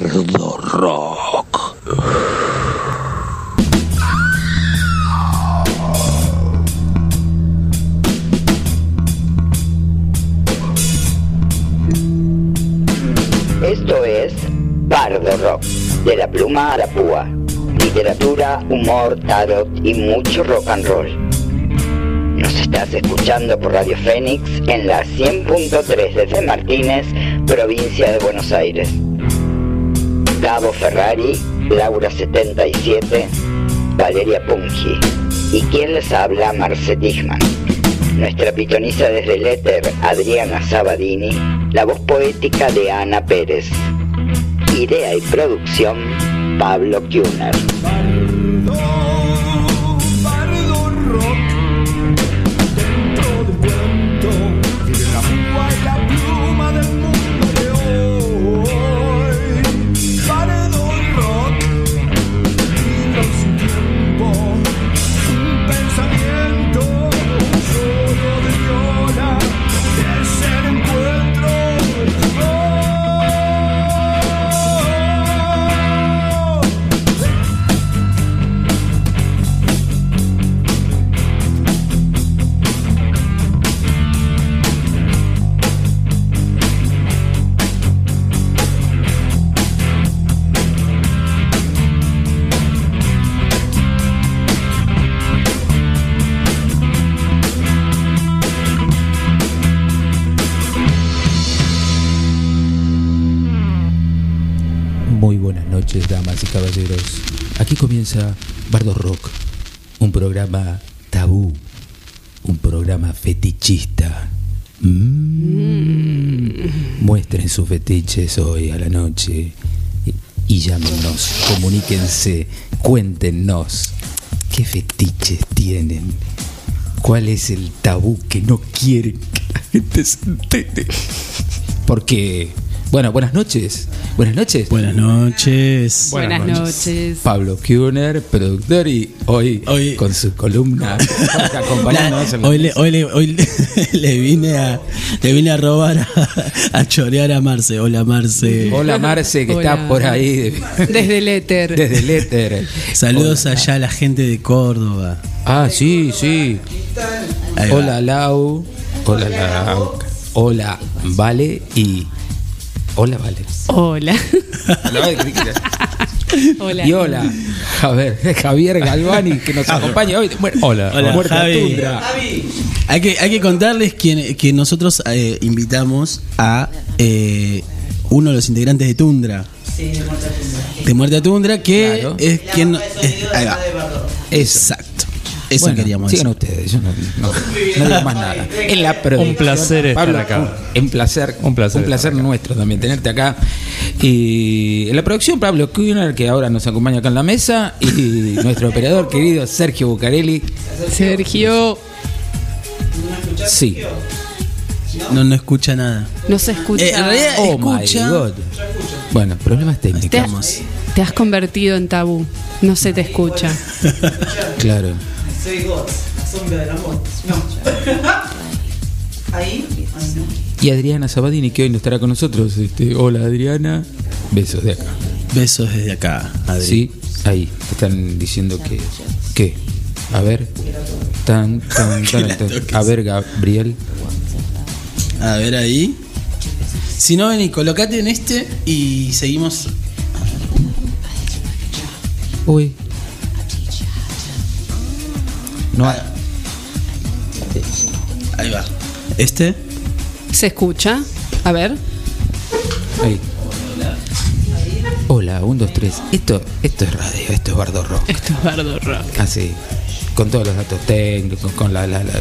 Bardo Rock. Esto es Bardo Rock, de la pluma a la púa. Literatura, humor, tarot y mucho rock and roll. Nos estás escuchando por Radio Fénix en la 100.3 desde Martínez, provincia de Buenos Aires. Gabo Ferrari, Laura 77, Valeria Pungi. Y quien les habla, Marce. Nuestra pitoniza desde el éter, Adriana Sabadini, la voz poética de Ana Pérez. Idea y producción, Pablo Kuhner. Damas y caballeros. Aquí comienza Bardo Rock, un programa tabú, un programa fetichista. Mm. Muestren sus fetiches hoy a la noche y llámenos, comuníquense, cuéntenos qué fetiches tienen. ¿Cuál es el tabú que no quieren que la gente se entere? Porque, bueno, buenas noches. Buenas noches. Buenas noches. Buenas, noches. Pablo Kuhner, productor, y hoy, Hoy- con su columna acompañándonos en la Hoy, le, hoy, le, hoy le- le vine a le vine a robar a, a chorear a Marce. Hola Marce. Hola Marce, que Hola. está por ahí de- Desde el éter. desde el éter. Saludos Hola. allá a la gente de Córdoba. Ah, sí, sí. Hola Lau. Hola Lau. Hola Vale y. Hola Vale. Hola. Hola. Y hola Javier, Javier Galvani que nos acompaña hoy. Bueno, hola, Hola, Muerte a Javi. Tundra. Hay que, hay que contarles que, que nosotros eh, invitamos a eh, uno de los integrantes de Tundra. de Muerte a Tundra, que Claro. es quien. es- ahí va. Eso. Eso Bueno, queríamos sigan decir. ustedes, yo no, no- no digo más nada. En la producción, Un placer estar acá. Un, un placer, Un placer acá. nuestro también tenerte acá. Y en la producción, Pablo Kuhner, que ahora nos acompaña acá en la mesa, y nuestro operador querido Sergio Bucarelli. Sergio Sí. No, no escucha nada. no se escucha. Eh, en realidad- Oh Escucha. my God. Bueno, problemas te, técnicos. has, te has convertido en tabú. No se te escucha. Claro. Y Adriana Sabadini, que hoy no estará con nosotros. Este, hola Adriana. Besos de acá. Besos desde acá, Adri. Sí, ahí. Están diciendo que. ¿Qué? A ver. Tan, tan, tan, la. A ver, Gabriel. A ver ahí. Si no, vení, colocate en este y seguimos. Uy. No hay- Ahí va. Este. ¿Se escucha? A ver. Ahí. Hola, un, dos, tres. Esto, esto es radio, esto es Bardo Rock. Esto es Bardo Rock. Así. Con todos los datos técnicos, con la, la, la-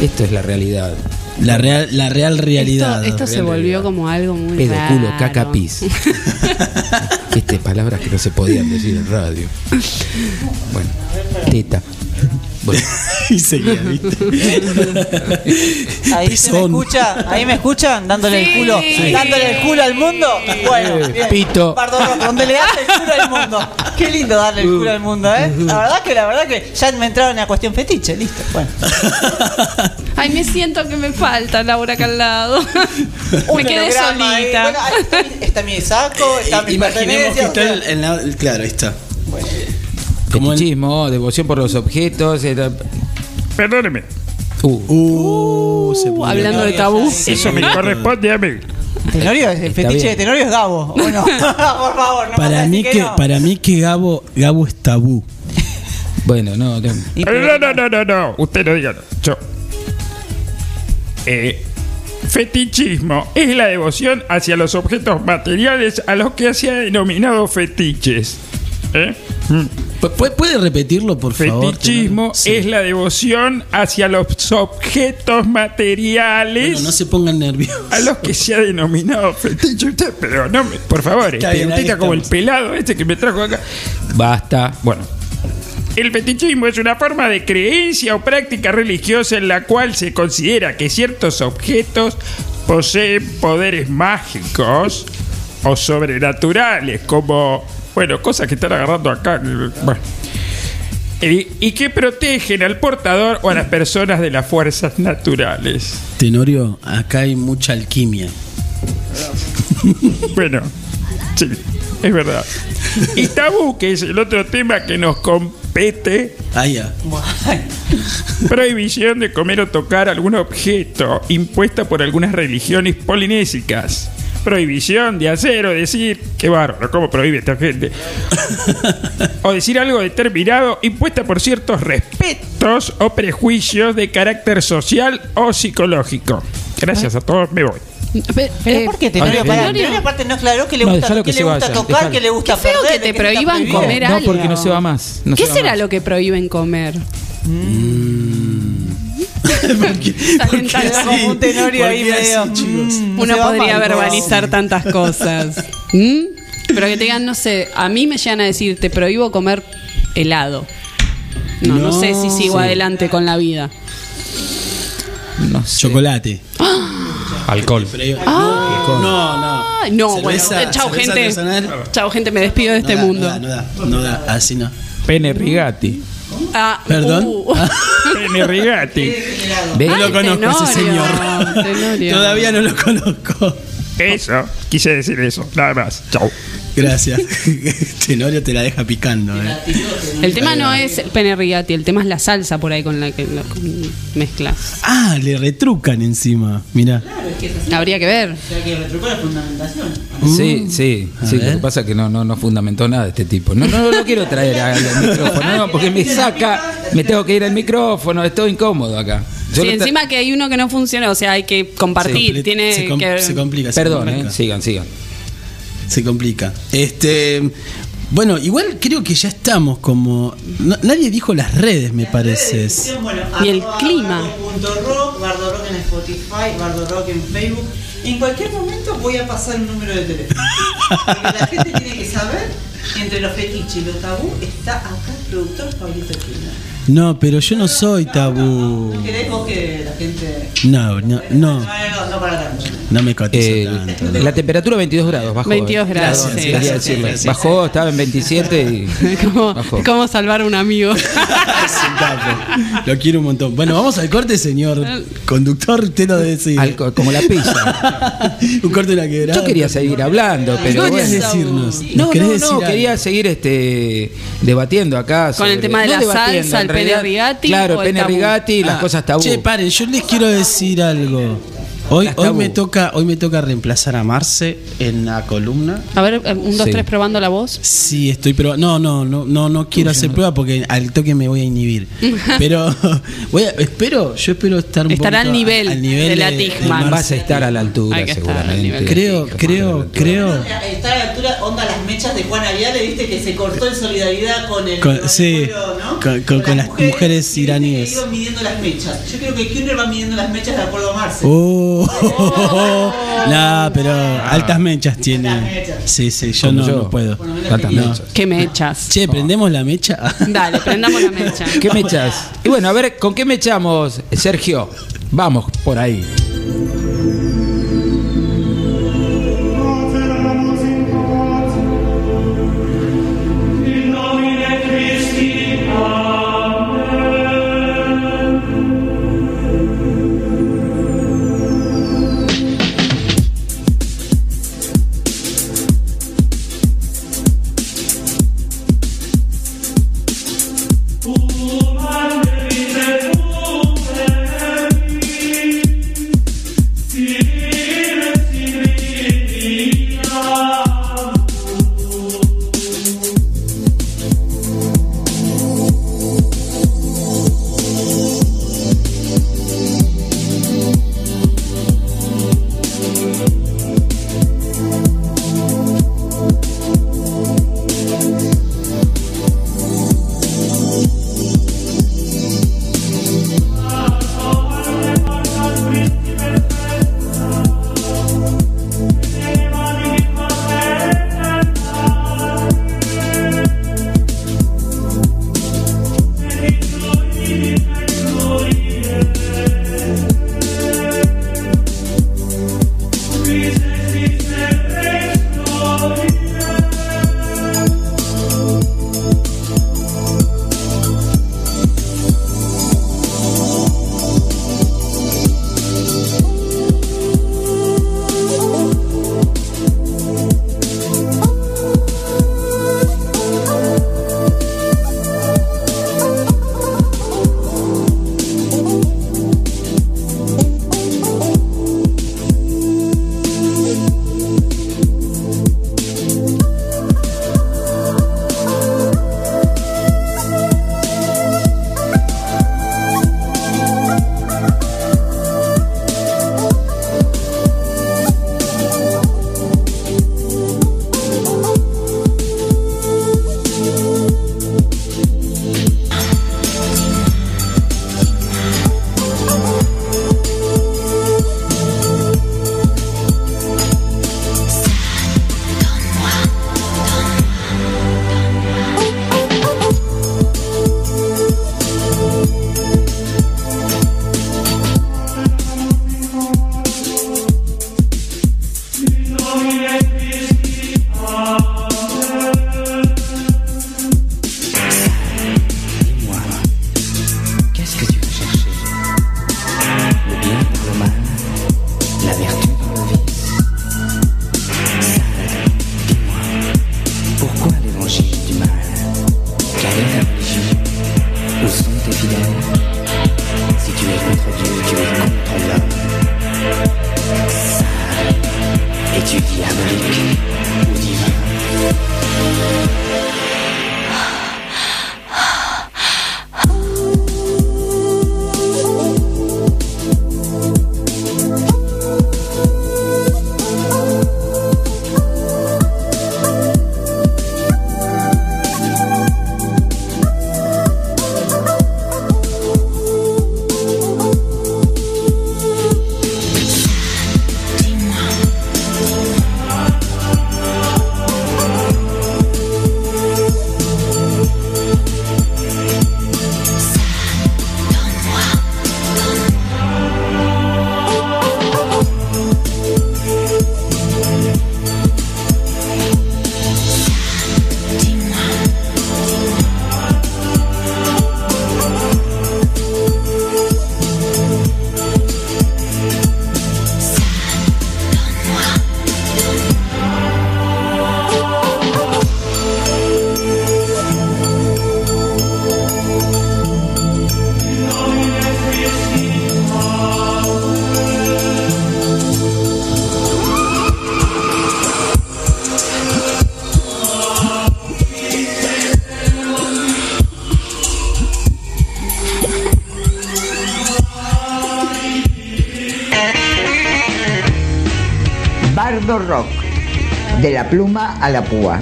Esto es la realidad. La real, la real realidad. Esto, esto se volvió realidad. como algo muy Pedo, raro. culo, caca, pis. Estas palabras que no se podían decir en radio. Bueno, teta. Bueno, y seguía, ¿viste? Ahí se me escucha, ahí me escuchan dándole Sí. el culo, Sí. dándole el culo al mundo. Bueno, bien. Pito. Bardo Rock, donde le das el culo al mundo. Qué lindo darle el culo al mundo, ¿eh? La verdad que la verdad que ya me entraron en la cuestión fetiche, listo. Bueno. Ay, me siento que me falta Laura acá al lado. Me quedé holograma ahí. solita. Bueno, ahí está, mi- está mi saco, está mi Imaginemos que pertenencia, está el, en la- el- claro, ahí está. Como Fetichismo, devoción por los objetos. era- Perdóneme, Uh, Uh, se pudrió. Hablando de tabú. eso me corresponde a mí. Tenorio, el Está fetiche bien. de Tenorio es Gabo. ¿o no? por favor, no Para mí que, no. para mí que Gabo, Gabo es tabú. bueno, no, no. No, no, no, no, no, usted no diga. Yo. Eh, fetichismo es la devoción hacia los objetos materiales a los que se ha denominado fetiches. ¿Eh? Mm. ¿Pu- pu- ¿Puede repetirlo, por favor? Fetichismo Sí. es la devoción hacia los objetos materiales Bueno, no se pongan nerviosos. a los que se ha denominado fetiche. Usted, pero no, me- por favor, Está este, bien, usted ahí está como el pelado este que me trajo acá. Basta. Bueno. El fetichismo es una forma de creencia o práctica religiosa en la cual se considera que ciertos objetos poseen poderes mágicos o sobrenaturales, como, bueno, cosas que están agarrando acá. Bueno. Y, y que protegen al portador o a las personas de las fuerzas naturales. Tenorio, acá hay mucha alquimia. Bueno, sí, es verdad. Y tabú, que es el otro tema que nos compete, Ah, ya. Prohibición de comer o tocar algún objeto impuesta por algunas religiones polinésicas. Prohibición de hacer o decir, qué bárbaro, ¿cómo prohíbe esta gente? o decir algo determinado impuesta por ciertos respetos o prejuicios de carácter social o psicológico. Gracias a todos, me voy. Pe- ¿Pero eh, por qué Tenorio, Tenorio aparte no aclaró que le No, gusta, que que le gusta vaya, tocar, déjalo. que le gusta Qué feo perder, que te prohíban comer no, algo. porque no se va más. no ¿Qué se va será más. lo que prohíben comer? ¿Por qué- Salen por qué tan- así? Como un mm, Uno podría mal, verbalizar tantas cosas. ¿Mm? Pero que te digan, no sé, a mí me llegan a decir, te prohíbo comer helado. No, no, No. sé si sigo Sí. adelante con la vida. No sé. Chocolate. Alcohol. Ah. No, no. No, Cerveza- bueno, chao cerveza gente. artesanal. Chao gente, me despido de No este da, mundo. No da, no da, no da, así no. Pene Rigati. Ah, ¿Perdón? uh. Ve- No lo Ay, conozco ese señor. Tenorio. Todavía no lo conozco. Eso, quise decir eso, nada más. Chau. Gracias. Tenorio te la deja picando. eh. El tema no es el pene rigati, el tema es la salsa por ahí con la que lo mezclas. Ah, le retrucan encima. Mira. Habría que ver. O sea que retrucó la fundamentación. Sí, sí, A sí. Lo que pasa es que no, no, no fundamentó nada este tipo. No, no, no lo quiero traer al micrófono, no, porque me saca, me tengo que ir al micrófono, estoy incómodo acá. Yo Sí, encima que hay uno que no funciona, o sea, hay que compartir. Se, tiene se com- que. se complica. se Perdón, complica. eh, sigan, sigan. Se complica. Este. Bueno, igual creo que ya estamos como. no- nadie dijo las redes, me parece. Bueno, Y el clima. bardo.rock, Bardo Rock en Spotify, Bardo Rock en Facebook. En cualquier momento voy a pasar un número de teléfono. Porque la gente tiene que saber que entre los fetiches y los tabú está acá el productor Pablito Quina. No, pero yo no soy tabú. ¿No querés vos que la gente.? No, no, no. Me cotizo Eh, tanto. la temperatura 22 grados, bajó. 22 eh. grados, sí. Gracias, gracias. Bajó, estaba en 27 y ¿Cómo, bajó. cómo salvar a un amigo? Lo quiero un montón. Bueno, vamos al corte, señor conductor. Usted lo debe decir. Como la pizza. un corte de la quebrada. Yo quería seguir hablando, pero ¿Qué querías bueno. decirnos? ¿Nos No, no, decir quería seguir este debatiendo acá. Con el tema de la salsa, el pene rigati Claro, pene tabú. rigati, las Ah, cosas tabú. Che, paren, yo les quiero decir algo. Hoy, hoy me toca, hoy me toca reemplazar a Marce en la columna. A ver, eh, un, dos, Sí. tres, probando la voz. Sí, estoy probando. No, no, no, no, no quiero hacer prueba porque al toque me voy a inhibir. Pero voy a- espero, yo espero estar un Estará poquito al nivel de la Tigman. Marce. Vas a estar a la altura, Hay que estar al seguramente. nivel. Creo, creo, creo. Está a la altura, onda las mechas de Juan Aviale, viste que se cortó en solidaridad con el. Con- con el sí, pueblo, ¿no? con- con- con las mujeres que iraníes. Iban midiendo las mechas. Yo creo que Kuhner va midiendo las mechas de acuerdo a Marce. Oh, no, pero altas mechas tiene. mechas. Sí, sí, yo Como no, yo. no puedo. Tantas No. mechas. ¿Qué me echas? Che, prendemos la mecha. Dale, prendamos la mecha. ¿Qué me echas? Y bueno, a ver, ¿con qué me echamos, Sergio? Vamos por ahí. Rock, de la pluma a la púa.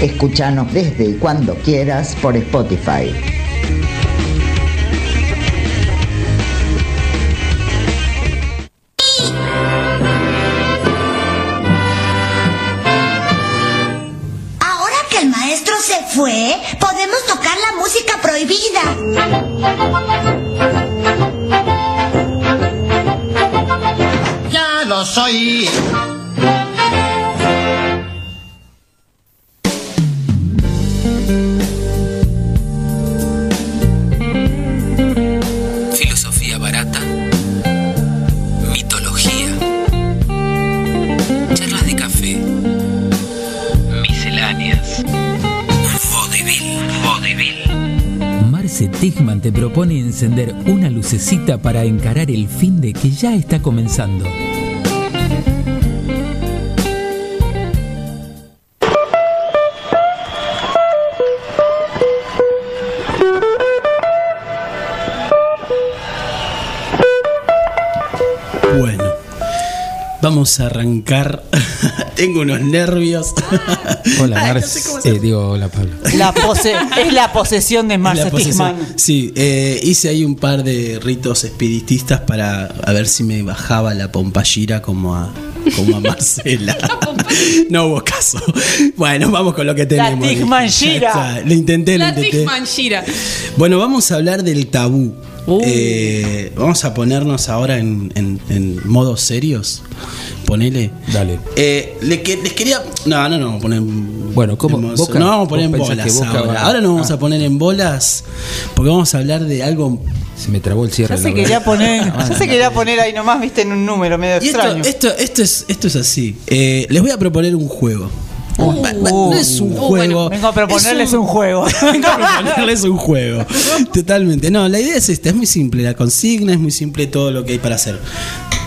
Escúchanos desde y cuando quieras por Spotify. Ahora que el maestro se fue, podemos tocar la música prohibida. Ya lo soy. Encender una lucecita para encarar el fin de que ya está comenzando. Vamos a arrancar. Tengo unos nervios. Hola, Ay, no sé cómo se- Eh, digo, hola, Pablo. La pose- es la posesión de Marce La posesión. Sí, eh, hice ahí un par de ritos espiritistas para a ver si me bajaba la pompallira como a, como a Marcela. no hubo caso. Bueno, vamos con lo que tenemos. Tigmanshira. Ya está, Lo intenté, lo La intenté. Tigmanshira. Bueno, vamos a hablar del tabú. Uh. Eh, vamos a ponernos ahora en, en- en modos serios. Ponele. Dale. Eh, le que- les quería. No, no, no, poner. Bueno, ¿cómo? en modos- Boca- no vamos a poner en bolas. ahora. va- ahora no vamos Ah. a poner en bolas. Porque vamos a hablar de algo. Se me trabó el cierre. Ya la se quería poner, Ah, ya se quería poner ahí nomás, viste, en un número medio Y extraño. esto, esto, es, esto es así. Eh, les voy a proponer un juego. Va- no es un Uh, juego. bueno, vengo a proponerles es un juego. Vengo a proponerles un juego. Totalmente. No, la idea es esta, es muy simple. La consigna es muy simple todo lo que hay para hacer.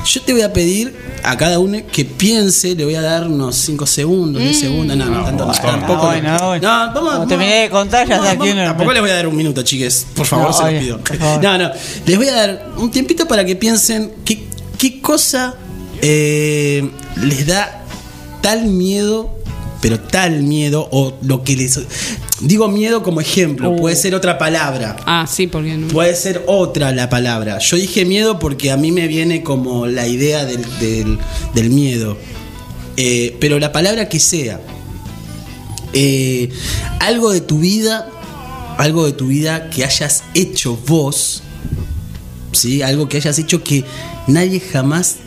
Yo te voy a pedir a cada uno que piense, le voy a dar unos 5 segundos, 10 segundos. No, no, tanto, tampoco. Ah, bueno, bueno. No, vamos, terminé de contar, ya vamos, vamos. uno- Tampoco les voy a dar un minuto, chiques. Por favor, No, se los pido. No, no. Les voy a dar un tiempito para que piensen qué, qué cosa eh, les da tal miedo, pero tal miedo, o lo que les. Digo miedo como ejemplo, Uh. puede ser otra palabra. Ah, sí, porque no. Puede ser otra la palabra. Yo dije miedo porque a mí me viene como la idea del, del- del miedo. Eh, pero la palabra que sea. Eh, algo de tu vida, algo de tu vida que hayas hecho vos, ¿sí? Algo que hayas hecho que nadie jamás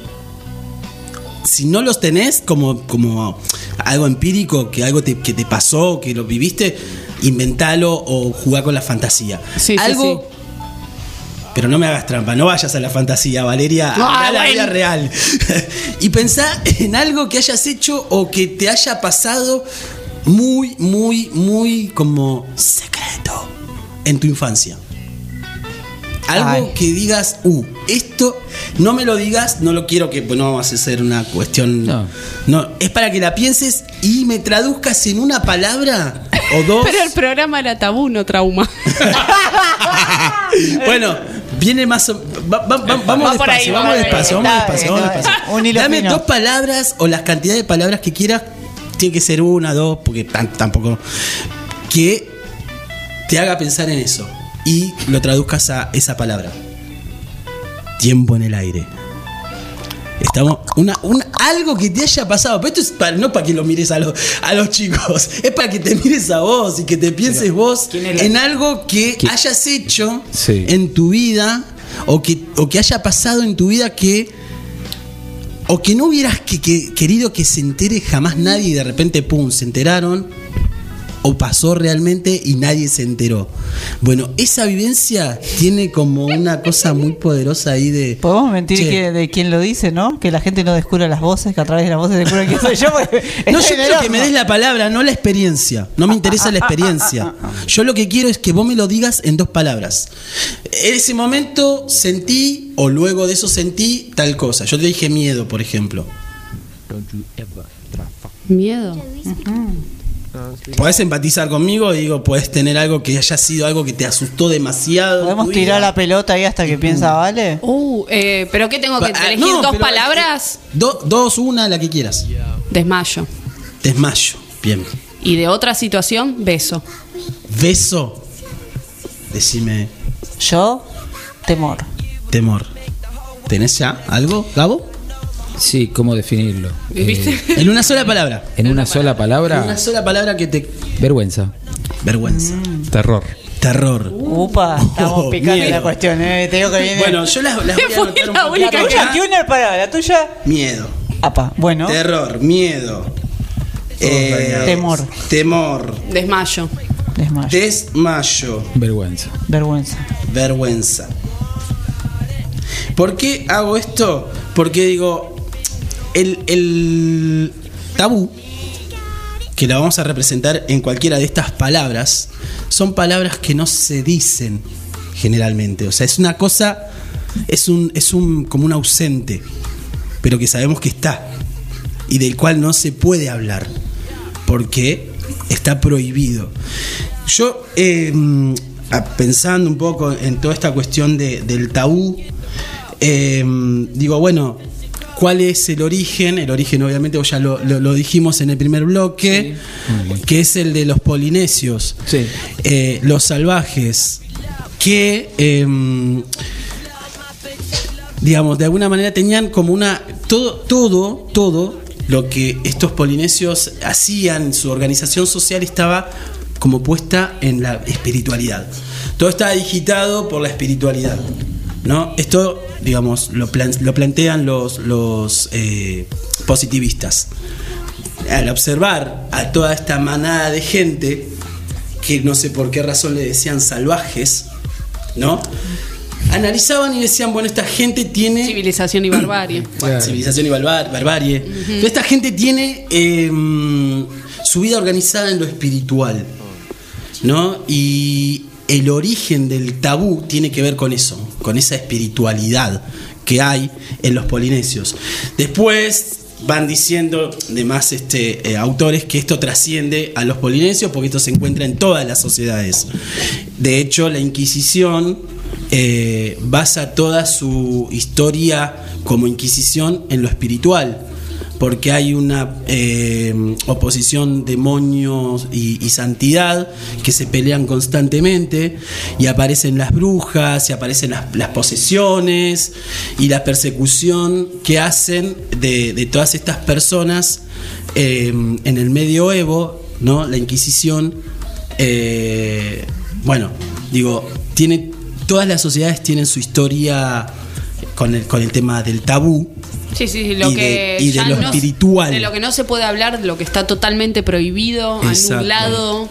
si no los tenés como, como algo empírico, que algo te- que te pasó, que lo viviste, inventalo o jugá con la fantasía. Sí, sí, algo, pero no me hagas trampa, no vayas a la fantasía, Valeria, Ah, a la vida real. y pensá en algo que hayas hecho o que te haya pasado muy, muy, muy como secreto en tu infancia. Algo Ay. que digas, uh, esto no me lo digas, no lo quiero que, pues no vamos a hacer una cuestión. No. No. es para que la pienses y me traduzcas en una palabra o dos. Pero el programa era tabú, no trauma. bueno, viene más. o- va- va- va- vamos ahí, despacio, va vamos ahí. despacio, vamos despacio, vamos despacio. Dame fino. dos palabras o las cantidades de palabras que quieras. Tiene que ser una, dos, porque tampoco. Que te haga pensar en eso y lo traduzcas a esa palabra. Tiempo en el aire. Estamos. Una, una- algo que te haya pasado. Pero esto es para, no para que lo mires a, los a los chicos. Es para que te mires a vos y que te pienses vos en algo que ¿Qué? hayas hecho Sí. en tu vida o que, o que haya pasado en tu vida que. O que no hubieras que, que- querido que se entere jamás nadie y de repente, pum, se enteraron. O pasó realmente y nadie se enteró. Bueno, esa vivencia tiene como una cosa muy poderosa ahí de. Podemos mentir Che, que- de quién lo dice, ¿no? Que la gente no descubra las voces, que a través de las voces descubra quién soy yo. No, yo quiero que me des la palabra, no la experiencia. No me interesa la experiencia. Yo lo que quiero es que vos me lo digas en dos palabras. En ese momento sentí, o luego de eso sentí tal cosa. Yo te dije miedo, por ejemplo. Miedo. Podés empatizar conmigo y digo, podés tener algo que haya sido algo que te asustó demasiado. ¿Podemos tirar la pelota ahí hasta que piensa, ¿vale? Uh, eh, ¿pero qué tengo que Ah, elegir? no, ¿Dos palabras? eh, do- dos, una, la que quieras. Desmayo. Desmayo. Bien. Y de otra situación, beso. Beso. Decime Yo, temor. temor. ¿Tenés ya algo, Gabo? Sí, ¿cómo definirlo? ¿Viste? Eh, En una sola palabra. en una sola En palabra, una sola palabra que te. vergüenza. Vergüenza. Terror. Terror. Upa, estamos Oh, picando miedo. la cuestión, eh. Te digo que viene. Bueno, yo las, las voy a anotar un la única tuya una palabra, la tuya. Miedo. Apa, bueno. Terror, miedo. Eh, Temor. Temor. Desmayo. Desmayo. Desmayo. Vergüenza. Vergüenza. Vergüenza. ¿Por qué hago esto? Porque digo, el, tabú, que la vamos a representar en cualquiera de estas palabras, son palabras que no se dicen generalmente. O sea, es una cosa, es un, es un como un ausente, pero que sabemos que está y del cual no se puede hablar porque está prohibido. Yo, a- pensando un poco en toda esta cuestión de- del tabú, eh, digo, bueno, ¿cuál es el origen? El origen, obviamente, ya lo, lo- lo dijimos en el primer bloque, que es el de los polinesios, Sí. eh, los salvajes, que. em, digamos, de alguna manera tenían como una. Todo, todo, todo lo que estos polinesios hacían, su organización social estaba como puesta en la espiritualidad. Todo estaba digitado por la espiritualidad. ¿no? Esto, digamos, lo, plan- lo plantean los, los eh, positivistas. Al observar a toda esta manada de gente, que no sé por qué razón le decían salvajes, ¿no? Analizaban y decían, bueno, esta gente tiene Civilización y barbarie. bueno, civilización y barbar- barbarie. Esta gente tiene eh, su vida organizada en lo espiritual, ¿no? Y el origen del tabú tiene que ver con eso, con esa espiritualidad que hay en los polinesios. Después van diciendo demás este, eh, autores que esto trasciende a los polinesios porque esto se encuentra en todas las sociedades. De hecho, la Inquisición eh, basa toda su historia como Inquisición en lo espiritual, porque hay una eh, oposición demonios y, santidad que se pelean constantemente y aparecen las brujas y aparecen las, posesiones y la persecución que hacen de, de todas estas personas eh, en el medioevo, ¿no? La Inquisición, eh, bueno, digo, tiene todas las sociedades tienen su historia con el, con el tema del tabú. Sí, sí, lo Y de- que y de lo no- espiritual. de lo que no se puede hablar, de lo que está totalmente prohibido, Exacto. anulado.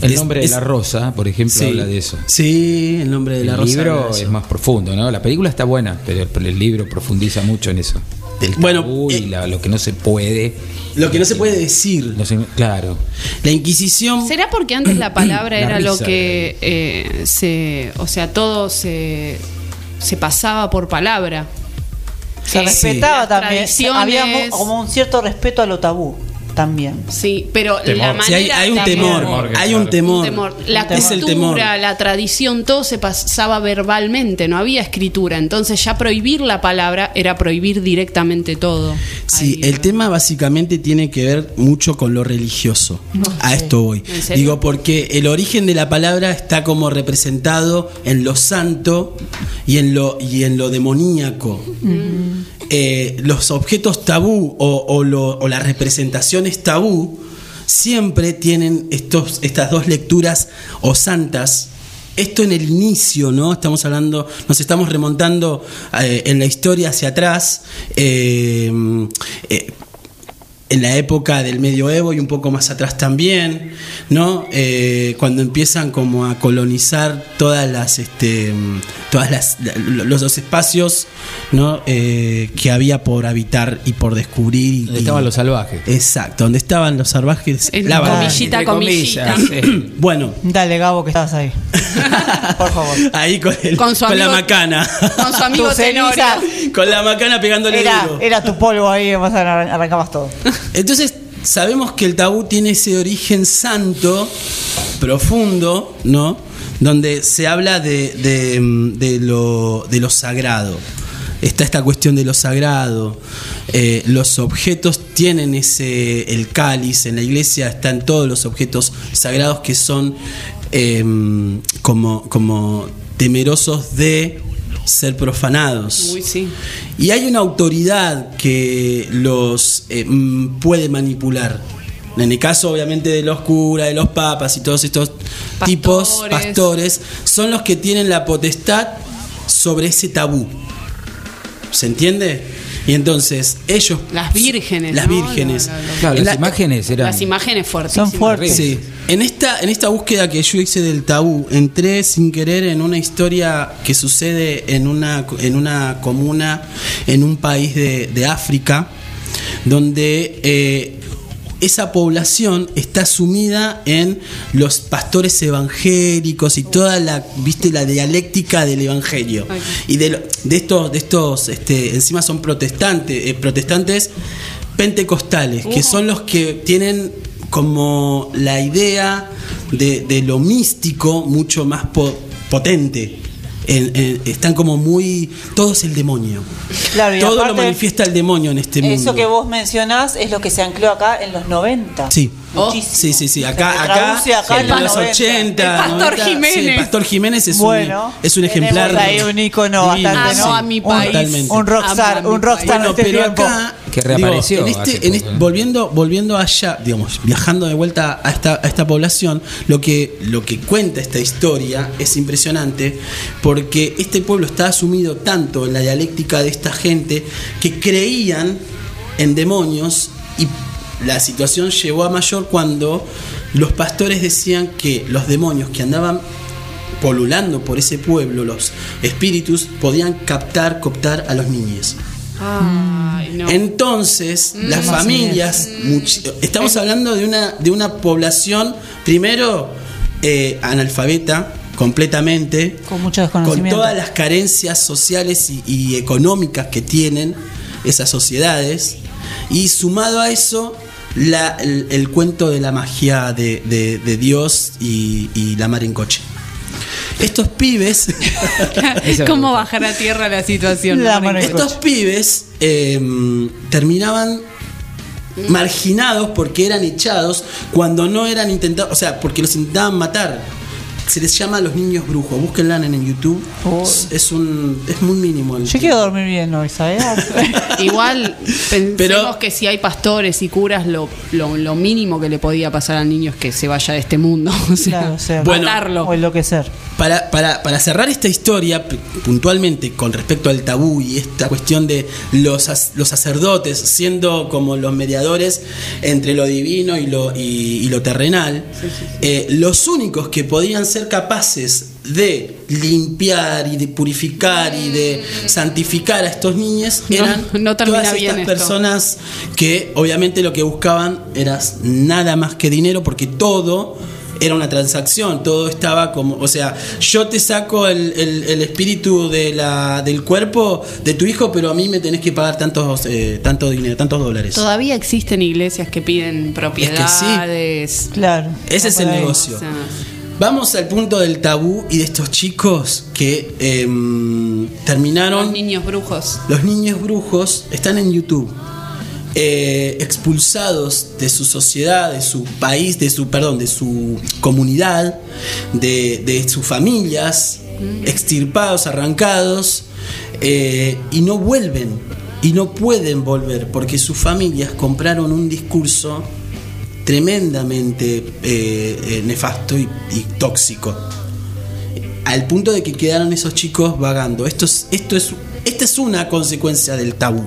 El Es- nombre es- de la rosa, por ejemplo, Sí. habla de eso. Sí, el nombre de la el rosa. habla libro de es más profundo, ¿no? La película está buena, pero el, el libro profundiza mucho en eso. Del Bueno, tabú y eh, la- lo que no se puede. Lo que no se puede decir. no se- claro. La Inquisición. ¿Será porque antes la palabra La era lo que eh, se. O sea, todo se, se pasaba por palabra? Se Eh, respetaba también. Había como un cierto respeto a lo tabú también. Sí, pero la manera. Sí, hay, hay un temor. Temor, Hay un temor. Un temor. La es el temor. cultura, la tradición, todo se pasaba verbalmente, no había escritura. Entonces ya prohibir la palabra era prohibir directamente todo. Sí, Ahí, el tema básicamente tiene que ver mucho con lo religioso. A esto voy. Digo, porque el origen de la palabra está como representado en lo santo y en lo, y en lo demoníaco. Eh, los objetos tabú o, las representaciones tabú siempre tienen estos, estas dos lecturas o santas. Esto en el inicio, ¿no? Estamos hablando, nos estamos remontando eh, en la historia hacia atrás. eh, en la época del medioevo y un poco más atrás también, ¿no? Eh, cuando empiezan como a colonizar todas las, este, todas las, la- los espacios, ¿no? Eh, que había por habitar y por descubrir. y- Donde estaban los salvajes. Exacto, donde estaban los salvajes. En la comillita, comillita. sí. Bueno, Dale, Gabo, que estabas ahí. Por favor. ahí con, el- Con su con la macana. Con su amigo. Tenorio. con la macana pegándole Era, duro. era tu polvo ahí, vas a arran- arrancabas todo. Entonces, sabemos que el tabú tiene ese origen santo, profundo, ¿no? Donde se habla de, de, de lo, de lo sagrado, está esta cuestión de lo sagrado. Eh, los objetos tienen ese el cáliz. En la iglesia están todos los objetos sagrados que son eh, como, como temerosos de ser profanados. Uy, sí. Y hay una autoridad que los eh, mm, puede manipular. En el caso, obviamente, de los curas, de los papas y todos estos tipos, pastores, son los que tienen la potestad sobre ese tabú. ¿Se entiende? Y entonces ellos... Las vírgenes. Las ¿no? vírgenes. Lo- lo- lo- Claro, las la- imágenes eran. Las imágenes fuertes. Sí. En esta, en esta búsqueda que yo hice del tabú, entré sin querer en una historia que sucede en una, en una comuna, en un país de, de África, donde eh, esa población está sumida en los pastores evangélicos y toda la, viste, la dialéctica del evangelio. Y de, de estos, de estos, este, encima son protestantes, eh, protestantes pentecostales, que son los que tienen como la idea de, de lo místico mucho más po- potente. En- en- están como muy. Todo es el demonio. Claro, y Todo lo manifiesta el demonio en este mundo. Eso que vos mencionás es lo que se ancló acá en los 90. Sí. Muchísimo. Sí, sí, sí. Acá, acá, acá en los los 90. 80. El Pastor 90, sí, Jiménez. el Pastor Jiménez es Bueno, un, es un ejemplar. ahí un ícono bastante, sí, ¿no? A mi país. totalmente. Un rockstar, un rockstar Bueno, en este pero tiempo. acá Que reapareció digo, en este, en volviendo, volviendo allá, digamos, viajando de vuelta a esta, a esta población, lo que, lo que cuenta esta historia es impresionante porque este pueblo está asumido tanto en la dialéctica de esta gente que creían en demonios y la situación llegó a mayor cuando los pastores decían que los demonios que andaban polulando por ese pueblo, los espíritus, podían captar, cooptar a los niños. Ay, no. Entonces, Mm. las familias, much- estamos hablando de una, de una población, primero, eh, analfabeta completamente, Con mucho con todas las carencias sociales y, y económicas que tienen esas sociedades, y sumado a eso, la- el, el cuento de la magia de, de- de Dios y, y la mar en coche. Estos pibes... ¿Cómo bajar a tierra la situación? La No, Estos pibes eh, terminaban marginados porque eran echados cuando no eran intentados, o sea, porque los intentaban matar. Se les llama a los niños brujos. Búsquenla en, en YouTube. Es, es un es muy mínimo. el Yo quiero dormir bien hoy, ¿sabes? Igual pensemos que si hay pastores y curas, lo, lo, lo mínimo que le podía pasar al niño es que se vaya de este mundo. O sea, Claro, o sea, Bueno, matarlo. o enloquecer. Para, para, para cerrar esta historia, puntualmente con respecto al tabú y esta cuestión de los, los sacerdotes siendo como los mediadores entre lo divino y lo, y, y lo terrenal, eh, los únicos que podían ser capaces de limpiar y de purificar y de santificar a estos niños eran no todas estas esto. personas que obviamente lo que buscaban era nada más que dinero porque todo era una transacción, todo estaba como, o sea, yo te saco el, el- el espíritu de la, del cuerpo de tu hijo, pero a mí me tenés que pagar tantos, eh, tanto dinero, tantos dólares. Todavía existen iglesias que piden propiedades. Claro. Ese es el negocio. O sea, Vamos al punto del tabú y de estos chicos que em, terminaron... los niños brujos. Los niños brujos están en YouTube. eh, expulsados de su sociedad, de su país, de su, perdón, de su comunidad, de, de sus familias, extirpados, arrancados, eh, y no vuelven, y no pueden volver, porque sus familias compraron un discurso tremendamente eh, eh, nefasto y, y tóxico al punto de que quedaron esos chicos vagando. Esto es, esto es, esta es una consecuencia del tabú.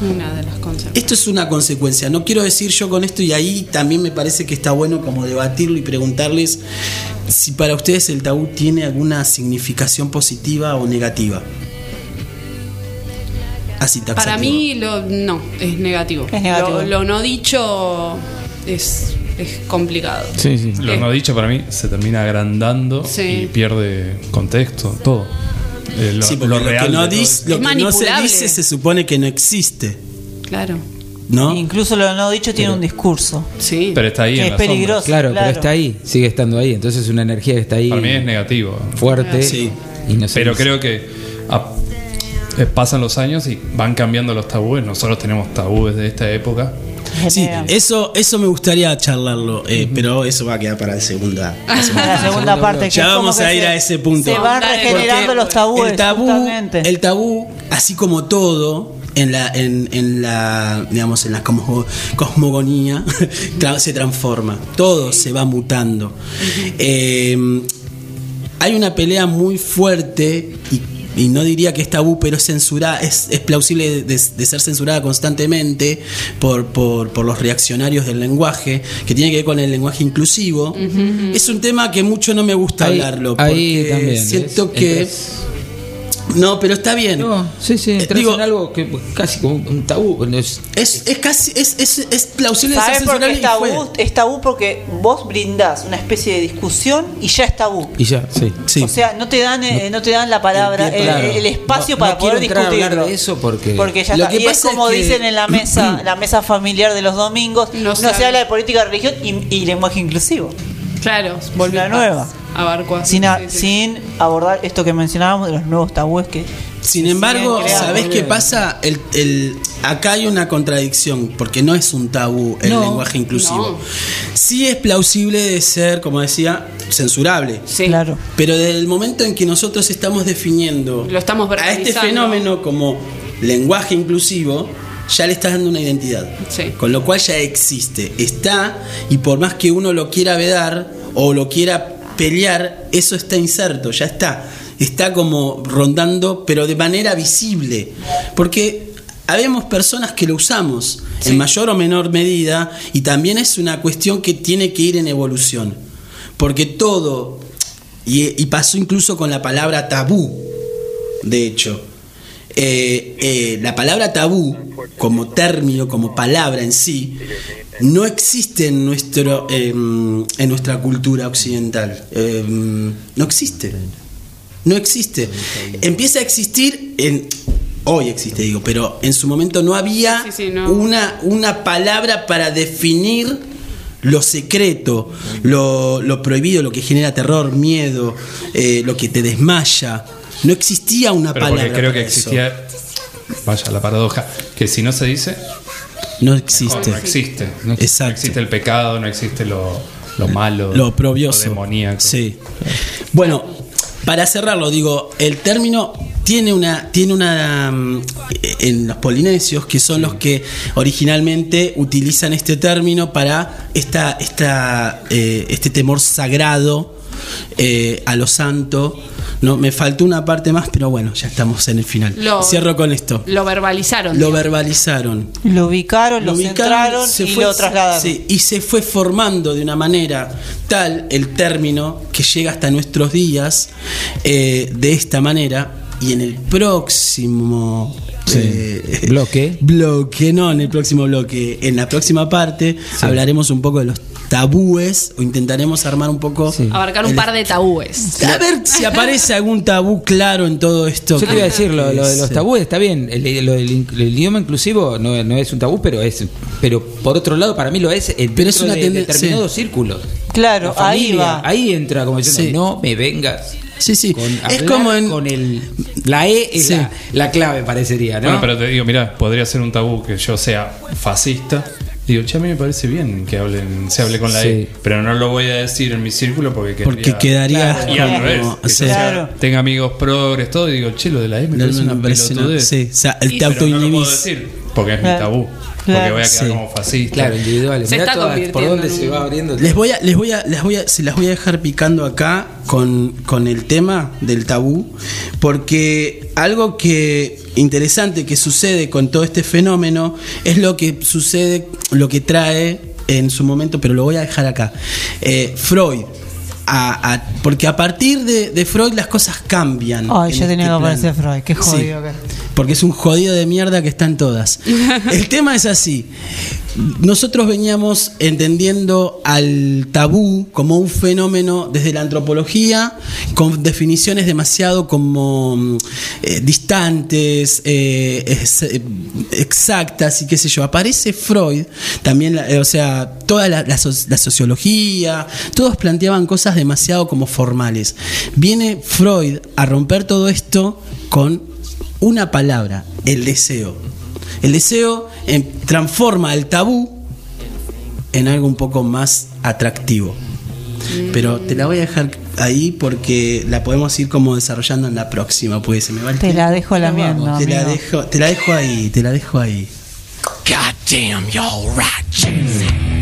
Una de las consecuencias. Esto es una consecuencia. No quiero decir yo con esto y ahí también me parece que está bueno como debatirlo y preguntarles si para ustedes el tabú tiene alguna significación positiva o negativa. Así taxativo. Para mí, lo, no, es negativo. Es negativo. Lo, lo no dicho es, es complicado. Sí, sí. Lo Eh. no dicho para mí se termina agrandando Sí. y pierde contexto, todo. Eh, lo, Sí, porque lo lo, real que, no, de todo dis- eso. lo Es que no se dice se supone que no existe. Claro. ¿No? Incluso lo no dicho tiene un discurso. Sí. Pero está ahí Que en es la peligroso. Claro, Claro. pero está ahí, sigue estando ahí. Entonces es una energía que está ahí Para mí es negativo. fuerte Sí. y no se Pero dice. creo que a- eh, pasan los años y van cambiando los tabúes. Nosotros tenemos tabúes de esta época. Sí, eso, eso me gustaría charlarlo, eh, pero eso va a quedar para la segunda. la La segunda parte. que Ya vamos que a ir se- a ese punto. Se van Porque regenerando los tabúes. el tabú, justamente. el tabú, así como todo en la, en, en la, digamos, en la cosmo- cosmogonía, tra- se transforma. Todo se va mutando. Eh, hay una pelea muy fuerte y, y no diría que es tabú, pero es censurada, es, es plausible de, de ser censurada constantemente por, por, por los reaccionarios del lenguaje, que tiene que ver con el lenguaje inclusivo. Es un tema que mucho no me gusta Ahí- hablarlo, ahí porque también, siento ¿ves? que... No, pero está bien. No, sí, sí, entras digo- en algo que casi como un tabú. no es- Es, es casi, es, es, es plausible ¿Sabes por qué es tabú? Es tabú porque vos brindás una especie de discusión y ya es tabú. Y ya, sí. Sí. O sea, no te dan, eh, no te dan la palabra, El el, para- el espacio No- para no quiero poder entrar a hablar discutirlo. de eso porque- porque ya Lo está. que y es pasa es como que- dicen en la mesa, la mesa familiar de los domingos, No no, se habla de política de religión y, y lenguaje inclusivo. Claro, volvió La nueva. Abarcó así, Sin, a- sí, sí. sin abordar esto que mencionábamos de los nuevos tabúes que Sin embargo. ¿sabés qué pasa? El, el- acá hay una contradicción, porque no es un tabú el No, lenguaje inclusivo. no. Sí es plausible de ser, como decía, censurable. Sí. Claro. Pero desde el momento en que nosotros estamos definiendo Lo estamos a este fenómeno como lenguaje inclusivo, ya le estás dando una identidad. Sí. Con lo cual ya existe, está, y por más que uno lo quiera vedar o lo quiera pelear, eso está inserto, ya está. Está como rondando, pero de manera visible. Porque habemos personas que lo usamos en mayor o menor medida, y también es una cuestión que tiene que ir en evolución. Porque todo, y, y pasó incluso con la palabra tabú, de hecho. Eh, eh, la palabra tabú, como término, como palabra en sí, no existe en, nuestro, em, en nuestra cultura occidental. Em, no existe. No existe. Empieza a existir en. Hoy existe, digo, pero en su momento no había Sí, sí, no. Una, una palabra para definir lo secreto, lo, lo prohibido, lo que genera terror, miedo, eh, lo que te desmaya. No existía una Pero palabra. porque creo que eso. existía, vaya la paradoja, que si no se dice, No existe. no existe. No, no Exacto. existe el pecado, no existe lo, lo malo, Lo oprobioso. lo demoníaco. Sí. Bueno, para cerrarlo, digo, el término tiene una, tiene una mm, en los polinesios, que son los que originalmente utilizan este término para esta, esta, eh, este temor sagrado eh, a lo santo. No, me faltó una parte más, pero bueno, ya estamos en el final. Lo- Cierro con esto. Lo verbalizaron. Lo digamos. verbalizaron. lo ubicaron, lo, ubicaron, centraron se y fue- lo trasladaron. sí, y se fue formando de una manera tal el término que llega hasta nuestros días eh, de esta manera. Y en el próximo eh, Bloque. bloque, no, en el próximo bloque, en la próxima parte hablaremos un poco de los tabúes o intentaremos armar un poco. Abarcar un el- par de tabúes. A ver si aparece algún tabú claro en todo esto. Yo te iba a decir, lo, lo de los tabúes está bien. El, lo del in- el idioma inclusivo no, no es un tabú, pero es pero por otro lado, para mí lo es en Pero es dentro una de determinados sí. círculos. Claro, La ahí va. Ahí entra como diciendo, Sí. no me vengas. Sí, sí. Con es como en. con el la E es Sí. la, la clave parecería, ¿no? Bueno, pero te digo, mira, podría ser un tabú que yo sea fascista. Digo, che, a mí me parece bien que hablen, se hable con la Sí. E, pero no lo voy a decir en mi círculo porque Porque quedaría Y al como- revés, o que yo sea, Claro. tenga amigos progres, todo, y digo, che, lo de la E me No, parece no, una me parece una- pelotudez. sí, o sea, el te pero no lo puedo autoinhibís. decir, porque es mi Claro. Porque voy a quedar Sí. como fascista. claro, individuales. Se Mirá está todas- por dónde se va abriendo. Les voy a, les voy a, les voy a, se las voy a dejar picando acá con, con el tema del tabú, porque algo que interesante que sucede con todo este fenómeno es lo que sucede, lo que trae en su momento, pero lo voy a dejar acá. Eh, Freud. A- a- porque a partir de, de Freud las cosas cambian. Ay, yo tenía que aparecer. Freud, qué Sí. jodido que- Porque es un jodido de mierda que están todas. El tema es así. Nosotros veníamos entendiendo al tabú como un fenómeno desde la antropología, con definiciones demasiado como mm, eh, distantes, eh, eh, exactas y qué sé yo. Aparece Freud, también, o sea, toda la, la sociología, todos planteaban cosas demasiado como formales. Viene Freud a romper todo esto con una palabra, el deseo. El deseo em, transforma el tabú en algo un poco más atractivo. Pero te la voy a dejar ahí porque la podemos ir como desarrollando en la próxima, pues se me va el Te tiempo. la dejo la mierda, te la dejo, te la dejo ahí, te la dejo ahí. God damn, y'all right.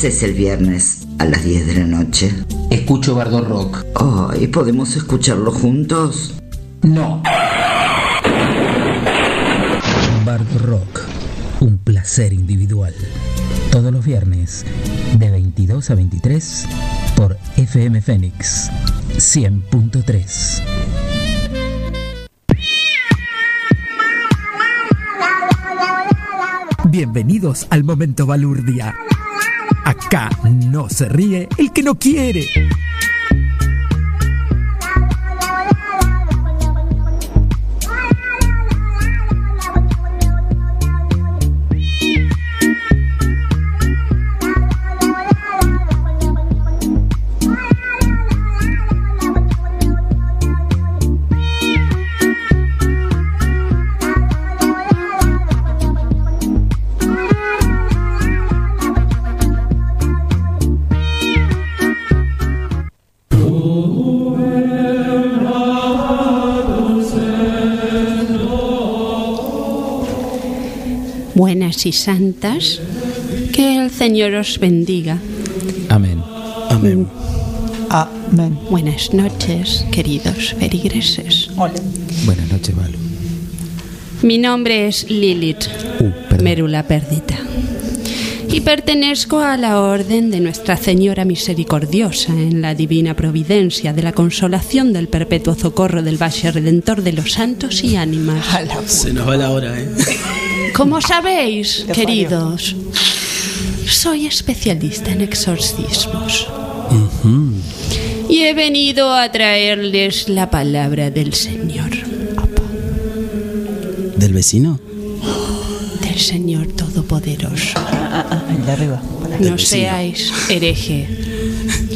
Haces el viernes a las 10 de la noche? Escucho Bardo Rock. Oh, ¿y podemos escucharlo juntos? No. Bardo Rock, un placer individual. Todos los viernes, de 22 a 23, por FM Fénix 100.3. Bienvenidos al momento balurdia. Acá no se ríe el que no quiere. Buenas y santas, que el Señor os bendiga. Amén. Amén. Buenas noches, queridos feligreses. Buenas noches, Balu. Mi nombre es Lilith Merula Perdita y pertenezco a la Orden de Nuestra Señora Misericordiosa en la Divina Providencia de la Consolación del Perpetuo Socorro del Valle Redentor de los Santos y Ánimas. Se nos va la hora, ¿eh? Como sabéis, queridos, soy especialista en exorcismos y he venido a traerles la palabra del Señor, ¿Del vecino? del Señor Todopoderoso. El de arriba. No seáis hereje.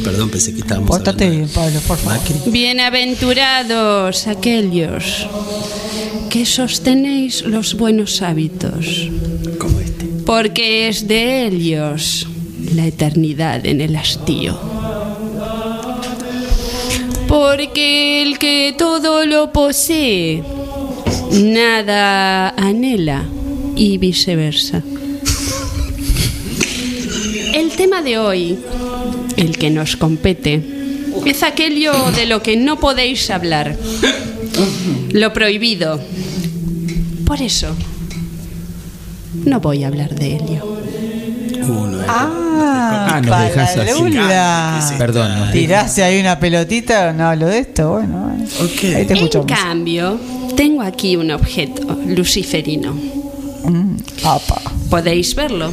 Perdón, pensé que estábamos Pórtate bien, Pablo, por favor. Bienaventurados aquellos que sostenéis los buenos hábitos. Porque es de ellos la eternidad en el hastío. Porque el que todo lo posee, nada anhela y viceversa. El tema de hoy, el que nos compete, es aquello de lo que no podéis hablar, lo prohibido. Por eso, no voy a hablar de ello. Ah, Ah, nos dejas así. Palabra. Perdón. nos Tiraste ahí una pelotita, no hablo de esto, bueno. bueno. Ahí te En escuchamos. cambio, tengo aquí un objeto luciferino. Mm, apa. ¿Podéis verlo?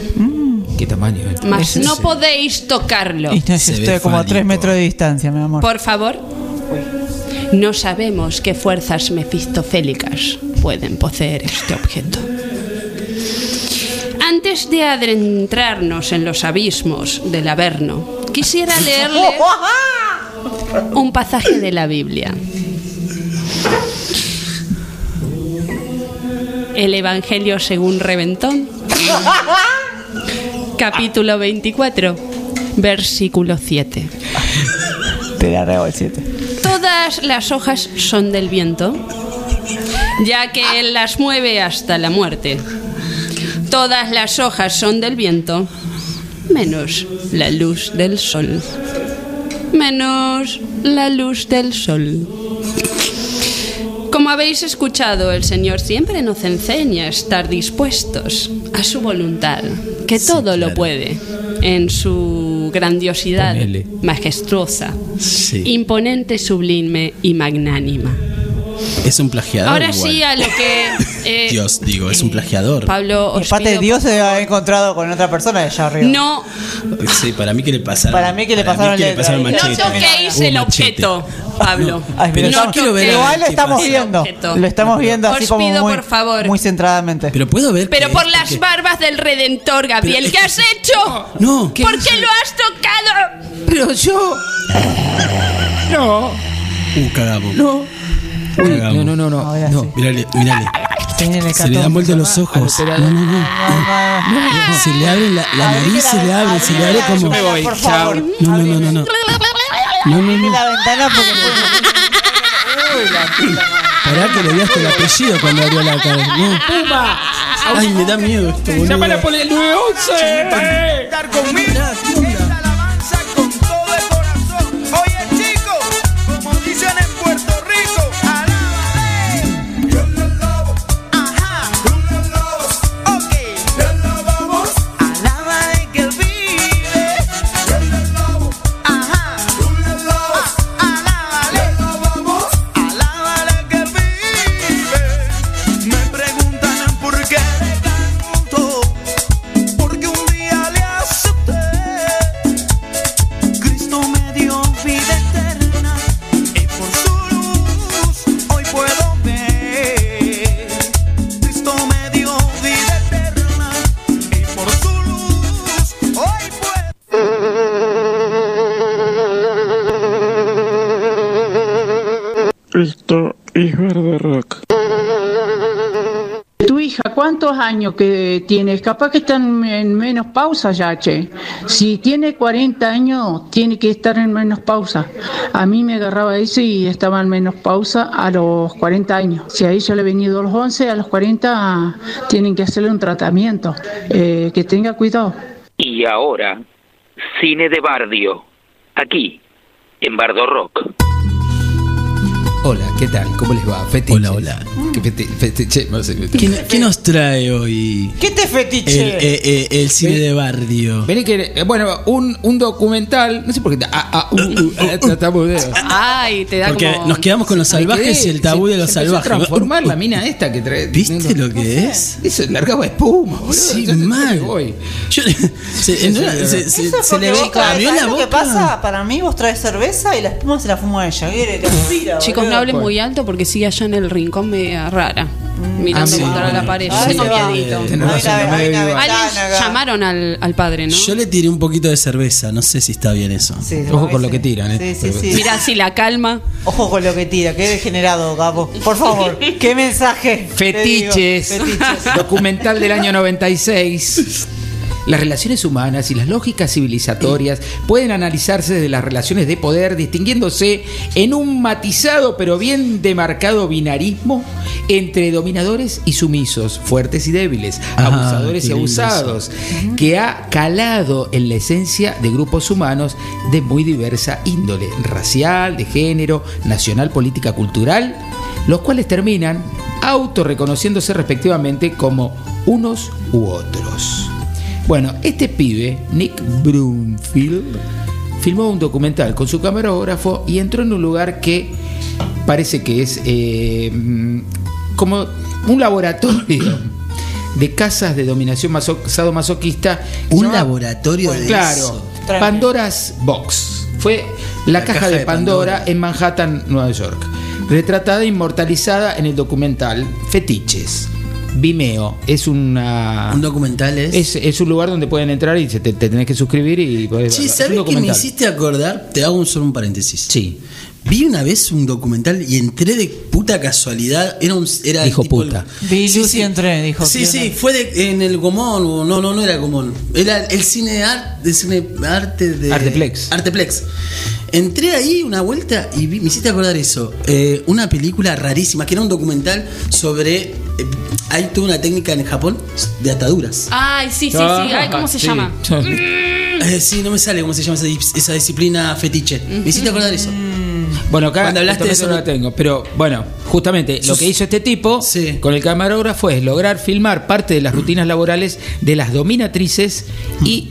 ¿Qué tamaño? eh? Mas no podéis tocarlo. Y no, estoy como a tres metros de distancia, mi amor. Por favor. No sabemos qué fuerzas mefistofélicas pueden poseer este objeto. Antes de adentrarnos en los abismos del Averno, quisiera leerle un pasaje de la Biblia. El Evangelio según Reventón, capítulo 24, versículo 7. Te rego el 7. Todas las hojas son del viento, ya que él las mueve hasta la muerte. Todas las hojas son del viento, menos la luz del sol. Menos la luz del sol. Como habéis escuchado, el Señor siempre nos enseña a estar dispuestos a su voluntad, que todo lo puede, en su grandiosidad Ponele. majestuosa, Sí. imponente, sublime y magnánima. Es un plagiador. Ahora igual. sí a lo que eh, Dios, digo, es un plagiador. Pablo Y os aparte, Dios se debe haber encontrado con otra persona allá arriba. No, Sí, para mí que le pasaron. Para mí que le pasaron que le pasaron No no machete. toquéis Un el objeto, Pablo. Ay, pero estamos- yo quiero ver igual lo estamos viendo. Lo estamos viendo así Os como pido, muy, por favor. muy centradamente. Pero puedo ver. Pero por las que- barbas del Redentor, Gabriel, Pero ¿qué es has hecho? No, ¿Por qué lo has tocado? Pero yo. No. Uh, cagamos. No. Uy, no, no, no, no. Ahora no. sí. Mirale, mirale. Se le dan vuelta los ojos. No, No, no, no. Se le abre la, la nariz, se le abre, se le abre como. Yo me voy, chao. No, no, no, no, no. No, no, la ventana porque. Pará que le dio hasta el apellido cuando abrió la cabeza. No. ¡Puma! Ay, me da miedo esto, boludo. ¡Llámala por el 911! eh. Estar conmigo. ¿Cuántos años que tienes? Capaz que están en menos pausa ya, che. Si tiene 40 años, tiene que estar en menos pausa. A mí me agarraba eso y estaba en menos pausa a los 40 años. Si a ella le he venido a los 11, a los 40 tienen que hacerle un tratamiento. Eh, que tenga cuidado. Y ahora, cine de barrio. Aquí, en Bardo Rock. Hola, ¿qué tal? ¿Cómo les va? Fetiches. Hola, hola. ¿Qué feti- fetiche? No sé. ¿Qué, qué nos trae hoy ¿Qué te el, fetiche? eh, eh, el cine de Bardio? Vení que, eh, bueno, un, un documental, no sé por qué, ah, ah, uh, uh, ah, tartamudeo. Ay, te da Porque como... nos quedamos con los salvajes y el tabú de los se salvajes. transformar la mina esta que trae. ¿Viste lo que es? Eso largaba espuma, boludo. Sí, Yo- mal. yo voy. Yo- se, una- se- se- Eso es se le porque ve, vos traes- abrió ¿sabés la lo que pasa? Para mí vos traes cerveza y la espuma se la fuma ella. ¿Qué te aspira, Chicos? No hablen muy alto porque sigue allá en el rincón media rara. Mirando Ah, contra la pared. Llamaron al, al padre, ¿no? Yo le tiré un poquito de cerveza, no sé si está bien eso. Sí, Ojo con lo que tiran, ¿eh? Sí, sí, Pero- sí. Mira si la calma. Ojo con lo que tira, qué degenerado, Gabo. Por favor, qué mensaje. Fetiches. Fetiches. Documental del año 96. Las relaciones humanas y las lógicas civilizatorias pueden analizarse desde las relaciones de poder, distinguiéndose en un matizado pero bien demarcado binarismo entre dominadores y sumisos, fuertes y débiles, Ah, abusadores y abusados, que ha calado en la esencia de grupos humanos de muy diversa índole, racial, de género, nacional, política, cultural, los cuales terminan autorreconociéndose respectivamente como unos u otros. Bueno, este pibe, Nick Broomfield, filmó un documental con su camarógrafo y entró en un lugar que parece que es eh, mm, como un laboratorio de casas de dominación maso- sadomasoquista. Un llama- laboratorio de Claro, eso. Pandora's Box. Fue la, caja, de, Pandora, en Manhattan, Nueva York. Retratada e inmortalizada en el documental Fetiches. Vimeo es una. Un documental es. Es, es un lugar donde pueden entrar y se te, te tenés que suscribir y podés Sí, ¿sabes qué me hiciste acordar? Te hago un, solo un paréntesis. Sí. Vi una vez un documental y entré de puta casualidad. Era un. Era Dijo tipo- puta. Vi Sí, Lucy sí. entré, dijo. Sí, que sí, no. fue de- en el Gomón. o No, no, no era Gomón. Era el cine arte, de cine arte de. Arteplex. Arteplex. Entré ahí una vuelta y vi- me hiciste acordar eso. Eh, una película rarísima, que era un documental sobre. eh, hay toda una técnica en Japón de ataduras. Ay, sí, sí, sí. Ay, ¿cómo se sí. llama? Eh, sí, no me sale cómo se llama esa, dis- esa disciplina fetiche. Me hiciste acordar eso. Bueno, acá Cuando hablaste de justamente eso, no la tengo, pero bueno, justamente lo que hizo este tipo con el camarógrafo es lograr filmar parte de las rutinas laborales de las dominatrices y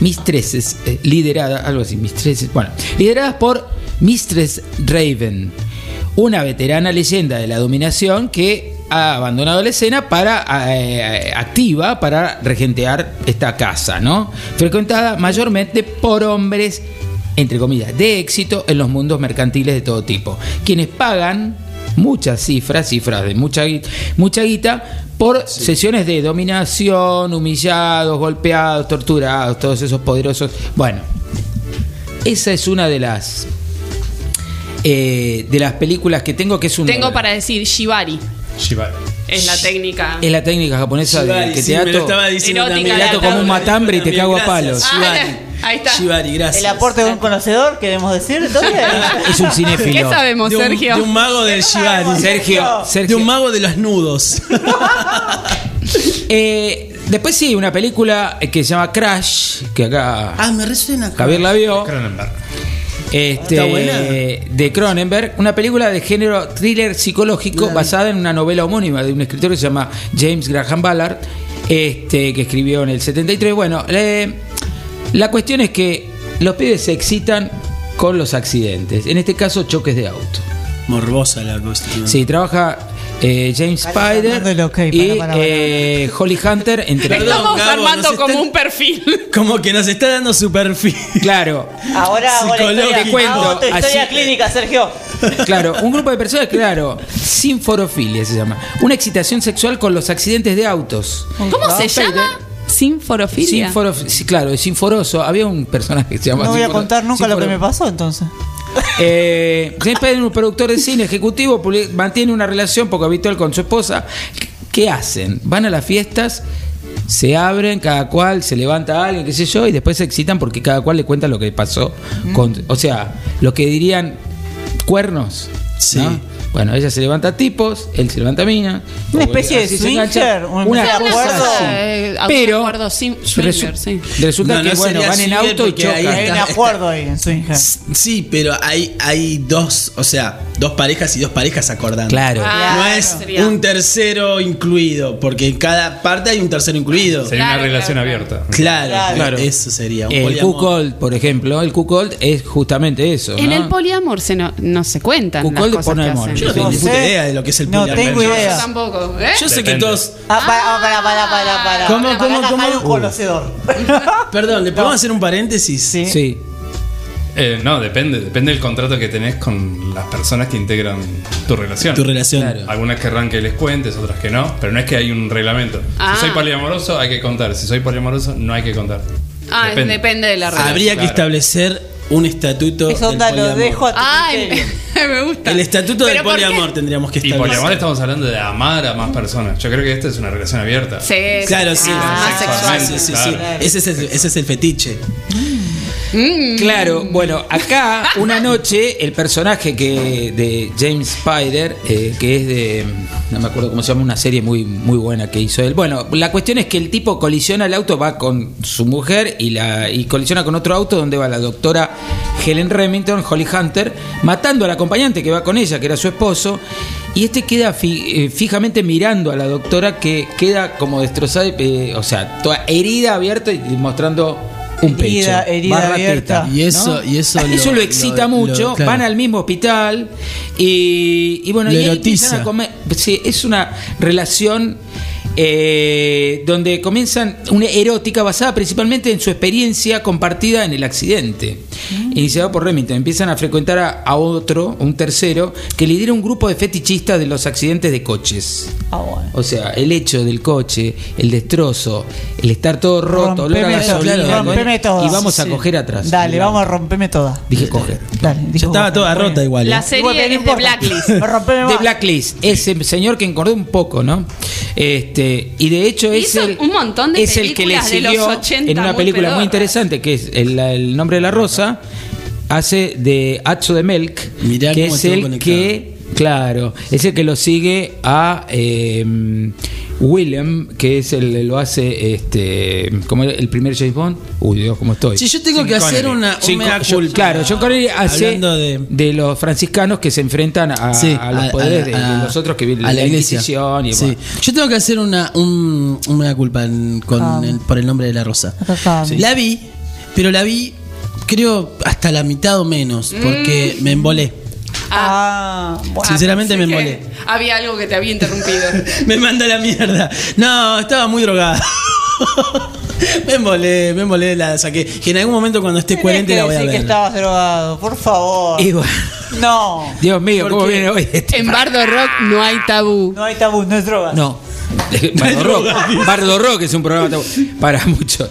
mistresses, eh, lideradas, algo así, mistresses, bueno, lideradas por Mistress Raven, una veterana leyenda de la dominación que ha abandonado la escena para eh, activa para regentear esta casa, ¿no? Frecuentada mayormente por hombres entre comillas, de éxito en los mundos mercantiles de todo tipo, quienes pagan muchas cifras, cifras de mucha, mucha guita, por sesiones de dominación, humillados, golpeados, torturados, todos esos poderosos. Bueno, esa es una de las eh, de las películas que tengo, que es un Tengo para decir Shibari. Es la técnica. es la técnica japonesa de Shibari, que sí, te me lo ato, estaba diciendo Erótica también. te ato como un matambre y te cago a palos. Ah, ahí está. Shibari, gracias. El aporte de un conocedor, queremos decir. Entonces, Es un cinéfilo. ¿Qué sabemos, de un, Sergio? de un mago del Shibari. Sergio, De Sergio. un mago de los nudos. Eh, después sí, una película que se llama Crash, que acá Ah, me resuena. Javier la vio. Este, de Cronenberg, una película de género thriller psicológico basada en una novela homónima de un escritor que se llama James Graham Ballard, este, que escribió en el 73. Bueno, eh, la cuestión es que los pibes se excitan con los accidentes, en este caso choques de auto. Morbosa la cuestión. Sí, trabaja eh, James Spider Dándole ok, y para, para, para. eh, Holly Hunter entre Perdón, Estamos Gabo, armando como un perfil. Como que nos está dando su perfil. Claro, ahora historia, Te cuento, hago tu historia así- clínica, Sergio. Claro, un grupo de personas, claro, sinforofilia se llama. Una excitación sexual con los accidentes de autos. ¿Cómo se llama? Sinforofilia. Sinforo- sí, claro, es sinforoso. Había un personaje que se llama No voy a contar nunca lo que me pasó entonces. Eh, James Spider, un productor de cine ejecutivo, mantiene una relación poco habitual con su esposa. ¿Qué hacen? Van a las fiestas, se abren, cada cual se levanta a alguien, qué sé yo, y después se excitan porque cada cual le cuenta lo que pasó. con- o sea, lo que dirían cuernos. Sí. ¿no? Bueno, ella se levanta a tipos, él se levanta a mina. Una especie de swinger, una Una especie de cosa. Eh, Pero acuerdo swinger, resu- sí. resulta No, no que bueno, van en auto y chocan. Hay un acuerdo ahí en Swinger. Sí, pero hay, hay dos, o sea, dos parejas y dos parejas acordando. Claro. Ah, no es sería- un tercero incluido, porque en cada parte hay un tercero incluido. Sería Claro, una relación claro, abierta. Claro, Claro. eso sería un El cuckold, por ejemplo, el cuckold es justamente eso. En ¿no? el poliamor se no, no se cuentan las Cuckold cosas que hacen. Yo no tengo No ni puta idea de lo que es el No poliamor. tengo Yo idea. tampoco. ¿eh? Yo sé que Depende. todos. Ah, para, para, para, para, para. ¿Cómo, Para, cómo, cómo? hay un conocedor. Perdón, ¿le podemos hacer un paréntesis? Sí. Sí. Eh, no, depende. Depende del contrato que tenés con las personas que integran tu relación. Tu relación. Claro. Algunas querrán que les cuentes, otras que no. Pero no es que hay un reglamento. Ah. Si soy poliamoroso, hay que contar. Si soy poliamoroso, no hay que contar. Ah, depende, de la relación. Habría que Claro. establecer un estatuto. Eso del onda, lo poliamor. dejo a tu Ay. me gusta. El estatuto del poliamor tendríamos que Y establecer. poliamor estamos hablando de amar a más personas. Yo creo que esta es una relación abierta. Sí, Claro, sí. Ah, sexual. Sí, sí, sí. Claro. Ese, es el, ese es el fetiche. Claro, bueno, acá una noche el personaje que de James Spider, eh, que es de, no me acuerdo cómo se llama, una serie muy, muy buena que hizo él. Bueno, la cuestión es que el tipo colisiona el auto, va con su mujer y, la, y colisiona con otro auto donde va la doctora Helen Remington, Holly Hunter, matando al acompañante que va con ella, que era su esposo. Y este queda fi- eh, fijamente mirando a la doctora que queda como destrozada, eh, o sea, toda herida abierta y mostrando un pecho. Herida- herida barra abierta. teta, Y eso- ¿no? y eso lo- lo excita lo- mucho. lo- claro. Van al mismo hospital y, y bueno, Lo y empiezan a comer. Sí, es una relación eh, donde comienzan una erótica basada principalmente en su experiencia compartida en el accidente. Iniciado por Remington, empiezan a frecuentar a, a otro, un tercero, que lidera un grupo de fetichistas de los accidentes de coches. Ah, bueno. O sea, el hecho del coche, el destrozo, el estar todo roto, a Rompeme todo, rompeme toda. y vamos a coger atrás. Dale, Digamos. vamos a romperme toda. Dije coger. Dale, dijo estaba coger. toda rota igual. ¿eh? La serie Igual, es de. Blacklist. Rompeme De. Blacklist, ese señor que engordó un poco, ¿no? Este, y de hecho es Hizo el, un montón de es el que le películas de los siguió 80 en una muy película muy interesante que es el, el nombre de la rosa, hace de Atzo de Melk, Mirá que es el conectado. que, claro, es el que lo sigue a eh, William, que es el lo hace este como el primer James Bond. Uy, Dios, cómo estoy. Si yo tengo que hacer una, un Sean mea Con- yo- culpa. claro, John Connery hace Hablando de- de... los franciscanos que se enfrentan a, Sí, a los a- poderes a- de, a- de los otros que viven a la iglesia. Inquisición y Sí. Yo tengo que hacer una, un, un mea culpa en- con Ah. el- por el nombre de la rosa. La vi, pero la vi, creo, hasta la mitad o menos, porque me embolé. Ah, bueno. Sinceramente me embolé. Había algo que te había interrumpido. me manda la mierda. No, estaba muy drogada. me embolé, me embolé, la saqué. Que en algún momento cuando esté coherente la voy a decir que ver. estabas drogado, por favor. Y bueno, No, Dios mío, ¿Por ¿cómo qué? viene hoy este? en Bardo Rock no hay tabú. no hay tabú, no es droga. No. Bardo Rock. Bardo Rock es un programa tabú para muchos.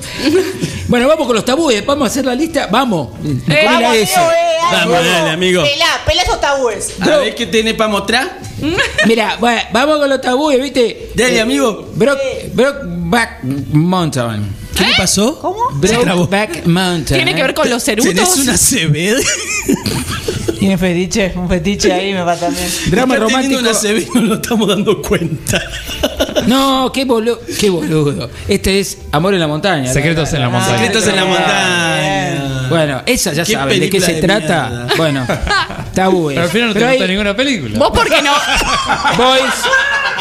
Bueno, vamos con los tabúes. Vamos a hacer la lista. Vamos. Nicolás, Vamos, eso. amigo, eh, Vamos, dale, amigo. Pelá, pelá esos tabúes. A ver qué tiene para mostrar. Mira, bueno, vamos con los tabúes, ¿viste? Dale, Eh, amigo. Brock, Brockback Mountain. ¿Qué le pasó? ¿Cómo? Se trabó. Brockback Mountain. ¿Tiene que ver con los erutos? ¿Tenés una CB? Tiene fetiche, un fetiche ahí me va también. Drama Está romántico. una CB no lo estamos dando cuenta. No, qué boludo. Qué boludo. Este es Amor en la montaña. Secretos en la montaña. Secretos en la montaña. Bueno, esa ya Qué saben de qué se de trata. mierda. Bueno, tabúes. Pero al final no te gusta hay- ninguna película. Vos porque no. Boys.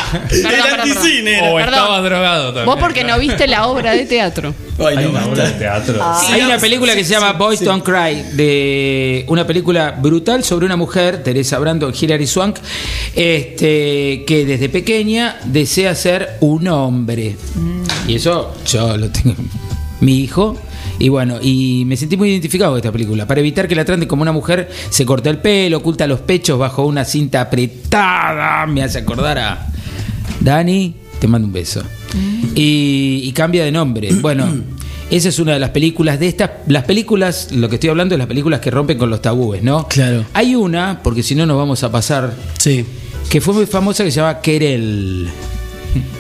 Perdón, El perdón, anticine perdón. O Perdón. estabas drogado también. Vos porque no viste la obra de teatro. Ay, Hay no, una obra de teatro. Hay una película que se llama Boys Don't Cry, de una película brutal sobre una mujer, Teresa Brandon, Hilary Swank, este, que desde pequeña desea ser un hombre. Y eso yo lo tengo, mi hijo. Y bueno, y me sentí muy identificado con esta película. Para evitar que la traten como una mujer, se corta el pelo, oculta los pechos bajo una cinta apretada. Me hace acordar a Dani, te mando un beso. Y, y cambia de nombre. Bueno, esa es una de las películas de estas. Las películas, lo que estoy hablando es las películas que rompen con los tabúes, ¿no? Claro. Hay una, porque si no nos vamos a pasar, Sí. que fue muy famosa que se llama Querel.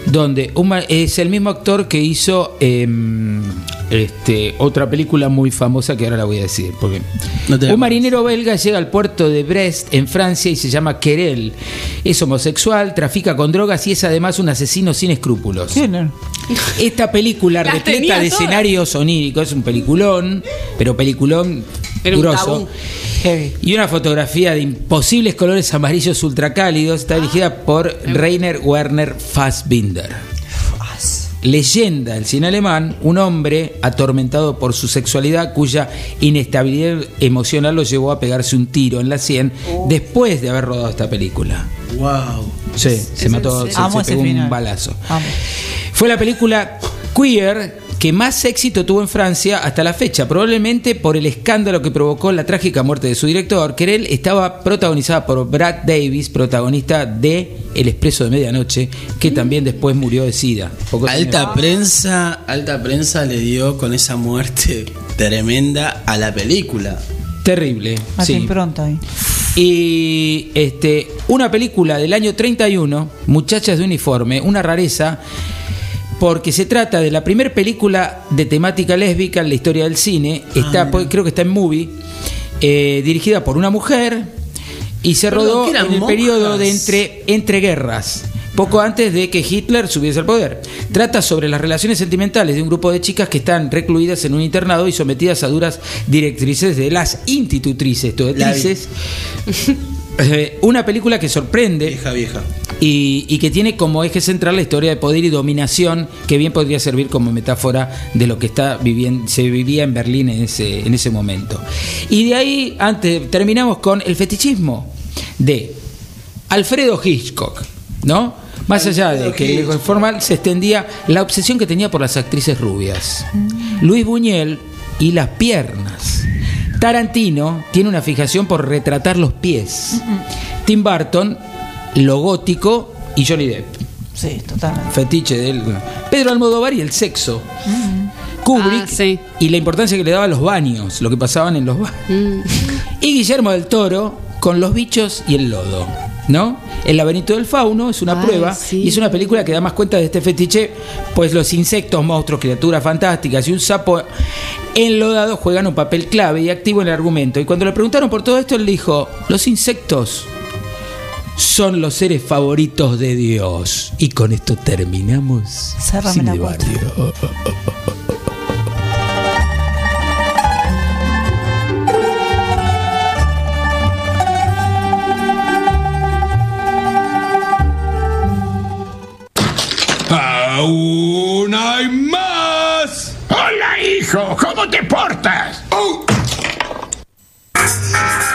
Donde un ma- es el mismo actor que hizo em, este, otra película muy famosa que ahora la voy a decir. Porque un marinero belga llega al puerto de Brest en Francia y se llama Querel. Es homosexual, trafica con drogas y es además un asesino sin escrúpulos. Esta película Las repleta de todas. escenarios oníricos, es un peliculón, pero peliculón un Y una fotografía de imposibles colores amarillos ultracálidos está dirigida por Rainer Werner Fassbinder. Leyenda del cine alemán, un hombre atormentado por su sexualidad cuya inestabilidad emocional lo llevó a pegarse un tiro en la sien después de haber rodado esta película. Wow. Sí, se mató, se, se pegó un balazo. Fue la película queer que más éxito tuvo en Francia hasta la fecha, probablemente por el escándalo que provocó la trágica muerte de su director. Querel estaba protagonizada por Brad Davis, protagonista de El Expreso de Medianoche, que también después murió de SIDA. Pocos Alta años- prensa, alta prensa le dio con esa muerte tremenda a la película. Terrible. Más sí. impronta ahí. Y este, una película del año 31, Muchachas de Uniforme, una rareza, porque se trata de la primera película de temática lésbica en la historia del cine. Está, pues, creo que está en movie, eh, dirigida por una mujer y se rodó ¿que en el periodo monjas? de entre, entre guerras. Poco antes de que Hitler subiese al poder. Trata sobre las relaciones sentimentales de un grupo de chicas que están recluidas en un internado y sometidas a duras directrices de las institutrices. Eh, una película que sorprende Vieja, vieja. y, y que tiene como eje central la historia de poder y dominación que bien podría servir como metáfora de lo que está viviendo, se vivía en Berlín en ese, en ese momento. Y de ahí antes terminamos con el fetichismo de Alfredo Hitchcock, ¿no? Más allá de que el formal se extendía la obsesión que tenía por las actrices rubias. Luis Buñuel y las piernas. Tarantino tiene una fijación por retratar los pies. Tim Burton, lo gótico y Johnny Depp. Sí, totalmente. Fetiche de él. Pedro Almodóvar y el sexo. Kubrick y la importancia que le daba a los baños, lo que pasaban en los baños. Y Guillermo del Toro con los bichos y el lodo. ¿No? El laberinto del fauno es una Ay, prueba sí. y es una película que da más cuenta de este fetiche, pues los insectos, monstruos, criaturas fantásticas y un sapo enlodado juegan un papel clave y activo en el argumento. Y cuando le preguntaron por todo esto, él dijo, los insectos son los seres favoritos de Dios. Y con esto terminamos. Cérrame la ¡Aún hay más! ¡Hola, hijo! ¿Cómo te portas?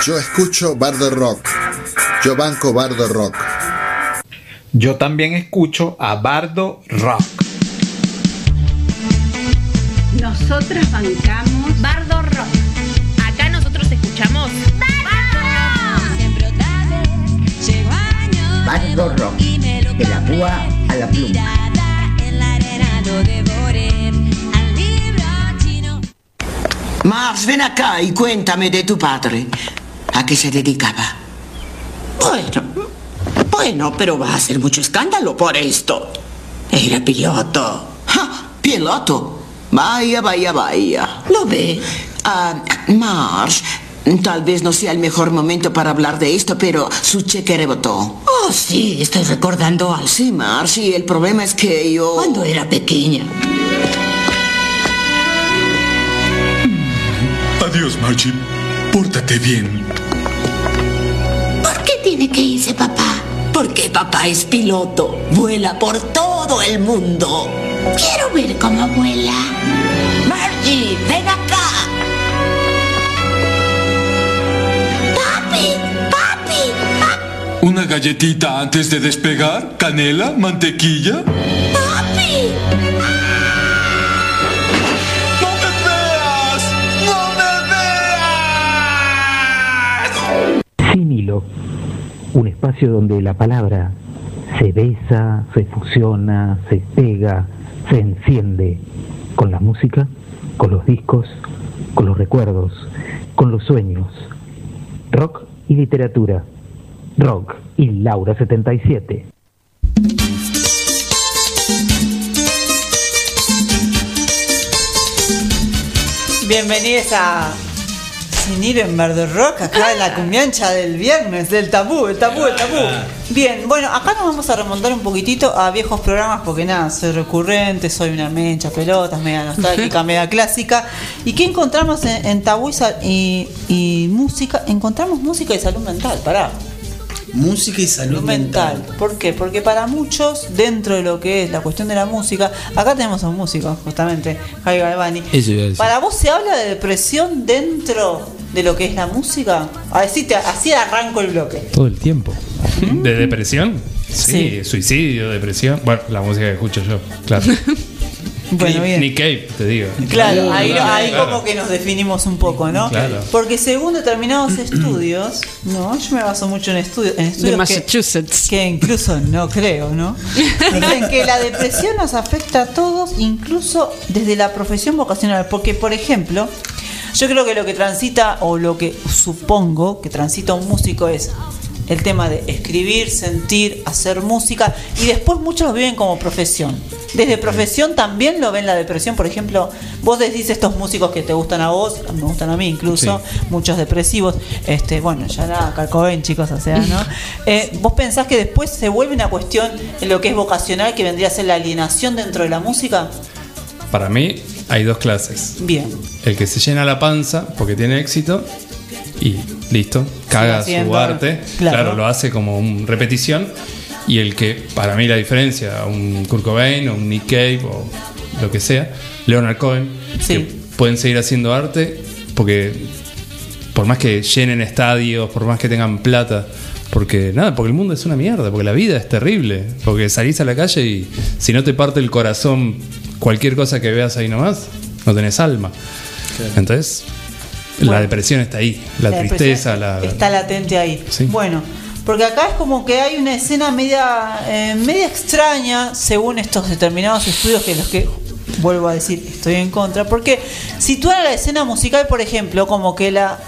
Yo escucho Bardo Rock. Yo banco Bardo Rock. Yo también escucho a Bardo Rock. Nosotras bancamos Bardo Rock. Acá nosotros escuchamos Bardo Rock, de la púa a la pluma. Mars, ven acá y cuéntame de tu padre. ¿A qué se dedicaba? Bueno, bueno, pero va a hacer mucho escándalo por esto. Era piloto. ¡Ja! ¿Piloto? Vaya, vaya, vaya. ¿Lo ve? Ah, Mars, tal vez no sea el mejor momento para hablar de esto, pero su cheque rebotó. Oh, sí, estoy recordando algo. Sí, Mars, y el problema es que yo... Cuando era pequeña. Adiós, Margie. Pórtate bien. ¿Por qué tiene que irse papá? Porque papá es piloto. Vuela por todo el mundo. Quiero ver cómo vuela. Margie, ven acá. ¿Una galletita antes de despegar? ¿Canela? ¿Mantequilla? papi. Sin hilo, un espacio donde la palabra se besa, se fusiona, se pega, se enciende con la música, con los discos, con los recuerdos, con los sueños. Rock y literatura. Rock y Laura 77. Bienvenidos a sin ir en de Rock, acá en la ah. cumbiancha del viernes, del tabú, el tabú, el tabú. Ah. Bien, bueno, acá nos vamos a remontar un poquitito a viejos programas porque nada, soy recurrente, soy una mencha, pelotas, media nostálgica, media clásica. ¿Y qué encontramos en, en tabú y, y, música? Encontramos música y salud mental, pará. Música y salud mental. ¿Por qué? Porque para muchos, dentro de lo que es la cuestión de la música, acá tenemos a un músico, justamente, Javi Galvani. Eso iba a decir. ¿Para vos se habla de depresión dentro de lo que es la música? Así, te, así arranco el bloque. Todo el tiempo. ¿De depresión? Sí, suicidio, depresión. Bueno, la música que escucho yo, claro. Bueno, bien. Nick Cave, te digo. Claro, ahí, ahí Claro. como que nos definimos un poco, ¿no? Claro. Porque según determinados estudios, no, yo me baso mucho en estudios, en estudios De que- Massachusetts. Que, incluso no creo, ¿no? Dicen que la depresión nos afecta a todos, incluso desde la profesión vocacional, porque por ejemplo, yo creo que lo que transita o lo que supongo que transita un músico es el tema de escribir, sentir, hacer música y después muchos lo viven como profesión. Desde profesión también lo ven la depresión, por ejemplo, vos decís estos músicos que te gustan a vos, me gustan a mí incluso, muchos depresivos, este, bueno, ya nada, Calcoben chicos, o sea, ¿no? Eh, vos pensás que después se vuelve una cuestión en lo que es vocacional, que vendría a ser la alienación dentro de la música. Para mí hay dos clases. Bien, El que se llena la panza porque tiene éxito y listo, caga su arte. claro. Claro. lo hace como un repetición. Y el que, para mí la diferencia, un Kurt Cobain o un Nick Cave o lo que sea, Leonard Cohen, que pueden seguir haciendo arte porque por más que llenen estadios, por más que tengan plata, porque nada, porque el mundo es una mierda, porque la vida es terrible, porque salís a la calle y si no te parte el corazón cualquier cosa que veas ahí nomás, no tenés alma. Entonces, la depresión está ahí, la, La tristeza, la... está latente ahí. Sí. Bueno, porque acá es como que hay una escena media, eh, media extraña según estos determinados estudios que los que vuelvo a decir estoy en contra, porque sitúan a la escena musical, por ejemplo, como que la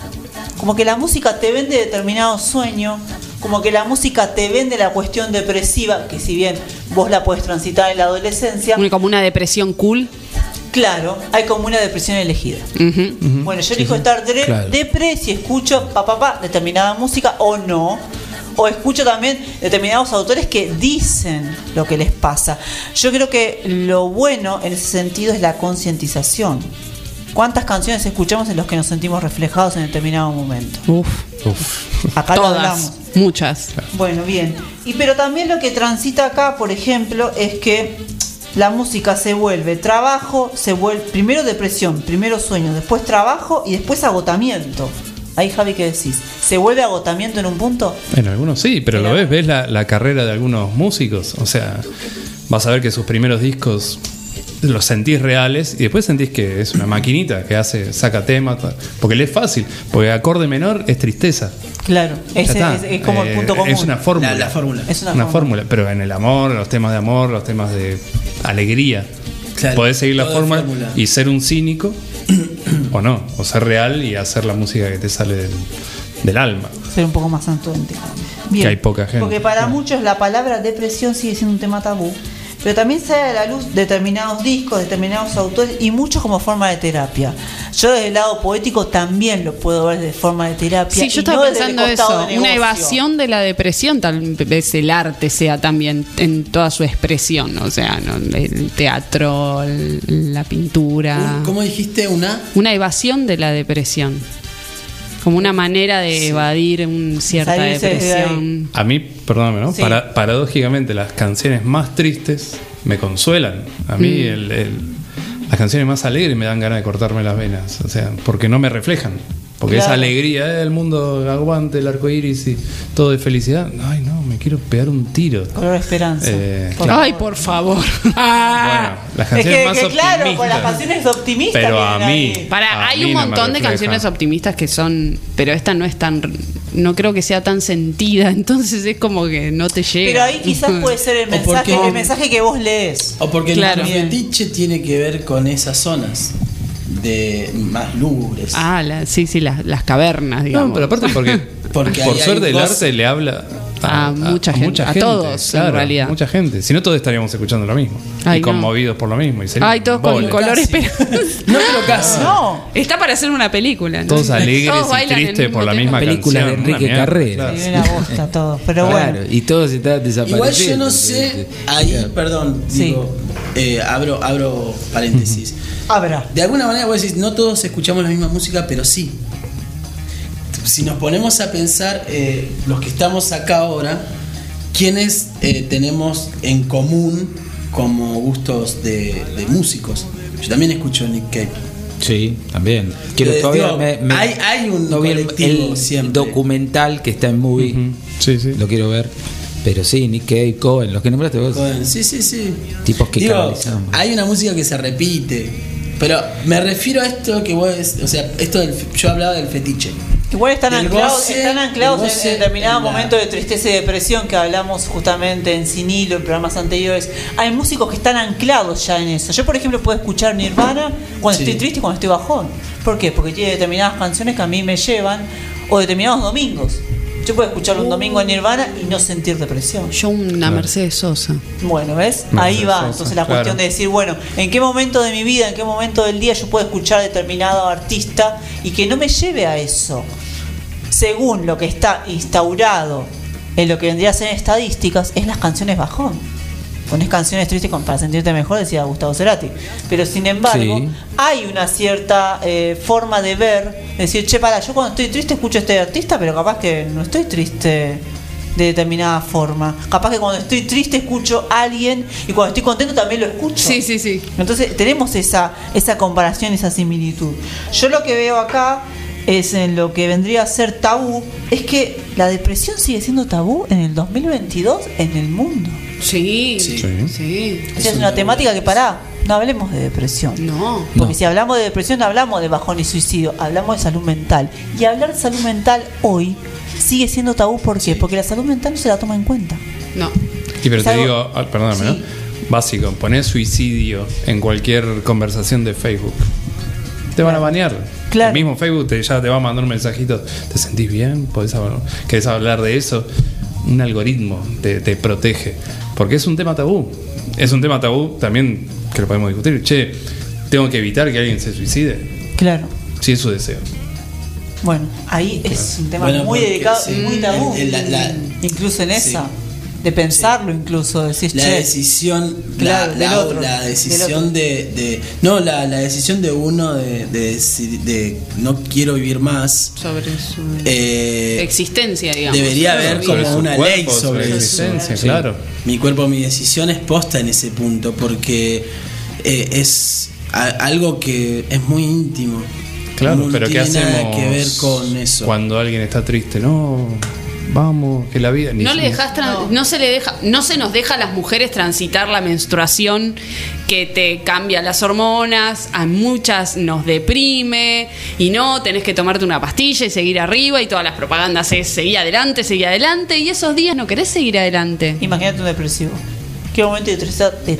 como que la música te vende determinado sueño, como que la música te vende la cuestión depresiva, que si bien vos la puedes transitar en la adolescencia, Como una depresión cool. Claro, hay como una depresión elegida. Bueno, yo elijo estar Claro. depre si escucho pa, pa, pa, determinada música o no. O escucho también determinados autores que dicen lo que les pasa. Yo creo que lo bueno en ese sentido es la concientización. ¿Cuántas canciones escuchamos en los que nos sentimos reflejados en determinado momento? Uf. Acá lo hablamos. Muchas. Bueno, bien. Y pero también lo que transita acá, por ejemplo, es que la música se vuelve trabajo, se vuelve primero depresión, primero sueño, después trabajo y después agotamiento. Ahí Javi, ¿qué decís? ¿Se vuelve agotamiento en un punto? En algunos sí, pero lo ves, ves la, la carrera de algunos músicos. O sea, vas a ver que sus primeros discos los sentís reales y después sentís que es una maquinita que hace, saca temas, porque le es fácil, porque acorde menor es tristeza. Claro, está. es, es como el Eh, punto común. Es una fórmula. La- la fórmula. Es una Una, fórmula. fórmula. Pero en el amor, los temas de amor, los temas de alegría. Claro, Podés seguir la es fórmula fórmula. y ser un cínico o no. O ser real y hacer la música que te sale del, del alma. Ser un poco más auténtico. Que hay poca gente. Porque para muchos la palabra depresión sigue siendo un tema tabú. Pero también sale a la luz determinados discos, determinados autores y muchos como forma de terapia. Yo desde el lado poético también lo puedo ver de forma de terapia. Sí, yo estaba no pensando eso, una evasión de la depresión, tal vez el arte sea también en toda su expresión, o sea, ¿no? el teatro, el- la pintura. ¿Cómo dijiste? Una. Una evasión de la depresión. Como una manera de evadir un cierta Salirse de depresión. A mí, perdóname, ¿no? Sí. Para- paradójicamente, las canciones más tristes me consuelan. A mí, Mm. el- el- las canciones más alegres me dan ganas de cortarme las venas. O sea, porque no me reflejan. Porque esa Claro. alegría, eh, el mundo aguante, el arco iris y todo de felicidad. Ay, no, me quiero pegar un tiro. Color esperanza. Eh, Por claro. Ay, por favor. Bueno, las Es canciones que, más que claro, con optimistas. las canciones optimistas. Pero a mí. ahí. Para, a hay mí un no montón de canciones optimistas que son, pero esta no es tan, no creo que sea tan sentida, entonces es como que no te llega. Pero ahí quizás puede ser el mensaje, porque- el mensaje que vos lees. O porque Claro. el fetiche tiene que ver con esas zonas de más lúgubres. Ah, la- sí, sí, las, las cavernas, digamos. No, pero aparte porque, Porque por suerte el arte le habla A mucha gente, a todos, en claro, realidad. Mucha gente. Si no, todos estaríamos escuchando lo mismo. Ay, y no. conmovidos por lo mismo. Y Ay, todos con vole. colores, pero. No, pero casi. No. Está para hacer una película. ¿no? Todos alegres Todos y tristes por la misma Película de canción. Enrique Una mierda, Carrera. claro. Sí, una bosta todo. Pero Claro, bueno. y todos están desapareciendo. Igual yo no sé, ahí, perdón, Sí. digo, eh, abro, abro paréntesis. Abra. De alguna manera vos decís, no todos escuchamos la misma música, pero sí. Si nos ponemos a pensar, eh, los que estamos acá ahora, ¿quiénes eh, tenemos en común como gustos de, de músicos? Yo también escucho Nick Cave. Sí, también. Quiero Eh, todavía digo, me- me- hay- hay un el- colectivo el, siempre. documental que está en movie. Sí, sí. Lo quiero ver. Pero sí, Nick Cave, Cohen, los que nombraste vos. Bueno, sí, sí, sí. Tipos que Digo, canalizamos. hay una música que se repite. Pero me refiero a esto que vos, o sea, esto del, yo hablaba del fetiche. Igual están anclados, goce, están anclados en- goce en determinados en la- momentos de tristeza y depresión que hablamos justamente en Sinilo, en programas anteriores. Hay músicos que están anclados ya en eso. Yo, por ejemplo, puedo escuchar Nirvana cuando Sí. estoy triste y cuando estoy bajón. ¿Por qué? Porque tiene determinadas canciones que a mí me llevan, o determinados domingos. Yo puedo escuchar un domingo en Nirvana y no sentir depresión. Yo una Mercedes Sosa. Bueno, ¿ves? Mercedes Ahí va. Sosa, Entonces la claro. cuestión de decir, bueno, ¿en qué momento de mi vida, en qué momento del día yo puedo escuchar determinado artista y que no me lleve a eso? Según lo que está instaurado en lo que vendría a ser estadísticas, es las canciones bajón. Pones canciones tristes con- para sentirte mejor, decía Gustavo Cerati. Pero sin embargo, Sí. hay una cierta eh, forma de ver, decir, che, para, yo cuando estoy triste escucho a este artista, pero capaz que no estoy triste de determinada forma. Capaz que cuando estoy triste escucho a alguien y cuando estoy contento también lo escucho. Sí, sí, sí. Entonces tenemos esa, esa comparación, esa similitud. Yo lo que veo acá es en lo que vendría a ser tabú, es que la depresión sigue siendo tabú en el 2022 en el mundo. Sí, Sí. sí. Esa es una temática que para, no hablemos de depresión. No. Porque No. si hablamos de depresión no hablamos de bajón y suicidio, hablamos de salud mental. Y hablar de salud mental hoy sigue siendo tabú, ¿por qué? Porque la salud mental no se la toma en cuenta. No. Y pero Es te algo- digo, ah, perdóname, ¿no? Sí. Básico, ponés suicidio en cualquier conversación de Facebook. Te van a banear. Claro. El mismo Facebook te, ya te va a mandar un mensajito. ¿Te sentís bien? ¿Podés hablar? ¿Querés hablar de eso? Un algoritmo te, te protege. Porque es un tema tabú. Es un tema tabú también que lo podemos discutir. Che, tengo que evitar que alguien se suicide. Claro. Si es su deseo. Bueno, ahí es un tema Bueno, muy delicado sí, y muy tabú. el- el- la- la- incluso en sí. esa. De pensarlo incluso, decís, La che, decisión, Claro, la, del la- otro, la del decisión otro. de, de- no, la, la decisión de uno de, de, de no quiero vivir más. Sobre su eh, existencia, digamos. Debería haber Sobre como una cuerpo, ley sobre sobre su eso. existencia, Sí. claro. Mi cuerpo, mi decisión es posta en ese punto porque eh, es a- algo que es muy íntimo. Claro, No pero ¿qué tiene nada hacemos que ver con eso. cuando alguien está triste? No, vamos, que la vida... ni- No le dejas tran- no. se le deja, no se nos deja a las mujeres transitar la menstruación que te cambia las hormonas, a muchas nos deprime y no, tenés que tomarte una pastilla y seguir arriba y todas las propagandas es seguir adelante, seguir adelante y esos días no querés seguir adelante. imagínate un depresivo. ¿Qué momento de tristeza, de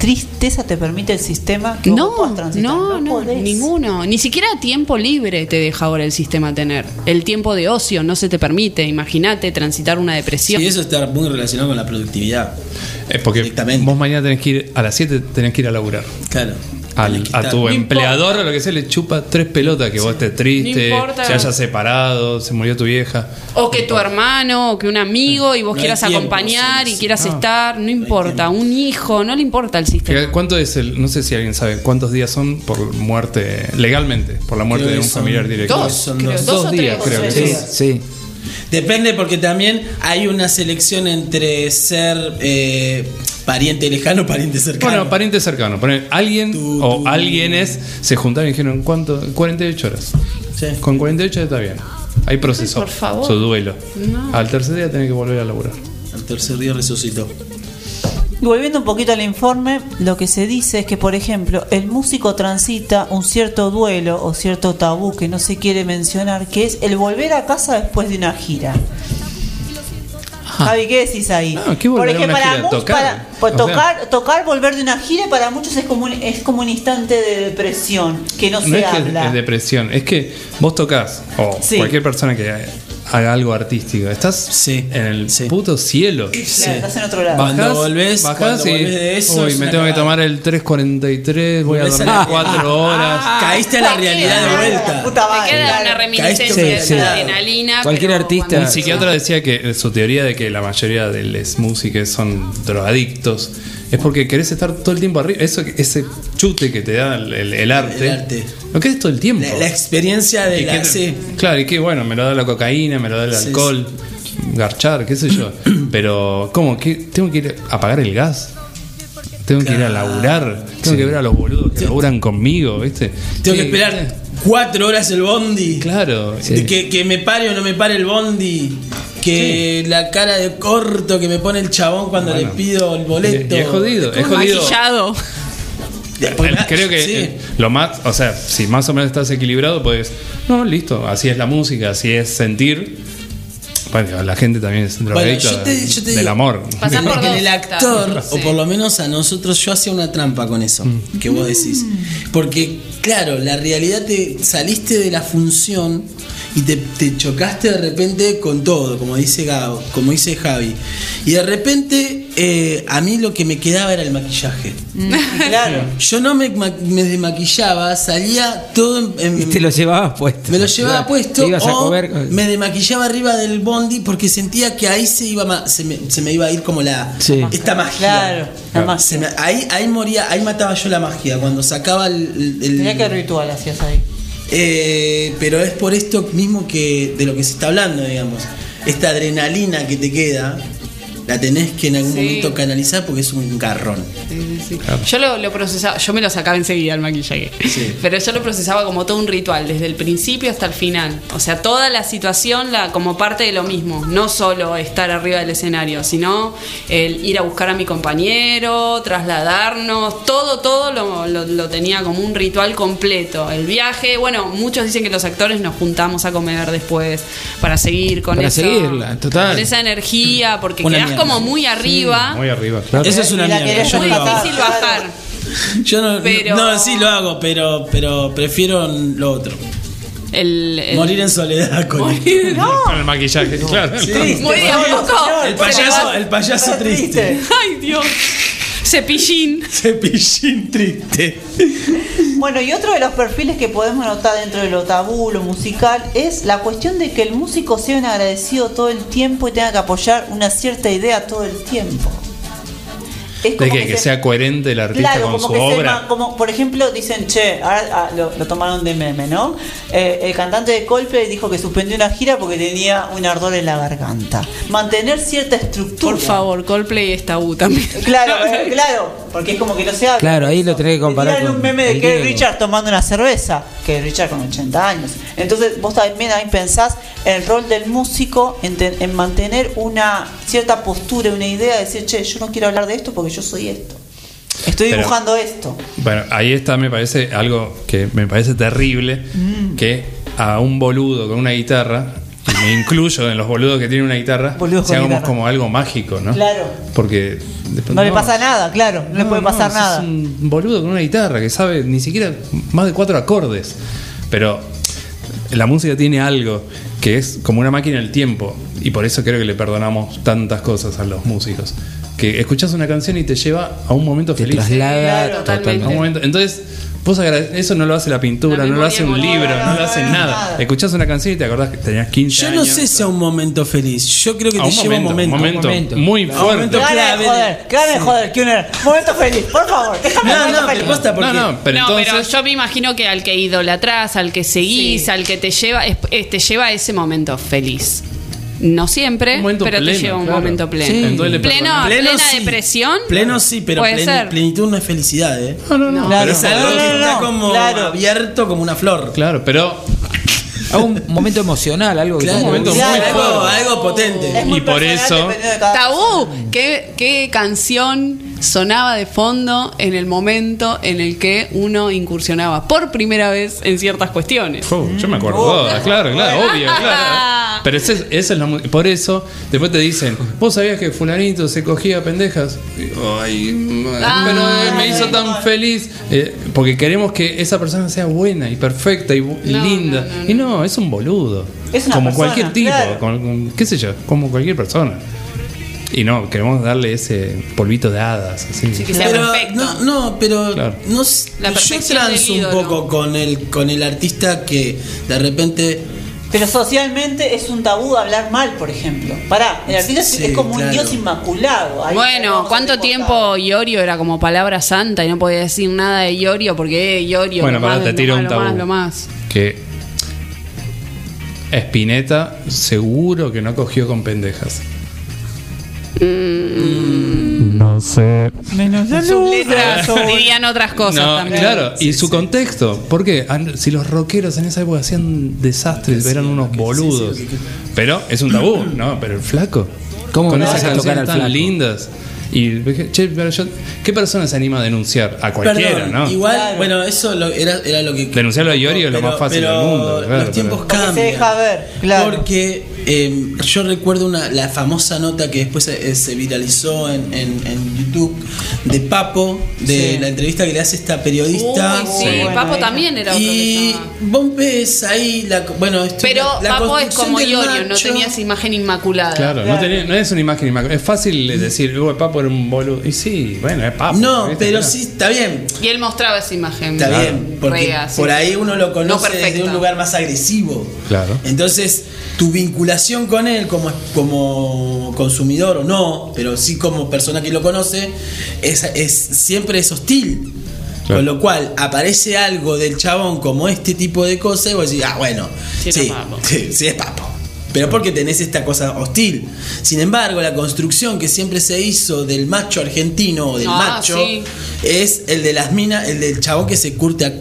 tristeza te permite el sistema que vos No, puedas transitar? no, no, podés. ninguno. Ni siquiera tiempo libre te deja ahora el sistema tener. El tiempo de ocio no se te permite. Imagínate transitar una depresión. Sí, eso está muy relacionado con la productividad. Es porque vos mañana tenés que ir a las 7 tenés que ir a laburar. Claro. Al- a tu No empleador o lo que sea le chupa tres pelotas que vos estés triste, No importa. se hayas separado, se murió tu vieja. O que tu hermano, o que un amigo y vos quieras tiempo, acompañar y quieras No. estar, no importa. Un hijo, no le importa el sistema. ¿Cuánto es el, no sé si alguien sabe, cuántos días son por muerte, legalmente, por la muerte Creo de un son familiar directo? dos, son creo, dos. dos o días, tres. creo que. Sí. Depende porque también hay una selección entre ser eh, pariente lejano o pariente cercano. Bueno, pariente cercano. Poner alguien o tu- alguienes se juntaron y dijeron, ¿cuánto? 48 horas. Sí. Con 48 está bien. Hay proceso, Ay, por favor. su duelo. No. Al tercer día tenés que volver a laburar. Al tercer día resucitó. Y volviendo un poquito al informe, lo que se dice es que, por ejemplo, el músico transita un cierto duelo o cierto tabú que no se quiere mencionar, que es el volver a casa después de una gira. Javi, ¿qué decís ahí? No, ¿qué Porque para muchos, Tocar. para- pues O sea- tocar, tocar, volver de una gira, para muchos es como un, es como un instante de depresión que no, No se es que habla. es depresión, es que vos tocas, o Sí. cualquier persona que haga algo artístico. Estás en el puto cielo. estás en otro lado. Cuando Bajás, volvés- bajás cuando y, volvés de eso, uy, es me tengo que tomar el 3.43, voy a dormir la- 4 horas. Caíste a la realidad de vuelta. Te queda una reminiscencia Sí, de sí. esa adrenalina. Cualquier artista- Un psiquiatra decía que su teoría de que la mayoría de los músicos son drogadictos es porque querés estar todo el tiempo arriba. Eso, ese chute que te da el, el- el arte, El arte. lo querés todo el tiempo. La, la experiencia de la. que- sí. Claro, y que bueno, me lo da la cocaína, me lo da el Sí, alcohol, garchar, qué sé yo. Pero, ¿cómo? ¿Qué? ¿Tengo que ir a apagar el gas? Tengo que ir a laburar, tengo que ver a los boludos que laburan conmigo, ¿viste? Tengo que esperar cuatro horas el bondi. Claro. Que, que me pare o no me pare el bondi. Que la cara de corto que me pone el chabón cuando Bueno. le pido el boleto. Y es jodido, es jodido. Creo que sí. Lo más, o sea, si más o menos estás equilibrado, pues, no, listo, así es la música, así es sentir. Bueno, la gente también es drogadicta yo te- yo te del digo, amor. Pasá por el actor, sí. o por lo menos a nosotros, yo hacía una trampa con eso, Mm. que vos decís. Porque, claro, la realidad te saliste de la función y te, te chocaste de repente con todo, como dice Gabo, como dice Javi. Y de repente, eh, a mí lo que me quedaba era el maquillaje. Claro. Yo no me, me desmaquillaba, salía todo en, en- Y te lo llevabas puesto. me lo llevaba Claro. puesto Te ibas a o comer. me desmaquillaba arriba del bondi porque sentía que ahí se iba ma- se, me, se me iba a ir como la Sí. esta magia. Claro, la magia. Se me- ahí, ahí moría, ahí mataba yo la magia cuando sacaba el, el- el- Tenía que ritual hacías ahí. eh, pero es por esto mismo que de lo que se está hablando, digamos. Esta adrenalina que te queda, la tenés que en algún Sí. momento canalizar porque es un garrón. Yo lo, lo procesaba, yo me lo sacaba enseguida el maquillaje. Pero yo lo procesaba como todo un ritual, desde el principio hasta el final. O sea, toda la situación la, como parte de lo mismo. No solo estar arriba del escenario, sino el ir a buscar a mi compañero, trasladarnos, todo, todo lo, lo- lo tenía como un ritual completo. El viaje, bueno, muchos dicen que los actores nos juntamos a comer después para seguir con Para eso. seguirla, total. Con esa energía, porque Una quedás mierda. Como muy arriba. Muy arriba, claro. Eso es una mierda. no muy lo hago. difícil bajar. Yo no, Pero- no, sí lo hago, pero, pero prefiero lo otro. El, el- Morir en soledad con Morir- Con el maquillaje, claro. Muy de a poco. El payaso, el payaso triste. Ay, Dios. Cepillín. Cepillín triste. Bueno, y otro de los perfiles que podemos notar dentro de lo tabú, lo musical, es la cuestión de que el músico sea un agradecido todo el tiempo y tenga que apoyar una cierta idea todo el tiempo. Es De que, que se- sea coherente el artista Claro, con como su que obra. ma- como por ejemplo dicen, che, ahora ah, lo, lo tomaron de meme, ¿no? Eh, el cantante de Coldplay dijo que suspendió una gira porque tenía un ardor en la garganta. Mantener cierta estructura. Por favor, Coldplay es tabú también. Claro, eh, claro, porque es como que no se habla. Claro, ahí lo tenés que comparar con un meme de Diego. Richard tomando una cerveza, que Richard con 80 años. Entonces vos también ahí pensás el rol del músico en, en mantener una cierta postura, una idea, de decir, che, yo no quiero hablar de esto porque yo soy esto. Estoy Pero- dibujando esto. Bueno, ahí está, me parece algo que me parece terrible, Mm. que a un boludo con una guitarra, y me incluyo en los boludos que tienen una guitarra, Boludos con sea como, algo mágico, ¿no? Claro. Porque después- No, le pasa nada, claro, no, le puede pasar es nada. un boludo con una guitarra que sabe ni siquiera más de cuatro acordes. Pero la música tiene algo que es como una máquina del tiempo. Y por eso creo que le perdonamos tantas cosas a los músicos. Que escuchas una canción y te lleva a un momento Te feliz. traslada Claro, totalmente. A un momento- entonces, vos eso no lo hace la pintura, La no lo hace un libro, no lo hace nada. Escuchás una canción y te acordás que tenías 15 Yo años. no sé si a un momento feliz. Yo creo que A te un lleva un momento, momento. un momento muy Un fuerte. momento Gana de clave. joder, de joder, que una- Momento feliz, por favor, déjame No, momento no, feliz. pero posta porque. No, no, pero no, entonces. pero yo me imagino que al que idolatrás, al que seguís, Sí. al que te lleva, es- es- te lleva a ese momento feliz. No siempre, Un momento pero pleno, te lleva a un claro. momento pleno. Sí. Pleno. Pleno plena sí. depresión. Pleno sí, pero plen- plenitud no es felicidad, ¿eh? No, no, no. Claro. pero Es algo que está como claro. abierto como una flor. Claro, pero A un momento emocional, algo que Claro, te- momento claro, muy algo, fuerte. algo potente. Es muy Y por eso- Tabú, ¿Qué, qué canción sonaba de fondo en el momento en el que uno incursionaba por primera vez en ciertas cuestiones. Yo me acuerdo Oh. todas, claro, claro, obvio, claro. Pero ese, ese es la por eso, después te dicen, ¿vos sabías que fulanito se cogía pendejas? Ay, Ah. pero eh, me hizo tan feliz. Eh, porque queremos que esa persona sea buena y perfecta y, bu- y No, linda. Y no, es un boludo. Es una como persona, cualquier tipo, claro. con- con- qué sé yo, como cualquier persona. Y no, queremos darle ese polvito de hadas. Así. pero, No, no, pero Claro. no, La yo transo un poco con el, con el artista que de repente. Pero socialmente es un tabú hablar mal, por ejemplo. Pará, el artista es- Sí, es como un dios inmaculado. Ahí Bueno, ¿cuánto tiempo Iorio era como palabra santa y no podía decir nada de Iorio porque eh, Iorio Bueno, más, te tiro un lo tabú. más, lo más. Que Spinetta seguro que no cogió con pendejas. No sé. Menos Sus letras dirían otras cosas No, también. claro, y su contexto. ¿Por qué? Si los rockeros en esa época hacían desastres, eran unos boludos. Pero es un tabú, ¿no? Pero el flaco. ¿Cómo con esas canciones tan flaco? lindas. Y che, pero yo, ¿qué persona se anima a denunciar? A cualquiera, Perdón, ¿no? igual, bueno, eso lo- era, era lo que. Denunciarlo a Iorio es lo Pero- más fácil pero del mundo. claro, los pero- tiempos Porque se cambian. deja ver, claro. Porque eh, yo recuerdo una, la famosa nota que después se, se viralizó en, en- en YouTube de Papo, de Sí. la entrevista que le hace esta periodista. Uy, sí, Papo también era otro Y vos ves ahí, la, bueno, esto- Pero la, la Papo es como Iorio, no tenía esa imagen inmaculada. Claro, No, tenía- no es una imagen inmaculada. Es fácil decir, "Uy, Papo era un boludo. Y sí, bueno, es Papo. No, ¿viste? pero Claro. sí, está bien. Y él mostraba esa imagen. Está bien, porque Rea, sí, por ahí uno lo conoce No desde un lugar más agresivo. Claro. Entonces, tu vinculación con él como, como consumidor o no, pero sí como persona que lo conoce, es, es- siempre es hostil. Con lo cual aparece algo del chabón como este tipo de cosas y vos decís, ah, bueno, Sí, sí, era papo. sí, sí es papo. Pero porque tenés esta cosa hostil. Sin embargo, la construcción que siempre se hizo del macho argentino o del Ah, macho sí. es el de las minas, el del chabón que se curte a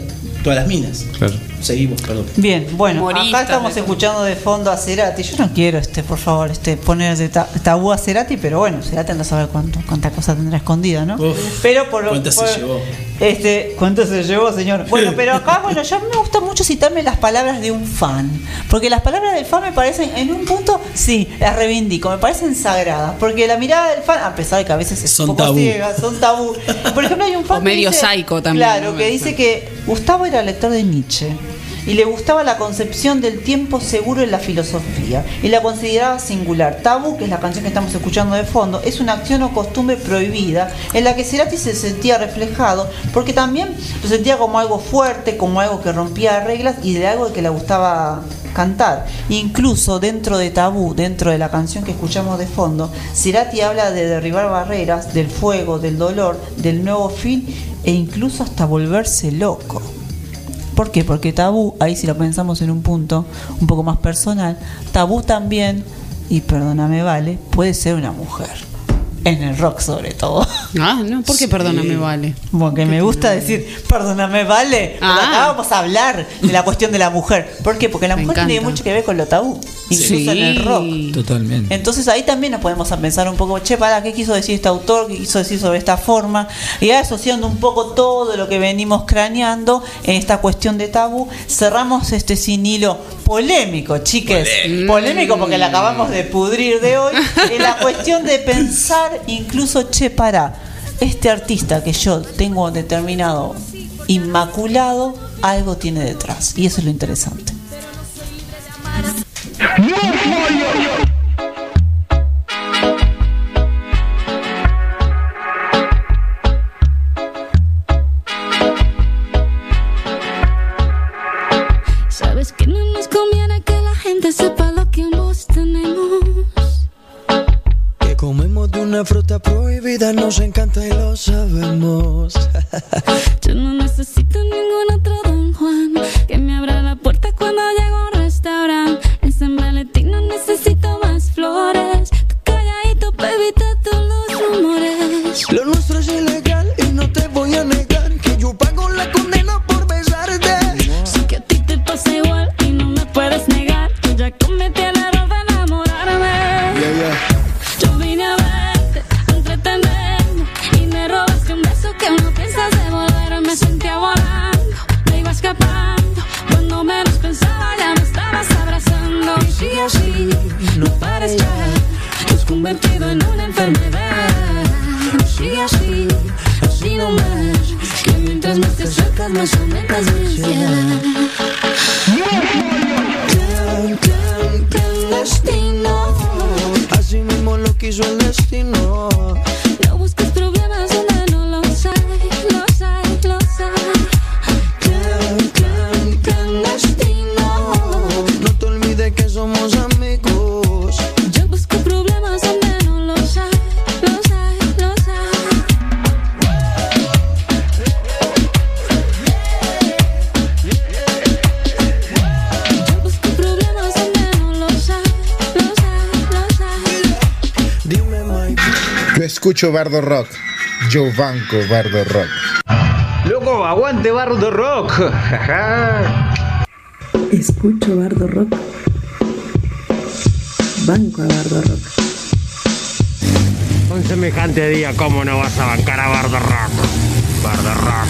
todas las minas. Claro. Seguimos, perdón. Bien, bueno, acá estamos escuchando de fondo a Cerati. Yo no quiero, este, por favor, este, poner de ta- tabú a Cerati, pero bueno, Cerati anda a saber cuánto, cuánta cosa tendrá escondida, ¿no? Uf, pero por lo ¿cuántas se llevó? Este, ¿cuánto se llevó, señor? Bueno, pero acá, bueno, yo me gusta mucho citarme las palabras de un fan. Porque las palabras del fan me parecen, en un punto, sí, las reivindico, me parecen sagradas. Porque la mirada del fan, a pesar de que a veces es Son un poco tabú. ciega, son tabú. Por ejemplo, hay un fan O medio dice- psycho también, Claro, ¿no? que dice que Gustavo era lector de Nietzsche y le gustaba la concepción del tiempo seguro en la filosofía y la consideraba singular. Tabú, que es la canción que estamos escuchando de fondo, es una acción o costumbre prohibida en la que Cerati se sentía reflejado porque también lo sentía como algo fuerte, como algo que rompía reglas y de algo que le gustaba cantar. Incluso dentro de Tabú, dentro de la canción que escuchamos de fondo, Cerati habla de derribar barreras, del fuego, del dolor, del nuevo fin e incluso hasta volverse loco. ¿Por qué? Porque tabú, ahí si lo pensamos en un punto un poco más personal, tabú también, y perdóname vale, puede ser una mujer. En el rock sobre todo. Ah, no, ¿por qué perdóname, vale? Porque me gusta decir, perdóname vale. Ah. acá vamos a hablar de la cuestión de la mujer. ¿Por qué? Porque la Me mujer tiene mucho que ver con lo tabú, incluso en el rock. Totalmente. Entonces ahí también nos podemos pensar un poco, che, para, ¿qué quiso decir este autor? ¿Qué quiso decir sobre esta forma? Y ya asociando un poco todo lo que venimos craneando en esta cuestión de tabú, cerramos este sin hilo polémico, chiques. Polémico porque la acabamos de pudrir de hoy. En la cuestión de pensar incluso, che, para, este artista que yo tengo determinado inmaculado, algo tiene detrás. Y eso es lo interesante. Encanta y escucho Bardo Rock. Yo banco Bardo Rock. Loco, aguante Bardo Rock. Escucho Bardo Rock. Banco a Bardo Rock. Un semejante día, ¿cómo no vas a bancar a Bardo Rock? Bardo Rock.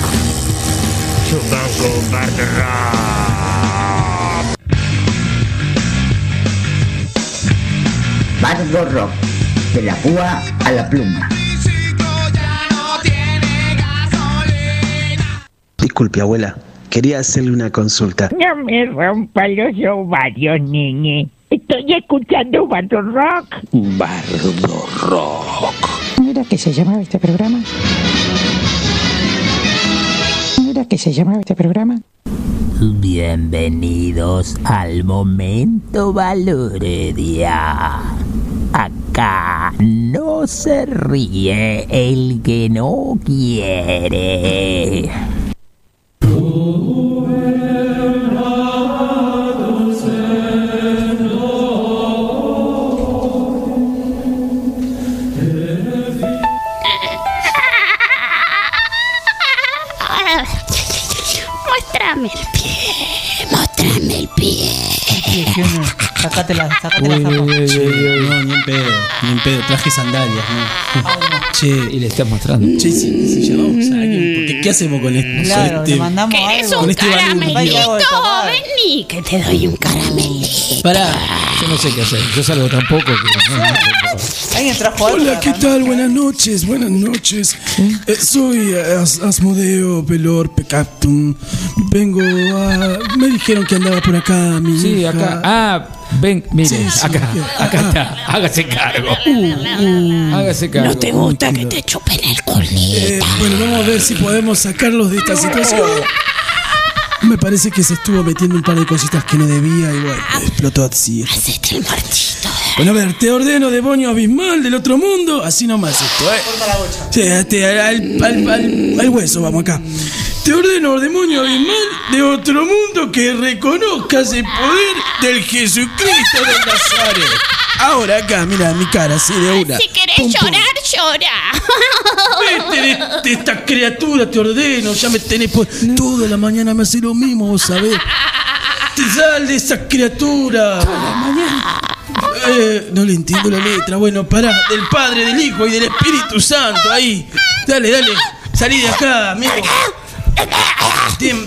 Yo banco Bardo Rock. Bardo Rock, de la púa a la pluma. Disculpe, abuela. Quería hacerle una consulta. No me rompa los ovarios, niñe. Estoy escuchando Bardo Rock. Bardo Rock. ¿No era que se llamaba este programa? ¿No era que se llamaba este programa? Bienvenidos al momento Valoredia. Acá no se ríe el que no quiere. Muéstrame el pie, muéstrame el pie. Sacátela, sacátela, Uy, zapa. uy, uy, uy, No, ni en pedo. Ni en pedo. Traje sandalias, ¿no? Che. Y le estás mostrando. Che, si, si llamamos a alguien, ¿qué hacemos con esto? Claro, con le este, mandamos ¿Querés algo. con un este balón? caramelito? Vení, que te doy un caramelito. Pará, yo no sé qué hacer. Yo salgo tampoco. Que, no, no, no. ¿Alguien trajo algo? Hola, ¿qué tal? Buenas noches, buenas noches. Eh, soy As- Asmodeo Pelor Pecaptum. Vengo a. Me dijeron que andaba por acá, mi Sí, hija. acá. Ah, ven, mire, Sí, sí, acá, acá. acá está. Hágase cargo. Uh, Hágase cargo. No te gusta que te chupen el culito. Eh, bueno, vamos a ver si podemos sacarlos de esta situación. Me parece que se estuvo metiendo un par de cositas que no debía y bueno, explotó así. Hacete el marchito. Bueno, a ver, te ordeno, demonio abismal del otro mundo, así nomás esto, ¿eh? Sí, este, al, al- al- al hueso, vamos acá. Te ordeno, demonio abismal de otro mundo, que reconozcas el poder del Jesucristo de Nazaret. Ahora acá, mira mi cara, así de una. Si querés Pum, pum. llorar, llora. Vete de, de esta criatura, te ordeno, ya me tenés por... Toda la mañana me hace lo mismo, vos sabés. Te sal de esa criatura. Eh, no le entiendo la letra. Bueno, pará, del Padre, del Hijo y del Espíritu Santo, ahí. Dale, dale, salí de acá, amigo.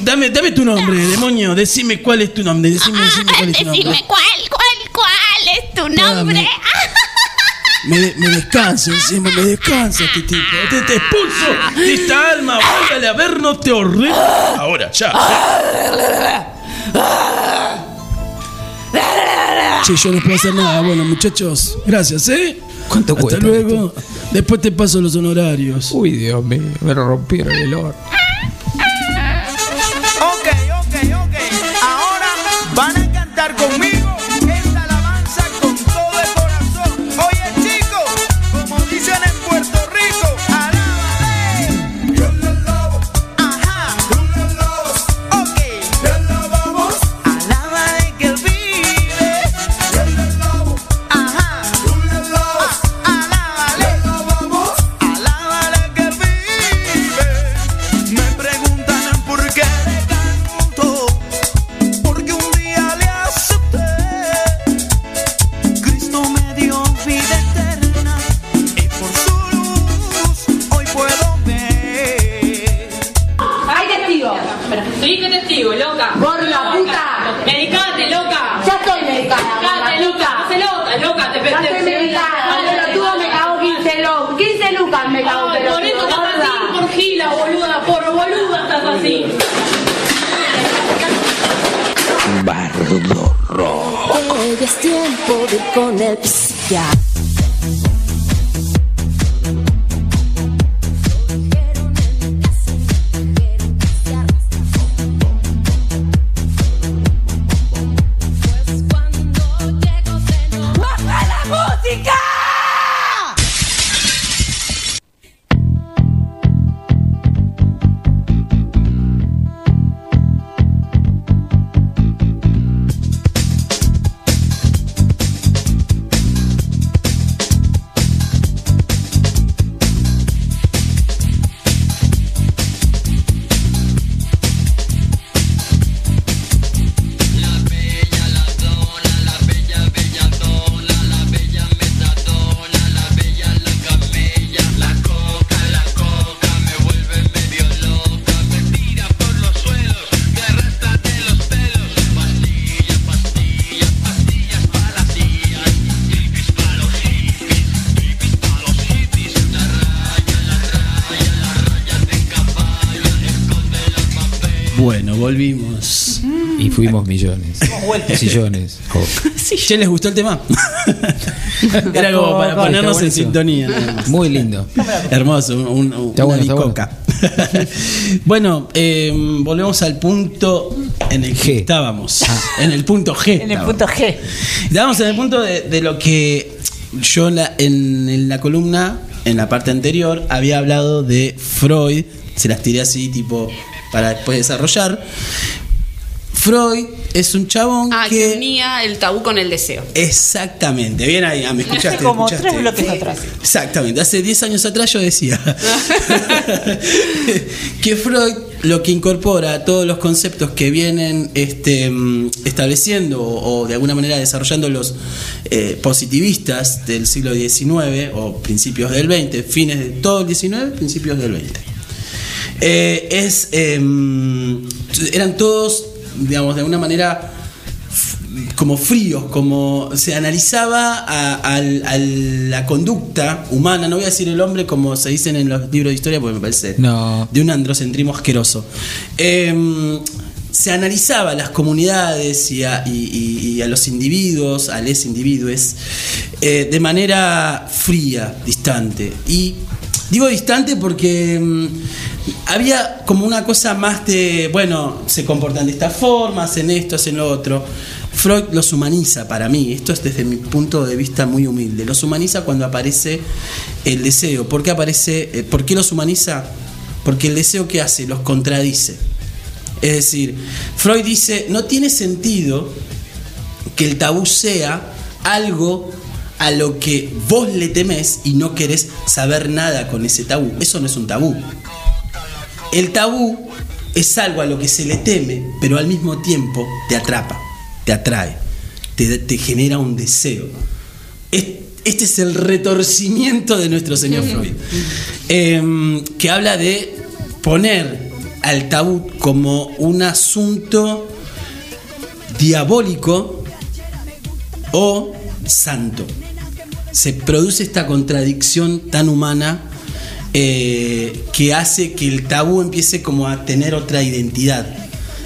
Dame, dame tu nombre, demonio. Decime cuál es tu nombre. Decime, decime cuál es tu nombre. Decime cuál, cuál, cuál es tu nombre. Me, de- me descansa encima, me descansa este tipo. Te, te expulso de esta alma. Vuélvale a ver, no te ordeno. Ahora, ya. Che, yo no puedo hacer nada. Bueno, muchachos, gracias, ¿eh? ¿Cuánto Hasta cuesta luego. Después te paso los honorarios. Uy, Dios mío, me lo rompieron el horno. Bardo Rock. Es tiempo de ir con el. Sillones. Oh. ¿Ya les gustó el tema? Era como para ponernos en sintonía. nada más. Muy lindo. Hermoso, un, un- Está una bueno, está bicoca. bueno, eh, volvemos al punto en el que estábamos. En el punto G. En el punto G. Estábamos en el punto de, de lo que yo en la, en- en la columna, en la parte anterior, había hablado de Freud. Se las tiré así, tipo, para después desarrollar. Freud es un chabón Ah, que... que unía el tabú con el deseo. Exactamente, bien ahí, ah, me escuchaste. Hace como escuchaste. tres bloques atrás. Exactamente, hace 10 años atrás yo decía que Freud lo que incorpora todos los conceptos que vienen este, mm, estableciendo o, o de alguna manera desarrollando los eh, positivistas del siglo XIX o principios del XX, fines de todo el XIX, principios del XX. Eh, es, em, eran todos, digamos, de alguna manera como fríos, como se analizaba a, la conducta humana, no voy a decir el hombre como se dicen en los libros de historia porque me parece No. de un androcentrismo asqueroso. Em, se analizaba a las comunidades y a, y- y- y a los individuos, a les individuos, eh, de manera fría, distante. Y digo distante porque mm, había como una cosa más de, bueno, se comportan de esta forma, hacen esto, hacen lo otro. Freud los humaniza para mí, esto es desde mi punto de vista muy humilde, los humaniza cuando aparece el deseo. ¿Por qué aparece? eh, ¿Por qué los humaniza? Porque el deseo que hace los contradice. Es decir, Freud dice, no tiene sentido que el tabú sea algo a lo que vos le temés y no querés saber nada con ese tabú. Eso no es un tabú. El tabú es algo a lo que se le teme, pero al mismo tiempo te atrapa, te atrae, te, te genera un deseo. Es- Este es el retorcimiento de nuestro señor Freud, em, que habla de poner al tabú como un asunto diabólico o santo. Se produce esta contradicción tan humana eh, que hace que el tabú empiece como a tener otra identidad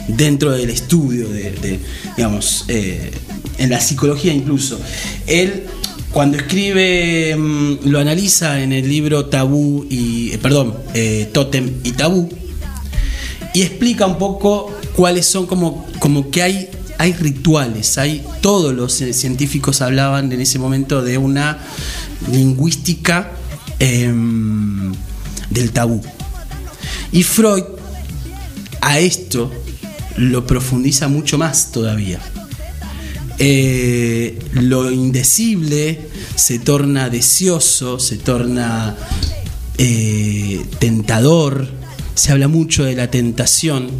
dentro del estudio, de, digamos, eh, en la psicología incluso. Él cuando escribe, mm, lo analiza en el libro Tabú y, eh, perdón, Tótem y Tabú, y explica un poco cuáles son como, como que hay, hay rituales, hay todos los eh, científicos hablaban en ese momento de una lingüística em, del tabú. Y Freud a esto lo profundiza mucho más todavía. Eh, lo indecible se torna deseoso, se torna eh, tentador, se habla mucho de la tentación.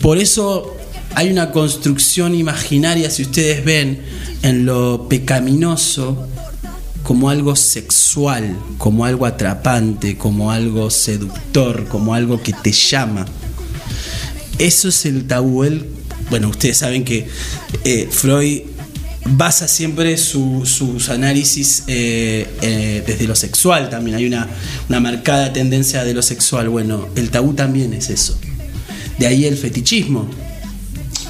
Por eso hay una construcción imaginaria, si ustedes ven, en lo pecaminoso como algo sexual, como algo atrapante, como algo seductor, como algo que te llama. Eso es el tabú. Él, bueno, ustedes saben que eh, Freud basa siempre su- sus análisis eh, eh, desde lo sexual también. Hay una marcada tendencia de lo sexual. Bueno, el tabú también es eso. De ahí el fetichismo.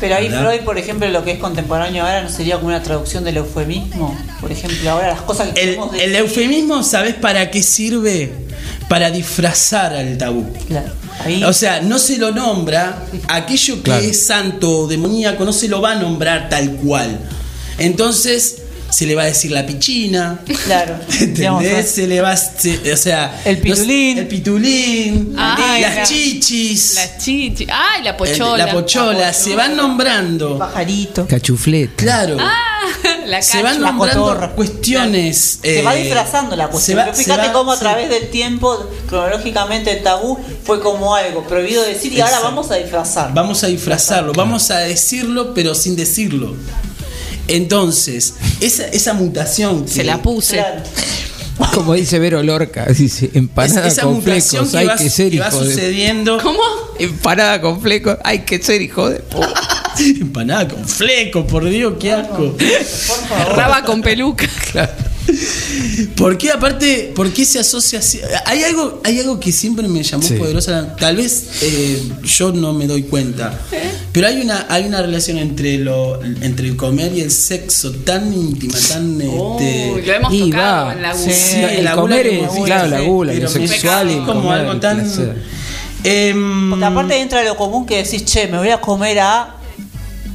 Pero ahí ¿verdad? Freud, por ejemplo, lo que es contemporáneo ahora no sería como una traducción del eufemismo. Por ejemplo, ahora las cosas que El, el eufemismo, ¿sabes para qué sirve? Para disfrazar al tabú. Ahí- O sea, no se lo nombra, aquello que Claro. es santo o demoníaco no se lo va a nombrar tal cual. Entonces se le va a decir la pichina. Claro. Digamos, ¿Entendés? Se le va a. se- o sea. El pitulín. el pitulín. Ay, las la- chichis. La chichi. Ay, la el- pochola. la pochola. Se van nombrando. Pajarito. Cachufleta. Claro. Ah, la se van nombrando cuestiones. Se eh, va disfrazando la cuestión. va- Pero se fíjate va- cómo a sí. través del tiempo, cronológicamente, el tabú fue como algo prohibido decir y ahora vamos a disfrazar. Vamos a disfrazarlo, vamos a decirlo, pero sin decirlo. Entonces, esa, esa mutación. Se la puse. Como dice Vero Lorca, dice empanada esa con mutación flecos, que hay va, que ser que va hijo de sucediendo. ¿Cómo? Empanada con flecos, hay que ser hijo de puta. Empanada con fleco, por Dios, qué asco. Raba con peluca. ¿Por qué aparte, por qué se asocia así? Hay algo, hay algo que siempre me llamó Sí. poderosa, tal vez eh, yo no me doy cuenta, pero hay una, hay una relación entre lo, entre el comer y el sexo tan íntima, tan este, Uy, lo hemos Y tocado va, en la Sí, gula. el la comer gula es, como claro, la sí, gula, lo sexual y el como comer, algo el tan em, Porque aparte entra lo común que decís, che, me voy a comer a.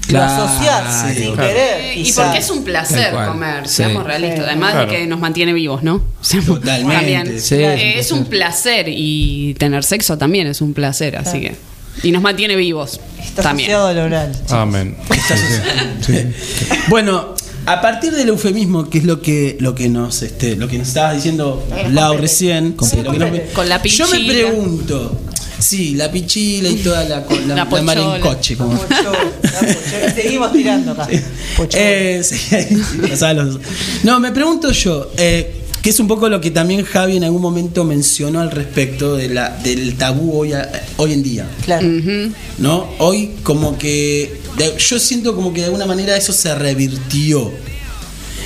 Claro, lo sin claro. querer. Y quizá. porque es un placer comer, Sí. seamos realistas. Además Claro. de que nos mantiene vivos, ¿no? Seamos- Totalmente. También. Sí, Eh, es es un placer y tener sexo también es un placer, así que. Y nos mantiene vivos. Está también. asociado al oral. Amén. Bueno, a partir del eufemismo, que es lo que lo que nos este, lo que nos estabas diciendo Lau recién, sí, lo que nos- Con la yo me pregunto, sí, la pichila y toda la la, La la, pochola. marincoche, como Seguimos tirando acá. Eh, sí, no, me pregunto yo, eh, que es un poco lo que también Javi en algún momento mencionó al respecto de la, del tabú hoy, a- hoy en día. Claro. ¿No? Hoy como que de- yo siento como que de alguna manera eso se revirtió.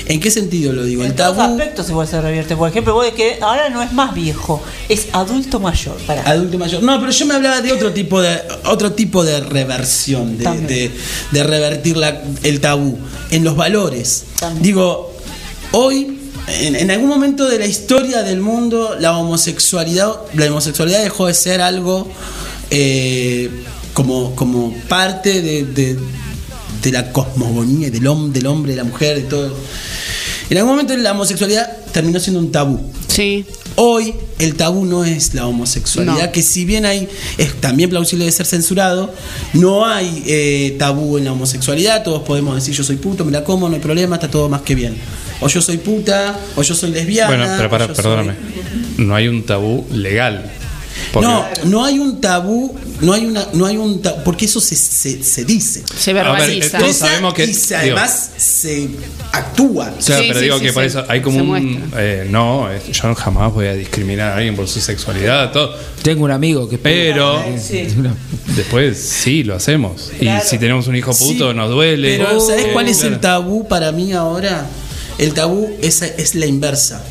¿En qué sentido lo digo? El En todos tabú aspectos igual se revierte. Por ejemplo, vos de que ahora no es más viejo, es adulto mayor. Adulto mayor. No, pero yo me hablaba de otro tipo de otro tipo de reversión, de, de- de revertir la- el tabú en los valores. También. Digo, hoy en, en algún momento de la historia del mundo la homosexualidad la homosexualidad dejó de ser algo eh, como, como parte de, de- de la cosmogonía del, hom- del hombre, de la mujer, de todo. En algún momento la homosexualidad terminó siendo un tabú. Sí. Hoy el tabú no es la homosexualidad, No. que si bien hay es también plausible de ser censurado, no hay eh, tabú en la homosexualidad, todos podemos decir yo soy puto, me la como, no hay problema, está todo más que bien. O yo soy puta, o yo soy lesbiana. Bueno, pero para, perdóname. No hay un tabú legal. Porque- No, no hay un tabú, no hay una, no hay un porque eso se, se, se dice. Se A ver, verbaliza. todos sabemos que- y se- digo- además se actúa. O sea, Sí, pero sí, digo sí, que por eso hay Se como un. eh, no, eh, yo jamás voy a discriminar a alguien por su sexualidad, todo. Tengo un amigo que Pero Sí. después sí lo hacemos. Claro. Y si tenemos un hijo puto, Sí, nos duele. Pero ¿sabes Eh, cuál es claro. el tabú para mí ahora? El tabú es, es la inversa.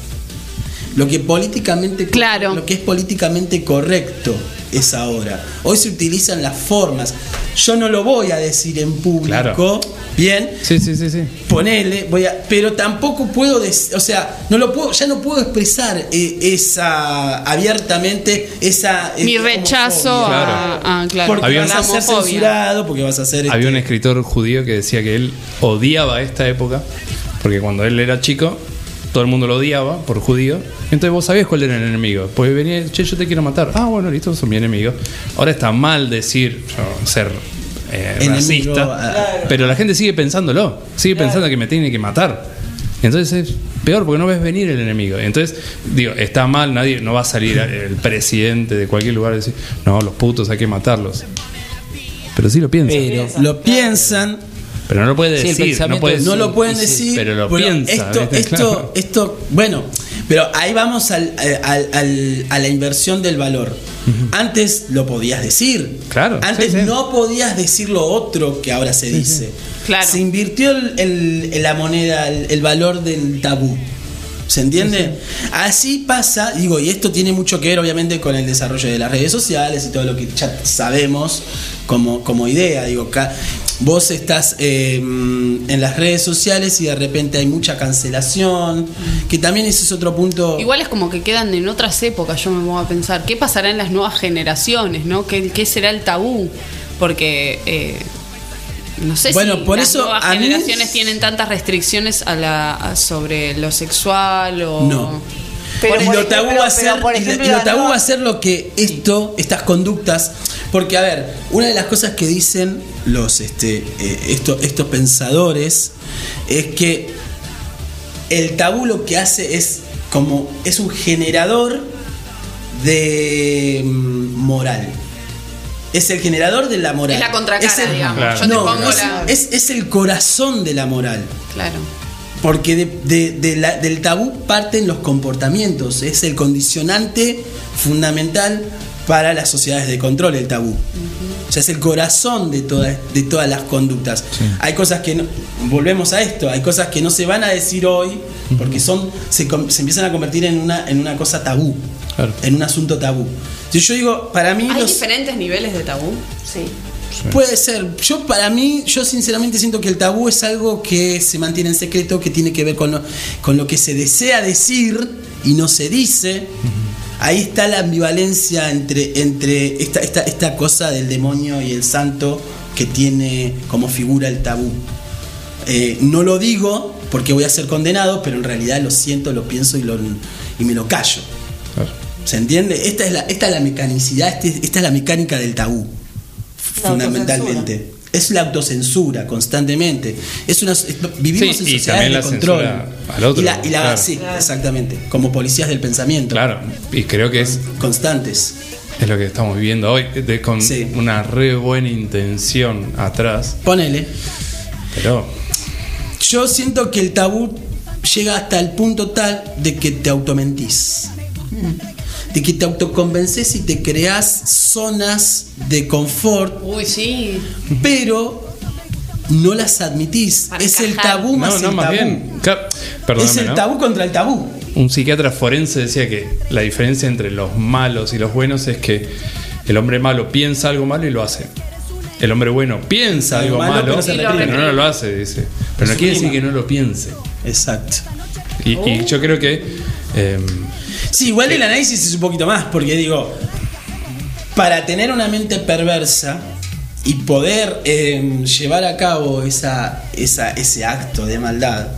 Lo que políticamente Claro. lo que es políticamente correcto es ahora. Hoy se utilizan las formas. Yo no lo voy a decir en público, Claro. bien, Sí, sí, sí, sí. ponele, voy a, pero tampoco puedo decir, o sea, no lo puedo, ya no puedo expresar eh, esa abiertamente esa eh, Mi rechazo homofobia. a, a- claro, porque Había vas a ser censurado, porque vas a ser Había un este, escritor judío que decía que él odiaba esta época, porque cuando él era chico, todo el mundo lo odiaba por judío. Entonces vos sabías cuál era el enemigo. Porque venía, che, yo te quiero matar. Ah, bueno, listo, son mi enemigo. Ahora está mal decir, yo, ser eh, Enemigo, racista, ah. pero la gente sigue pensándolo, sigue pensando que me tiene que matar. Entonces es peor porque no ves venir el enemigo. Entonces, digo, está mal, nadie, no va a salir el presidente de cualquier lugar y decir, no, los putos hay que matarlos. Pero sí lo piensan. pero lo piensan Pero no lo puede Sí, decir. no, puede lo pueden sí, decir, pero lo bueno, piensa, Esto, esto, Claro. esto, bueno, pero ahí vamos al- al- al- a la inversión del valor. Antes lo podías decir. Claro, Antes sí, sí. no podías decir lo otro que ahora se dice. Claro. Se invirtió el, la moneda, el, el valor del tabú. ¿Se entiende? Así pasa, digo, y esto tiene mucho que ver obviamente con el desarrollo de las redes sociales y todo lo que ya sabemos como, como idea. Digo, vos estás eh, en las redes sociales y de repente hay mucha cancelación, que también ese es otro punto. Igual es como que quedan en otras épocas, yo me pongo a pensar, ¿qué pasará en las nuevas generaciones, no? ¿Qué, qué será el tabú? Porque eh, no sé Bueno, si por las eso nuevas generaciones tienen tantas restricciones a la, a- sobre lo sexual o... No. Pero, por lo tabú ejemplo, va a ser, lo- ejemplo, y lo la tabú va a ser lo que esto, estas conductas, porque a ver, una de las cosas que dicen los este, eh, esto- estos pensadores es que el tabú lo que hace es como es un generador de mm, moral. Es el generador de la moral. Es la contracara, Es el- digamos. Claro. Yo te no, pongo no, es, la... es- es el corazón de la moral. Claro. Porque de- de- de la- del tabú parten los comportamientos, es el condicionante fundamental para las sociedades de control, el tabú. O sea, es el corazón de, todas de todas las conductas. Hay cosas que no, volvemos a esto, hay cosas que no se van a decir hoy porque son se, com- se empiezan a convertir en una, en una cosa tabú, Claro. en un asunto tabú. Si yo digo, para mí ¿Hay los- diferentes niveles de tabú? Sí. Puede ser. Yo para mí, yo sinceramente siento que el tabú es algo que se mantiene en secreto, que tiene que ver con lo, con lo que se desea decir y no se dice. Ahí está la ambivalencia entre, entre esta, esta, esta cosa del demonio y el santo que tiene como figura el tabú. Eh, no lo digo porque voy a ser condenado, pero en realidad lo siento, lo pienso y, lo, y me lo callo. Claro. ¿Se entiende? Esta es la, esta es la mecanicidad, este- esta es la mecánica del tabú fundamentalmente. Es la autocensura constantemente. Es una, es- vivimos Sí, en y sociedades de la control. al otro, Y la, y la- claro. sí, exactamente. Como policías del pensamiento. Claro, y creo que es, Constantes. es lo que estamos viviendo hoy, de- con Sí. una re buena intención atrás, Ponele. pero Yo siento que el tabú llega hasta el punto tal de que te automentís. De que te autoconvences y te creas zonas de confort, Uy, sí. pero no las admitís. Para es el tabú más no, no, el más tabú. bien, claro, es el ¿no? tabú contra el tabú. Un psiquiatra forense decía que la diferencia entre los malos y los buenos es que el hombre malo piensa algo malo y lo hace. El hombre bueno piensa Algo algo malo, malo, pero no lo hace, dice. Pero no quiere decir que no lo piense. Exacto. Y, y yo creo que em, Sí, igual el análisis es un poquito más, porque digo, para tener una mente perversa y poder eh, llevar a cabo esa, esa- ese acto de maldad,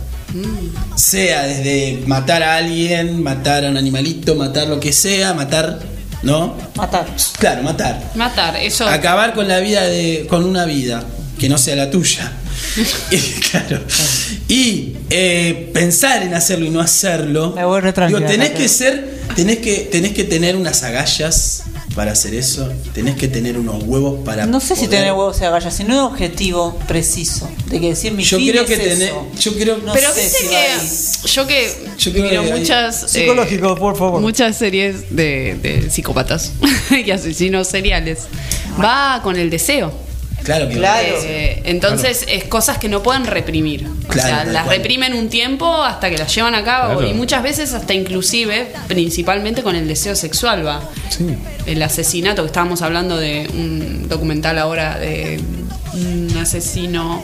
sea desde matar a alguien, matar a un animalito, matar lo que sea, matar, ¿no? Matar. Claro, matar. Matar, eso. Acabar con la vida de. con una vida que no sea la tuya. Y, claro. Y eh, pensar en hacerlo y no hacerlo. Me voy Digo, tenés que ser. Tenés que, tenés que tener unas agallas para hacer eso. Tenés que tener unos huevos para. No sé si tener huevos y agallas, sino un objetivo preciso. De que decir mi Yo fin creo es que tener. eso. Yo creo No Pero sé viste si que yo que Yo miro que muchas eh, Psicológico, por favor. muchas series de, de psicópatas y asesinos seriales va con el deseo. Claro que Claro. Eh, entonces es cosas que no pueden reprimir. O Claro, sea, las cual. reprimen un tiempo hasta que las llevan a cabo Claro. y muchas veces hasta inclusive, principalmente con el deseo sexual va. sí. El asesinato que estábamos hablando de un documental ahora de un asesino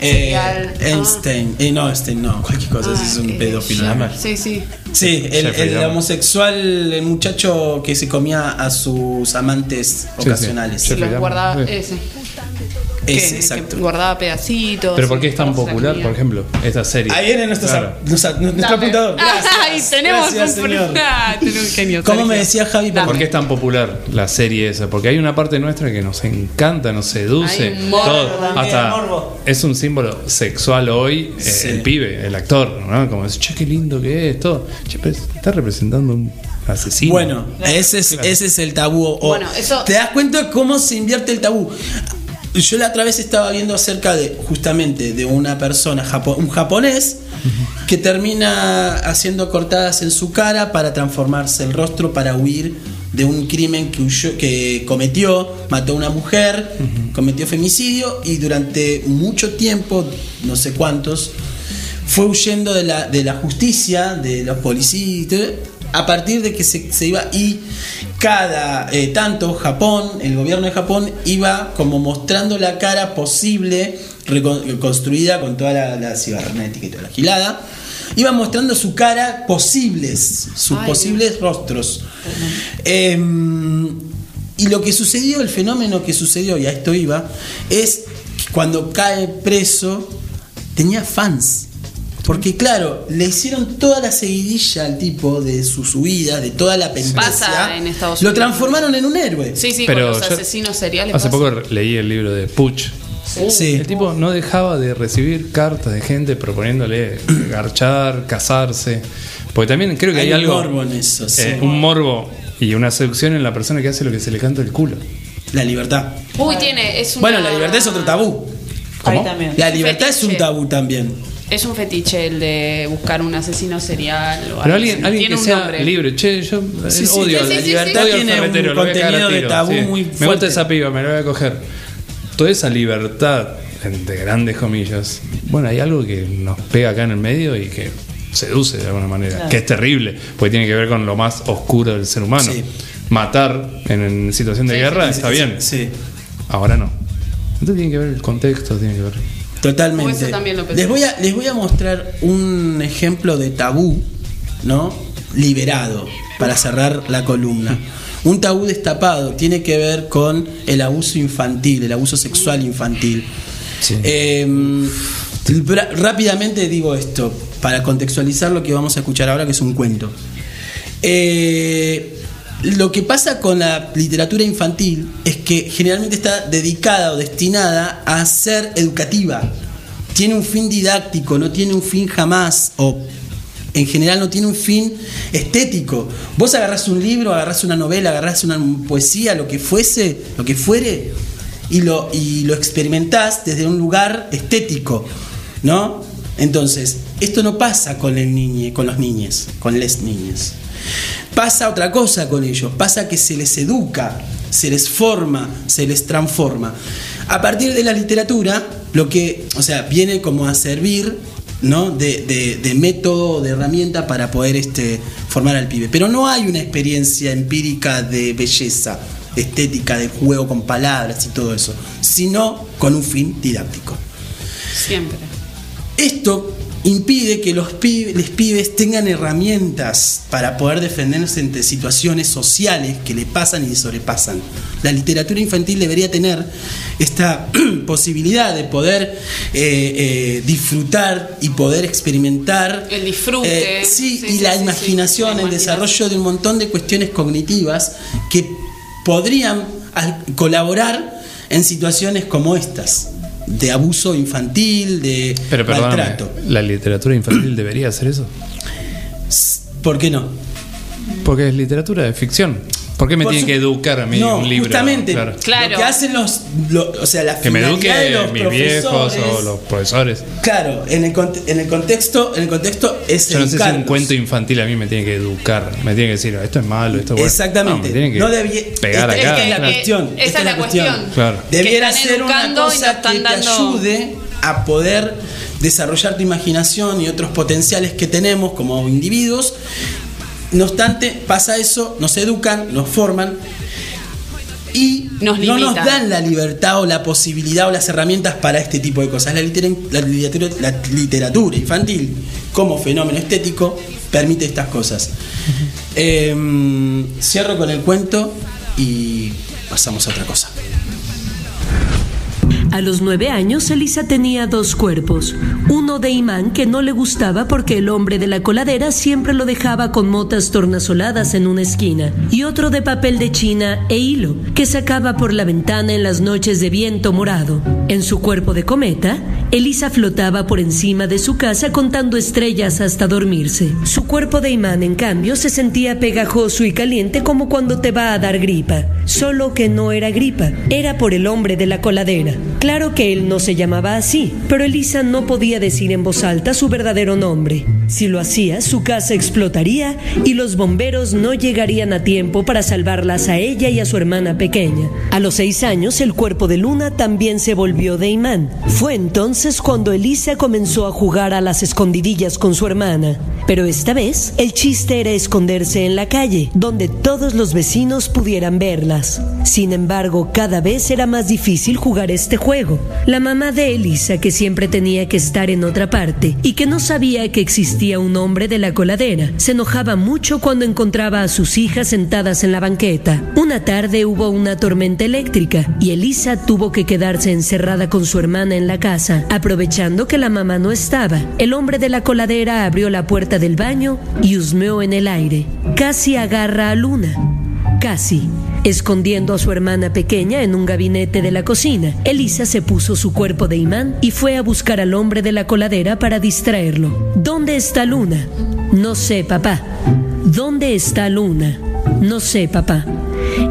Eh. Ah. Einstein. Eh, no, Einstein no. Cualquier cosa. ese es un eh, pedófilo. Dahmer. Sí, sí. Sí, el, homosexual, el muchacho que se comía a sus amantes sí. ocasionales. Sí, Jeffrey los guardaba, sí. ese. Que, exacto. que guardaba pedacitos. Pero ¿por qué es tan popular, por ejemplo, esta serie? Ahí viene nuestro, Claro. nuestra- nuestro Dame. apuntador. Gracias. Ay, tenemos Gracias, un señor. Ah, tenés un genio. ¿Cómo Sergio. me decía Javi? Dame. ¿Por qué es tan popular la serie esa? Porque hay una parte nuestra que nos encanta, nos seduce. Un morbo todo, también, hasta morbo. es un símbolo sexual hoy, eh, Sí. el pibe, el actor, ¿no? Como dice, che, qué lindo que es, todo. Che, pero está representando un asesino. Bueno, ese es, ese es el tabú. O- Bueno, eso- ¿Te das cuenta cómo se invierte el tabú? Yo la otra vez estaba viendo acerca de justamente de una persona, japo- un japonés, que termina haciendo cortadas en su cara para transformarse el rostro, para huir de un crimen que, huyó- que cometió, mató a una mujer, cometió femicidio y durante mucho tiempo, no sé cuántos, fue huyendo de la, de la justicia, de los policías, a partir de que se, se iba y cada eh, tanto Japón, el gobierno de Japón iba como mostrando la cara posible recon- construida con toda la, la cibernética y toda la gilada. Iba mostrando su cara posibles, sus Ay, posibles rostros. Em, y lo que sucedió, el fenómeno que sucedió, y a esto iba, es que cuando cae preso, tenía fans. Porque claro, le hicieron toda la seguidilla al tipo de sus huidas, de toda la. Pasa en Estados Lo Unidos. transformaron en un héroe. Sí, sí, Pero con los yo- asesinos seriales. Hace pasa. poco leí el libro de Puch. Sí. El tipo no dejaba de recibir cartas de gente proponiéndole garchar, casarse. Porque también creo que hay, Hay un algo. morbo en eso, sí. eh, un morbo y una seducción en la persona que hace lo que se le canta el culo. La libertad. Uy, tiene. Es una- Bueno, la libertad es otro tabú. Ahí también. La libertad es un tabú también. Es un fetiche el de buscar un asesino serial o Pero algo alguien, alguien que un sea nombre. libre. Che, yo eh, Sí, sí, odio sí, la libertad. sí. Odio Tiene un ferretero, contenido de tabú sí. muy Me fuerte. gusta esa piba, me la voy a coger. Toda esa libertad, entre grandes comillas. Bueno, hay algo que nos pega acá en el medio y que seduce de alguna manera. Claro. Que es terrible, porque tiene que ver con lo más oscuro del ser humano. Sí. Matar en, en situación de guerra está bien. Sí. Ahora no. Entonces tiene que ver el contexto, tiene que ver. O Totalmente. eso también lo pensé. les, voy a, les voy a mostrar un ejemplo de tabú, ¿no? Liberado, para cerrar la columna. Un tabú destapado tiene que ver con el abuso infantil, el abuso sexual infantil. Eh, bra- rápidamente digo esto, para contextualizar lo que vamos a escuchar ahora, que es un cuento. Eh, lo que pasa con la literatura infantil es que generalmente está dedicada o destinada a ser educativa. Tiene un fin didáctico, no tiene un fin jamás, o en general no tiene un fin estético. Vos agarrás un libro, agarrás una novela, agarrás una poesía, lo que fuese, lo que fuere, y lo, y lo experimentás desde un lugar estético, ¿no? Entonces, esto no pasa con el niñe, con los niños, con les niñas. Pasa otra cosa con ellos, pasa que se les educa, se les forma, se les transforma. A partir de la literatura, lo que, o sea, viene como a servir, ¿no? De, de- de método, de herramienta para poder este, formar al pibe. Pero no hay una experiencia empírica de belleza, estética, de juego con palabras y todo eso, sino con un fin didáctico. Siempre. Esto impide que los pibes, les pibes tengan herramientas para poder defenderse ante situaciones sociales que le pasan y le sobrepasan. La literatura infantil debería tener esta posibilidad de poder eh, eh, disfrutar y poder experimentar. El disfrute. Eh, sí, Sí, y sí, la sí, imaginación, La el desarrollo de un montón de cuestiones cognitivas que podrían colaborar en situaciones como estas, de abuso infantil, de Pero maltrato. ¿la literatura infantil debería hacer eso? ¿Por qué no? Porque es literatura de ficción. ¿Por qué me Por tiene su- que educar a mí no, un libro? justamente Claro. lo que hacen los, lo- o sea, la Que me finalidad de eduque los mis viejos o los profesores. Claro, en el, en el contexto, en el contexto es Yo no sé si un cuento infantil a mí me tiene que educar. Me tiene que decir, esto es malo, esto es bueno. Exactamente. No, me que No pegar esta- acá. es la claro. cuestión. Esa esta es la cuestión. Claro. Debiera ser una cosa que te ayude a poder desarrollar tu imaginación y otros potenciales que tenemos como individuos. No obstante, pasa eso, nos educan, nos forman y Nos no nos dan la libertad o la posibilidad o las herramientas para este tipo de cosas. La, litera- la literatura, la literatura infantil como fenómeno estético permite estas cosas. Em, cierro con el cuento y pasamos a otra cosa. A los nueve años, Elisa tenía dos cuerpos. Uno de imán que no le gustaba porque el hombre de la coladera siempre lo dejaba con motas tornasoladas en una esquina. Y otro de papel de china e hilo que sacaba por la ventana en las noches de viento morado. En su cuerpo de cometa, Elisa flotaba por encima de su casa contando estrellas hasta dormirse. Su cuerpo de imán, en cambio, se sentía pegajoso y caliente como cuando te va a dar gripa. Solo que no era gripa, era por el hombre de la coladera. Claro que él no se llamaba así, pero Elisa no podía decir en voz alta su verdadero nombre. Si lo hacía, su casa explotaría y los bomberos no llegarían a tiempo para salvarlas a ella y a su hermana pequeña. A los seis años, el cuerpo de Luna también se volvió de imán. Fue entonces cuando Elisa comenzó a jugar a las escondidillas con su hermana. Pero esta vez, el chiste era esconderse en la calle, donde todos los vecinos pudieran verlas. Sin embargo, cada vez era más difícil jugar este juego. La mamá de Elisa, que siempre tenía que estar en otra parte y que no sabía que existía un hombre de la coladera, se enojaba mucho cuando encontraba a sus hijas sentadas en la banqueta. Una tarde hubo una tormenta eléctrica y Elisa tuvo que quedarse encerrada con su hermana en la casa, aprovechando que la mamá no estaba. El hombre de la coladera abrió la puerta del baño y husmeó en el aire. Casi agarra a Luna. Casi. Escondiendo a su hermana pequeña en un gabinete de la cocina, Elisa se puso su cuerpo de imán y fue a buscar al hombre de la coladera para distraerlo. ¿Dónde está Luna? No sé, papá. ¿Dónde está Luna? No sé, papá.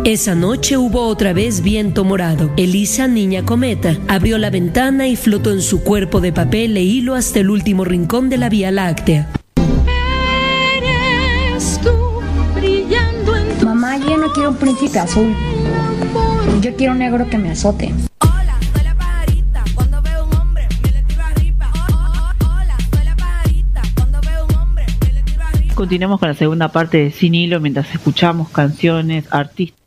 Esa noche hubo otra vez viento morado. Elisa, niña cometa, abrió la ventana y flotó en su cuerpo de papel e hilo hasta el último rincón de la Vía Láctea. Quiero un príncipe azul. Yo quiero un negro que me azote. Continuamos con la segunda parte de Sin Hilo mientras escuchamos canciones, artistas.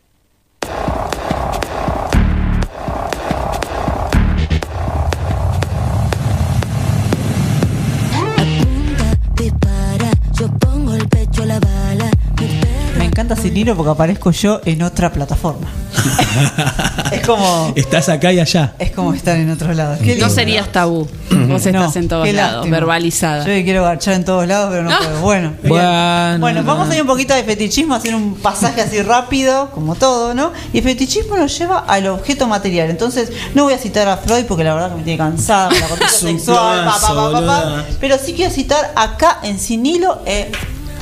Sin Hilo porque aparezco yo en otra plataforma. es como Estás acá y allá. es como estar en otros lados. Qué No serías tabú. Vos No, estás en todos lados, verbalizada. Yo quiero garchar en todos lados, pero no Ah. puedo. Bueno. Bueno. bueno, vamos a ir un poquito de fetichismo, hacer un pasaje así rápido, como todo, ¿no? Y el fetichismo nos lleva al objeto material. Entonces, no voy a citar a Freud porque la verdad que me tiene cansada con la sexual, pa, pa, pa, pa, pero sí quiero citar acá en Sin Hilo, eh,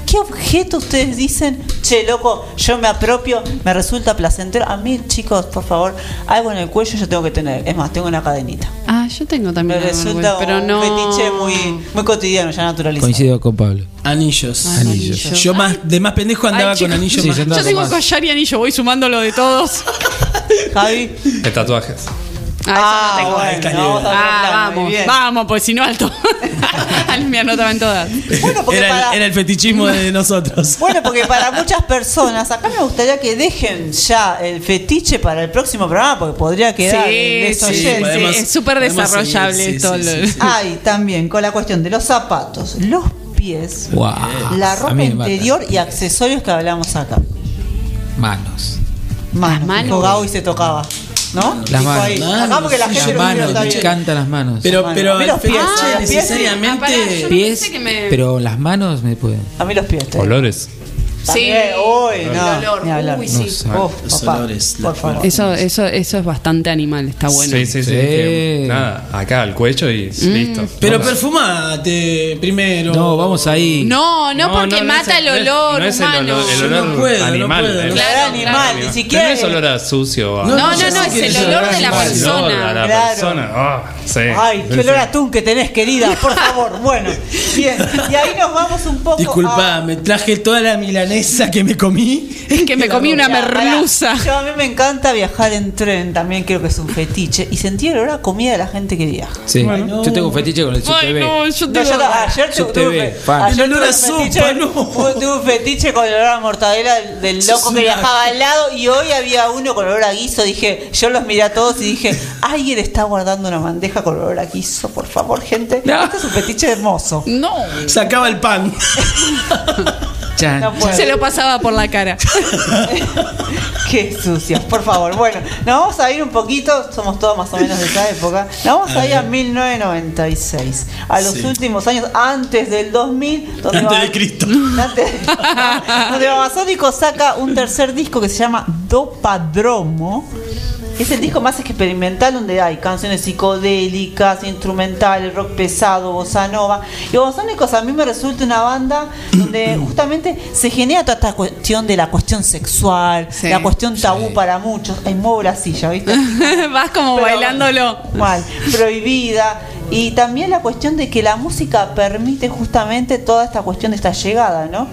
¿Qué objeto ustedes dicen? Che, loco, yo me apropio, me resulta placentero. A mí, chicos, por favor, algo en el cuello yo tengo que tener. Es más, tengo una cadenita. Ah, yo tengo Me también. el resulta pero un no. fetiche muy, muy cotidiano, ya naturalizado. Coincido con Pablo. Anillos. Anillos. Yo más, de más pendejo andaba Ay, con anillos Sí, más. yo tengo collar y anillo, voy sumando lo de todos. Javi. De tatuajes. Ah, eso no tengo. bueno, Está vamos a Ah, muy vamos, bien. vamos, pues si no alto. Me anotaban todas. Bueno, porque Era, para- el, era el fetichismo de nosotros. Bueno, porque para muchas personas, acá me gustaría que dejen ya el fetiche para el próximo programa, porque podría quedar Sí, sí, podemos- es súper desarrollable sí, esto. sí, lo- sí, sí. Hay también con la cuestión de los zapatos, los pies, Wow. la ropa interior y accesorios que hablamos acá. Manos. Manos, manos. dijo Gao y se tocaba. ¿No? Las Dijo manos. ahí. Acá porque la gente Las no manos, está me bien. encantan las manos. Pero, pero a mí el los pies, fetiche ah, pies, necesariamente. Ah, pará, yo no pies, pensé que me- pero las manos me pueden. A mí los pies. te- Olores. Uy, el no, olor, ni hablar. uy, sí. No. Uf, Los papá, olores, por favor. Eso, eso, eso es bastante animal, está bueno. Sí, sí, sí. Sí. que, nada, acá al cuello y listo. Pero Vamos. perfumate primero. No, vamos ahí. No, no, porque no mata es el no es- olor no es el humano. olor, el Yo olor no puedo, no animal. puedo. el- Claro, animal, ni siquiera no es el- olor a sucio. a- No, No, no, no, es el olor de la animal. El olor a persona. la Claro. persona. Ah, sí. Ay, qué Sí. olor a atún que tenés, querida, por favor. Bueno, bien. Y ahí nos vamos un poco Disculpa, a... me traje toda la milanesa que me comí. Que me comí una merluza. Yo a mí me encanta viajar en tren, también creo que es un fetiche. Y sentir el olor a comida de la gente que viaja. Sí. Bueno. Yo tengo un fetiche con el Ay, SubTV. no, yo No, tengo. yo ta- ayer tuve, fan. ayer tuve sopa, no. tuve- tuve un fetiche con el olor a mortadela del, loco que viajaba al lado y hoy había uno con olor a guiso. Dije, yo los miré a todos y dije, alguien está guardando una bandeja con olor a guiso, por favor, gente. Este es un fetiche hermoso. No. Sacaba el pan. Chan, No puedo. Se lo pasaba por la cara. Qué sucios, por favor. Bueno, nos vamos a ir un poquito, somos todos más o menos de esa época. Nos vamos a, ir a 1996, a los Sí. últimos años antes del 2000, donde, Antes de Cristo. antes- donde Babasónico saca un tercer disco que se llama Dopadromo. Es el disco más experimental donde hay canciones psicodélicas, instrumentales, rock pesado, bossa nova. Y Babasónicos a mí me resulta una banda donde justamente se genera toda esta cuestión de la cuestión sexual, Sí. la cuestión tabú para muchos. Ay, muevo la silla, ¿viste? Vas como Pero- bailándolo. Mal, prohibida. Y también la cuestión de que la música permite justamente toda esta cuestión de esta llegada, ¿no?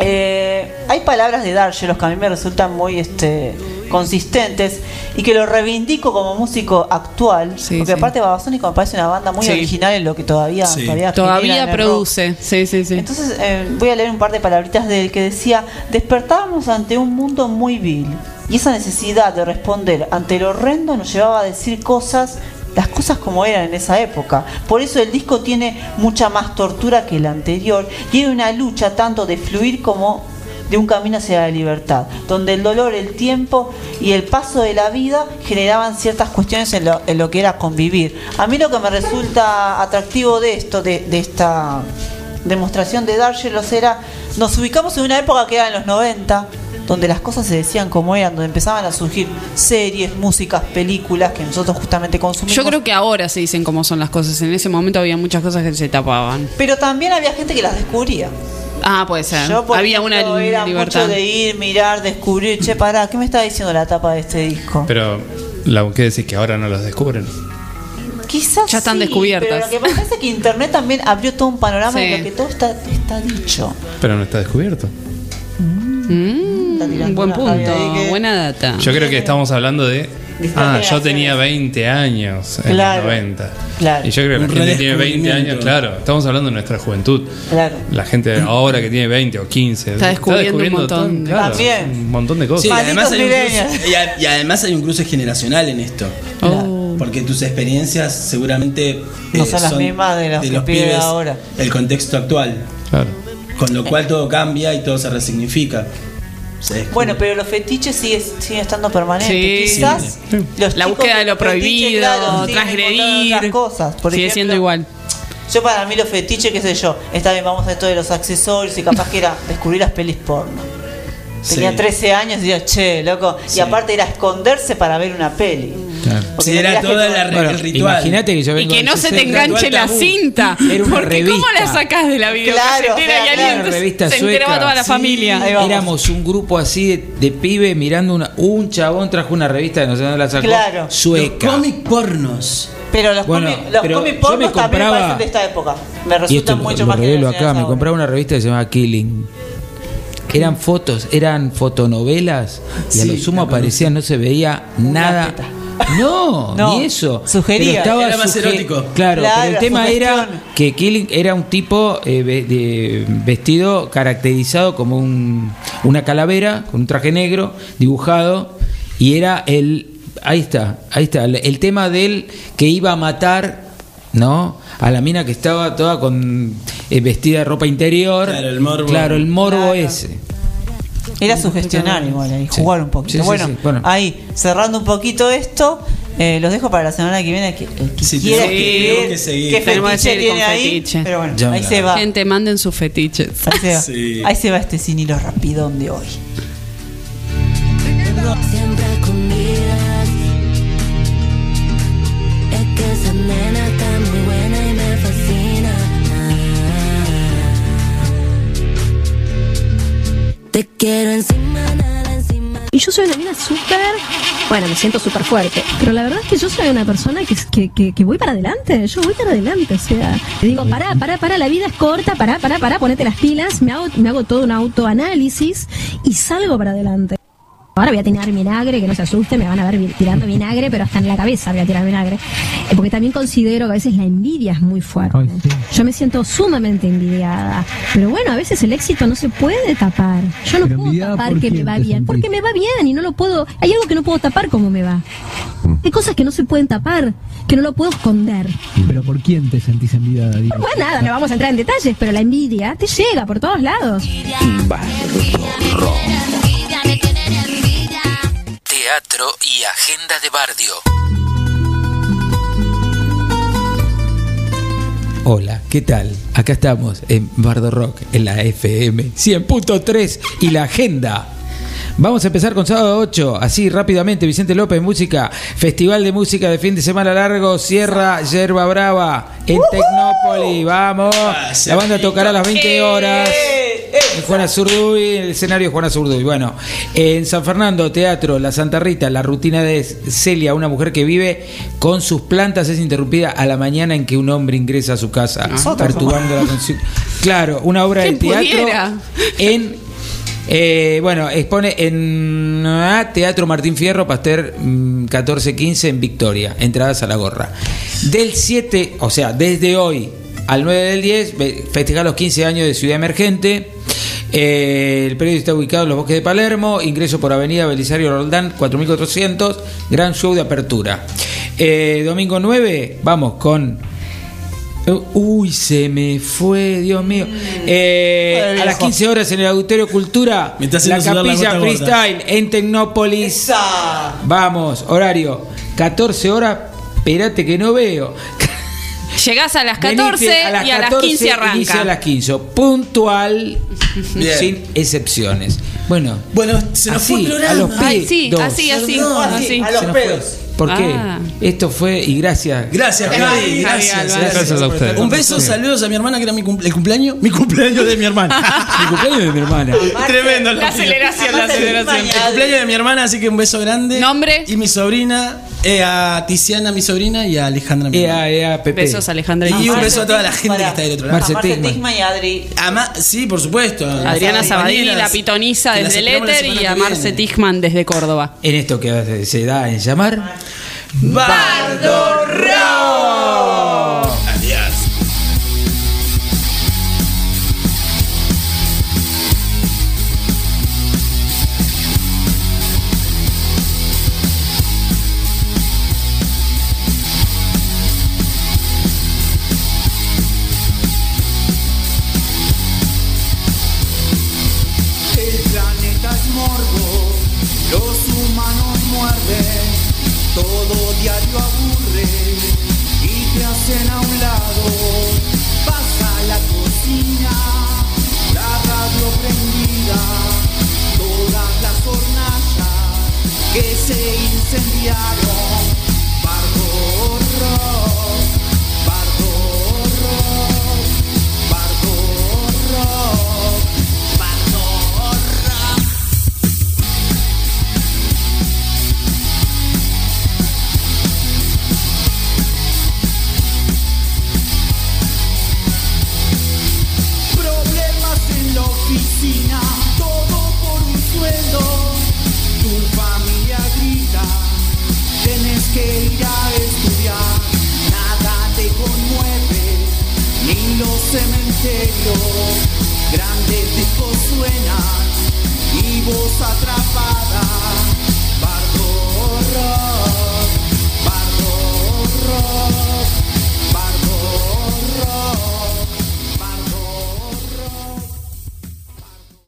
Eh, hay palabras de Dargelos que a mí me resultan muy este, consistentes y que lo reivindico como músico actual, porque sí. aparte Babasónico me parece una banda muy Sí. original en lo que todavía, Sí. todavía, Todavía produce, sí, sí, sí. Entonces eh, voy a leer un par de palabritas de él que decía, despertábamos ante un mundo muy vil y esa necesidad de responder ante lo horrendo nos llevaba a decir cosas las cosas como eran en esa época. Por eso el disco tiene mucha más tortura que el anterior y hay una lucha tanto de fluir como de un camino hacia la libertad, donde el dolor, el tiempo y el paso de la vida generaban ciertas cuestiones en lo, en lo que era convivir. A mí lo que me resulta atractivo de esto, de, de esta demostración de Dargelos era, nos ubicamos en una época que era en los 90, donde las cosas se decían como eran, donde empezaban a surgir series, músicas, películas que nosotros justamente consumimos. Yo creo que ahora se dicen cómo son las cosas. En ese momento había muchas cosas que se tapaban. Pero también había gente que las descubría. Ah, puede ser. Yo, por había ejemplo, una era libertad. mucho de ir, mirar, descubrir, che, pará, ¿qué me está diciendo la tapa de este disco? Pero, la, ¿qué decís? ¿Que ahora no los descubren? Quizás Ya están sí, descubiertas. Pero lo que pasa es que Internet también abrió todo un panorama Sí. en lo que todo está, está dicho. Pero no está descubierto. Mm, buen punto, buena data. Yo creo que estamos hablando de. Ah, yo tenía 20 años en Claro, los 90. claro. Y yo creo que la gente tiene 20 años, claro. Estamos hablando de nuestra juventud. Claro. La gente de ahora que tiene 20 o 15 Está descubriendo un montón. todo- claro, También. un montón de cosas. Sí, además hay un cruce, y, a- y además hay un cruce generacional en esto. Oh. Porque tus experiencias seguramente eh, No son las mismas de los que pide ahora. El contexto actual. Claro. Con lo cual todo cambia y todo se resignifica. Bueno, pero los fetiches sigue- siguen estando permanentes. Sí. Quizás Sí. los La búsqueda de lo prohibido, claro, transgredir. otras cosas. Por Sigue ejemplo, siendo igual. Yo para mí los fetiches, qué sé yo, está bien, vamos a esto de los accesorios y capaz que era descubrir las pelis porno. Tenía Sí. 13 años y decía, che, loco. Sí. Y aparte era esconderse para ver una peli. Que toda todo- la- Bueno, el ritual. Imagínate que yo Y vengo que del no se te 60, enganche la tabú. cinta. Era una Porque ¿cómo revista. la sacás de la Claro, videocasetera o sea, y claro, alguien Una te- revista se enteraba sueca. toda la Sí, familia? Éramos un grupo así de, de pibe mirando una, un chabón trajo una revista que no sé dónde la sacó Claro. Los sueca. cómic pornos. Pero los Bueno, cómics los pero cómics yo pornos también compraba- parecen de esta época. Me y resultan lo, mucho lo más revelo generacionales acá, me compraba una revista que se llamaba Killing. Eran fotos, eran fotonovelas y a Sí, lo sumo la aparecía, no se veía nada. teta. No, No, ni eso. sugería. Pero estaba Era más suge- erótico. Claro, Claro, pero el tema sugestión. era que Killing era un tipo eh, ve- de- vestido, caracterizado como un, una calavera, con un traje negro, dibujado, y era el. Ahí está, ahí está. El, el tema de él que iba a matar, ¿no? A la mina que estaba toda con eh, vestida de ropa interior. Claro, el morbo. Claro, el morbo Claro. ese. Era sugestionar igual ahí, Sí. jugar un poquito. Sí, sí, bueno, sí, bueno. ahí, cerrando un poquito esto, eh, los dejo para la semana que viene. Que, que Sí, quiera tenemos que- escribir tenemos que seguir. qué fetiche tiene ahí. fetiche. Pero bueno, Ya ahí la- se va. Gente, manden sus fetiches. Ahí se va, Sí. ahí se va este sin hilo rapidón de hoy. Te quiero encima, nada encima. Y yo soy una mina súper, bueno, me siento súper fuerte, pero la verdad es que yo soy una persona que, que, que, que voy para adelante, yo voy para adelante, o sea, te digo, pará, pará, pará, la vida es corta, pará, pará, pará, ponete las pilas, me hago, me hago todo un autoanálisis y salgo para adelante. Ahora voy a tirar vinagre, que no se asuste, me van a ver tirando vinagre, pero hasta en la cabeza voy a tirar vinagre. Eh, Porque también considero que a veces la envidia es muy fuerte. Yo me siento sumamente envidiada. Pero bueno, a veces el éxito no se puede tapar. Yo no puedo tapar que me va bien. Porque me va bien y no lo puedo. Hay algo que no puedo tapar como me va. Hay cosas que no se pueden tapar, que no lo puedo esconder. ¿Pero por quién te sentís envidiada, Diego? Pues nada, no vamos a entrar en detalles, pero la envidia te llega por todos lados. Teatro y agenda de barrio. Hola, ¿qué tal? Acá estamos en Bardo Rock, en la FM 100.3 y la agenda. Vamos a empezar con sábado 8, así rápidamente, Vicente López, música, Festival de Música de fin de semana largo, Sierra Yerba Brava, en Tecnópolis, vamos, la banda tocará a las 20 horas. Juana Zurduy, el escenario Juana Zurduy. Bueno, en San Fernando, teatro, La Santa Rita, la rutina de Celia, una mujer que vive con sus plantas, es interrumpida a la mañana en que un hombre ingresa a su casa, perturbando la conci- Claro, una obra de ¿Quién teatro pudiera? en. eh, bueno, expone en ah, Teatro Martín Fierro, Pasteur mm, 1415 en Victoria, entradas a la gorra. Del 7, o sea, desde hoy al 9 del 10, ve- festejar los 15 años de Ciudad Emergente. Eh, el predio está ubicado en los bosques de Palermo, ingreso por Avenida Belisario Roldán, 4400, gran show de apertura. Eh, domingo 9, vamos con Uy, se me fue, Dios mío. Eh, Ay, a las viejo. 15 horas en el Auditorio Cultura, la capilla freestyle en Tecnópolis. Vamos, horario, 14 horas, espérate que no veo. Llegás a las Venite 14 y a las 15 inicia arranca. a las 15. Puntual, Bien. sin excepciones. Bueno, Bueno, se nos así, fue el programa. a los Ay, pies. sí, dos. así, así, Perdón, así. A los pedos. ¿Por qué? Ah. Esto fue, y gracias. Gracias, Javi, Gracias, gracias. Gracias a ustedes. Un beso, saludos a mi hermana que era mi cumple- el cumpleaños. Mi cumpleaños de mi hermana. Mi cumpleaños de mi hermana. Tremendo. La aceleración, la aceleración. El cumpleaños de mi hermana, así que un beso grande. ¿Nombre? Y mi sobrina, eh, a Tiziana, mi sobrina, y a Alejandra, mi hermana. Ea, ea, Pepe. Besos, Alejandra. Y un Marce. beso a toda la gente que está del otro lado. Marce A Marce Tigman. Tigman y Adri. Ama- sí, por supuesto. a Adriana Sabadini, la pitoniza desde el éter y a Marce. Tichman desde Córdoba. En esto que se da en llamar. Bardo Rock. Incendiaron. Bardo serio, grandes discos suenan y voz atrapada, bardo.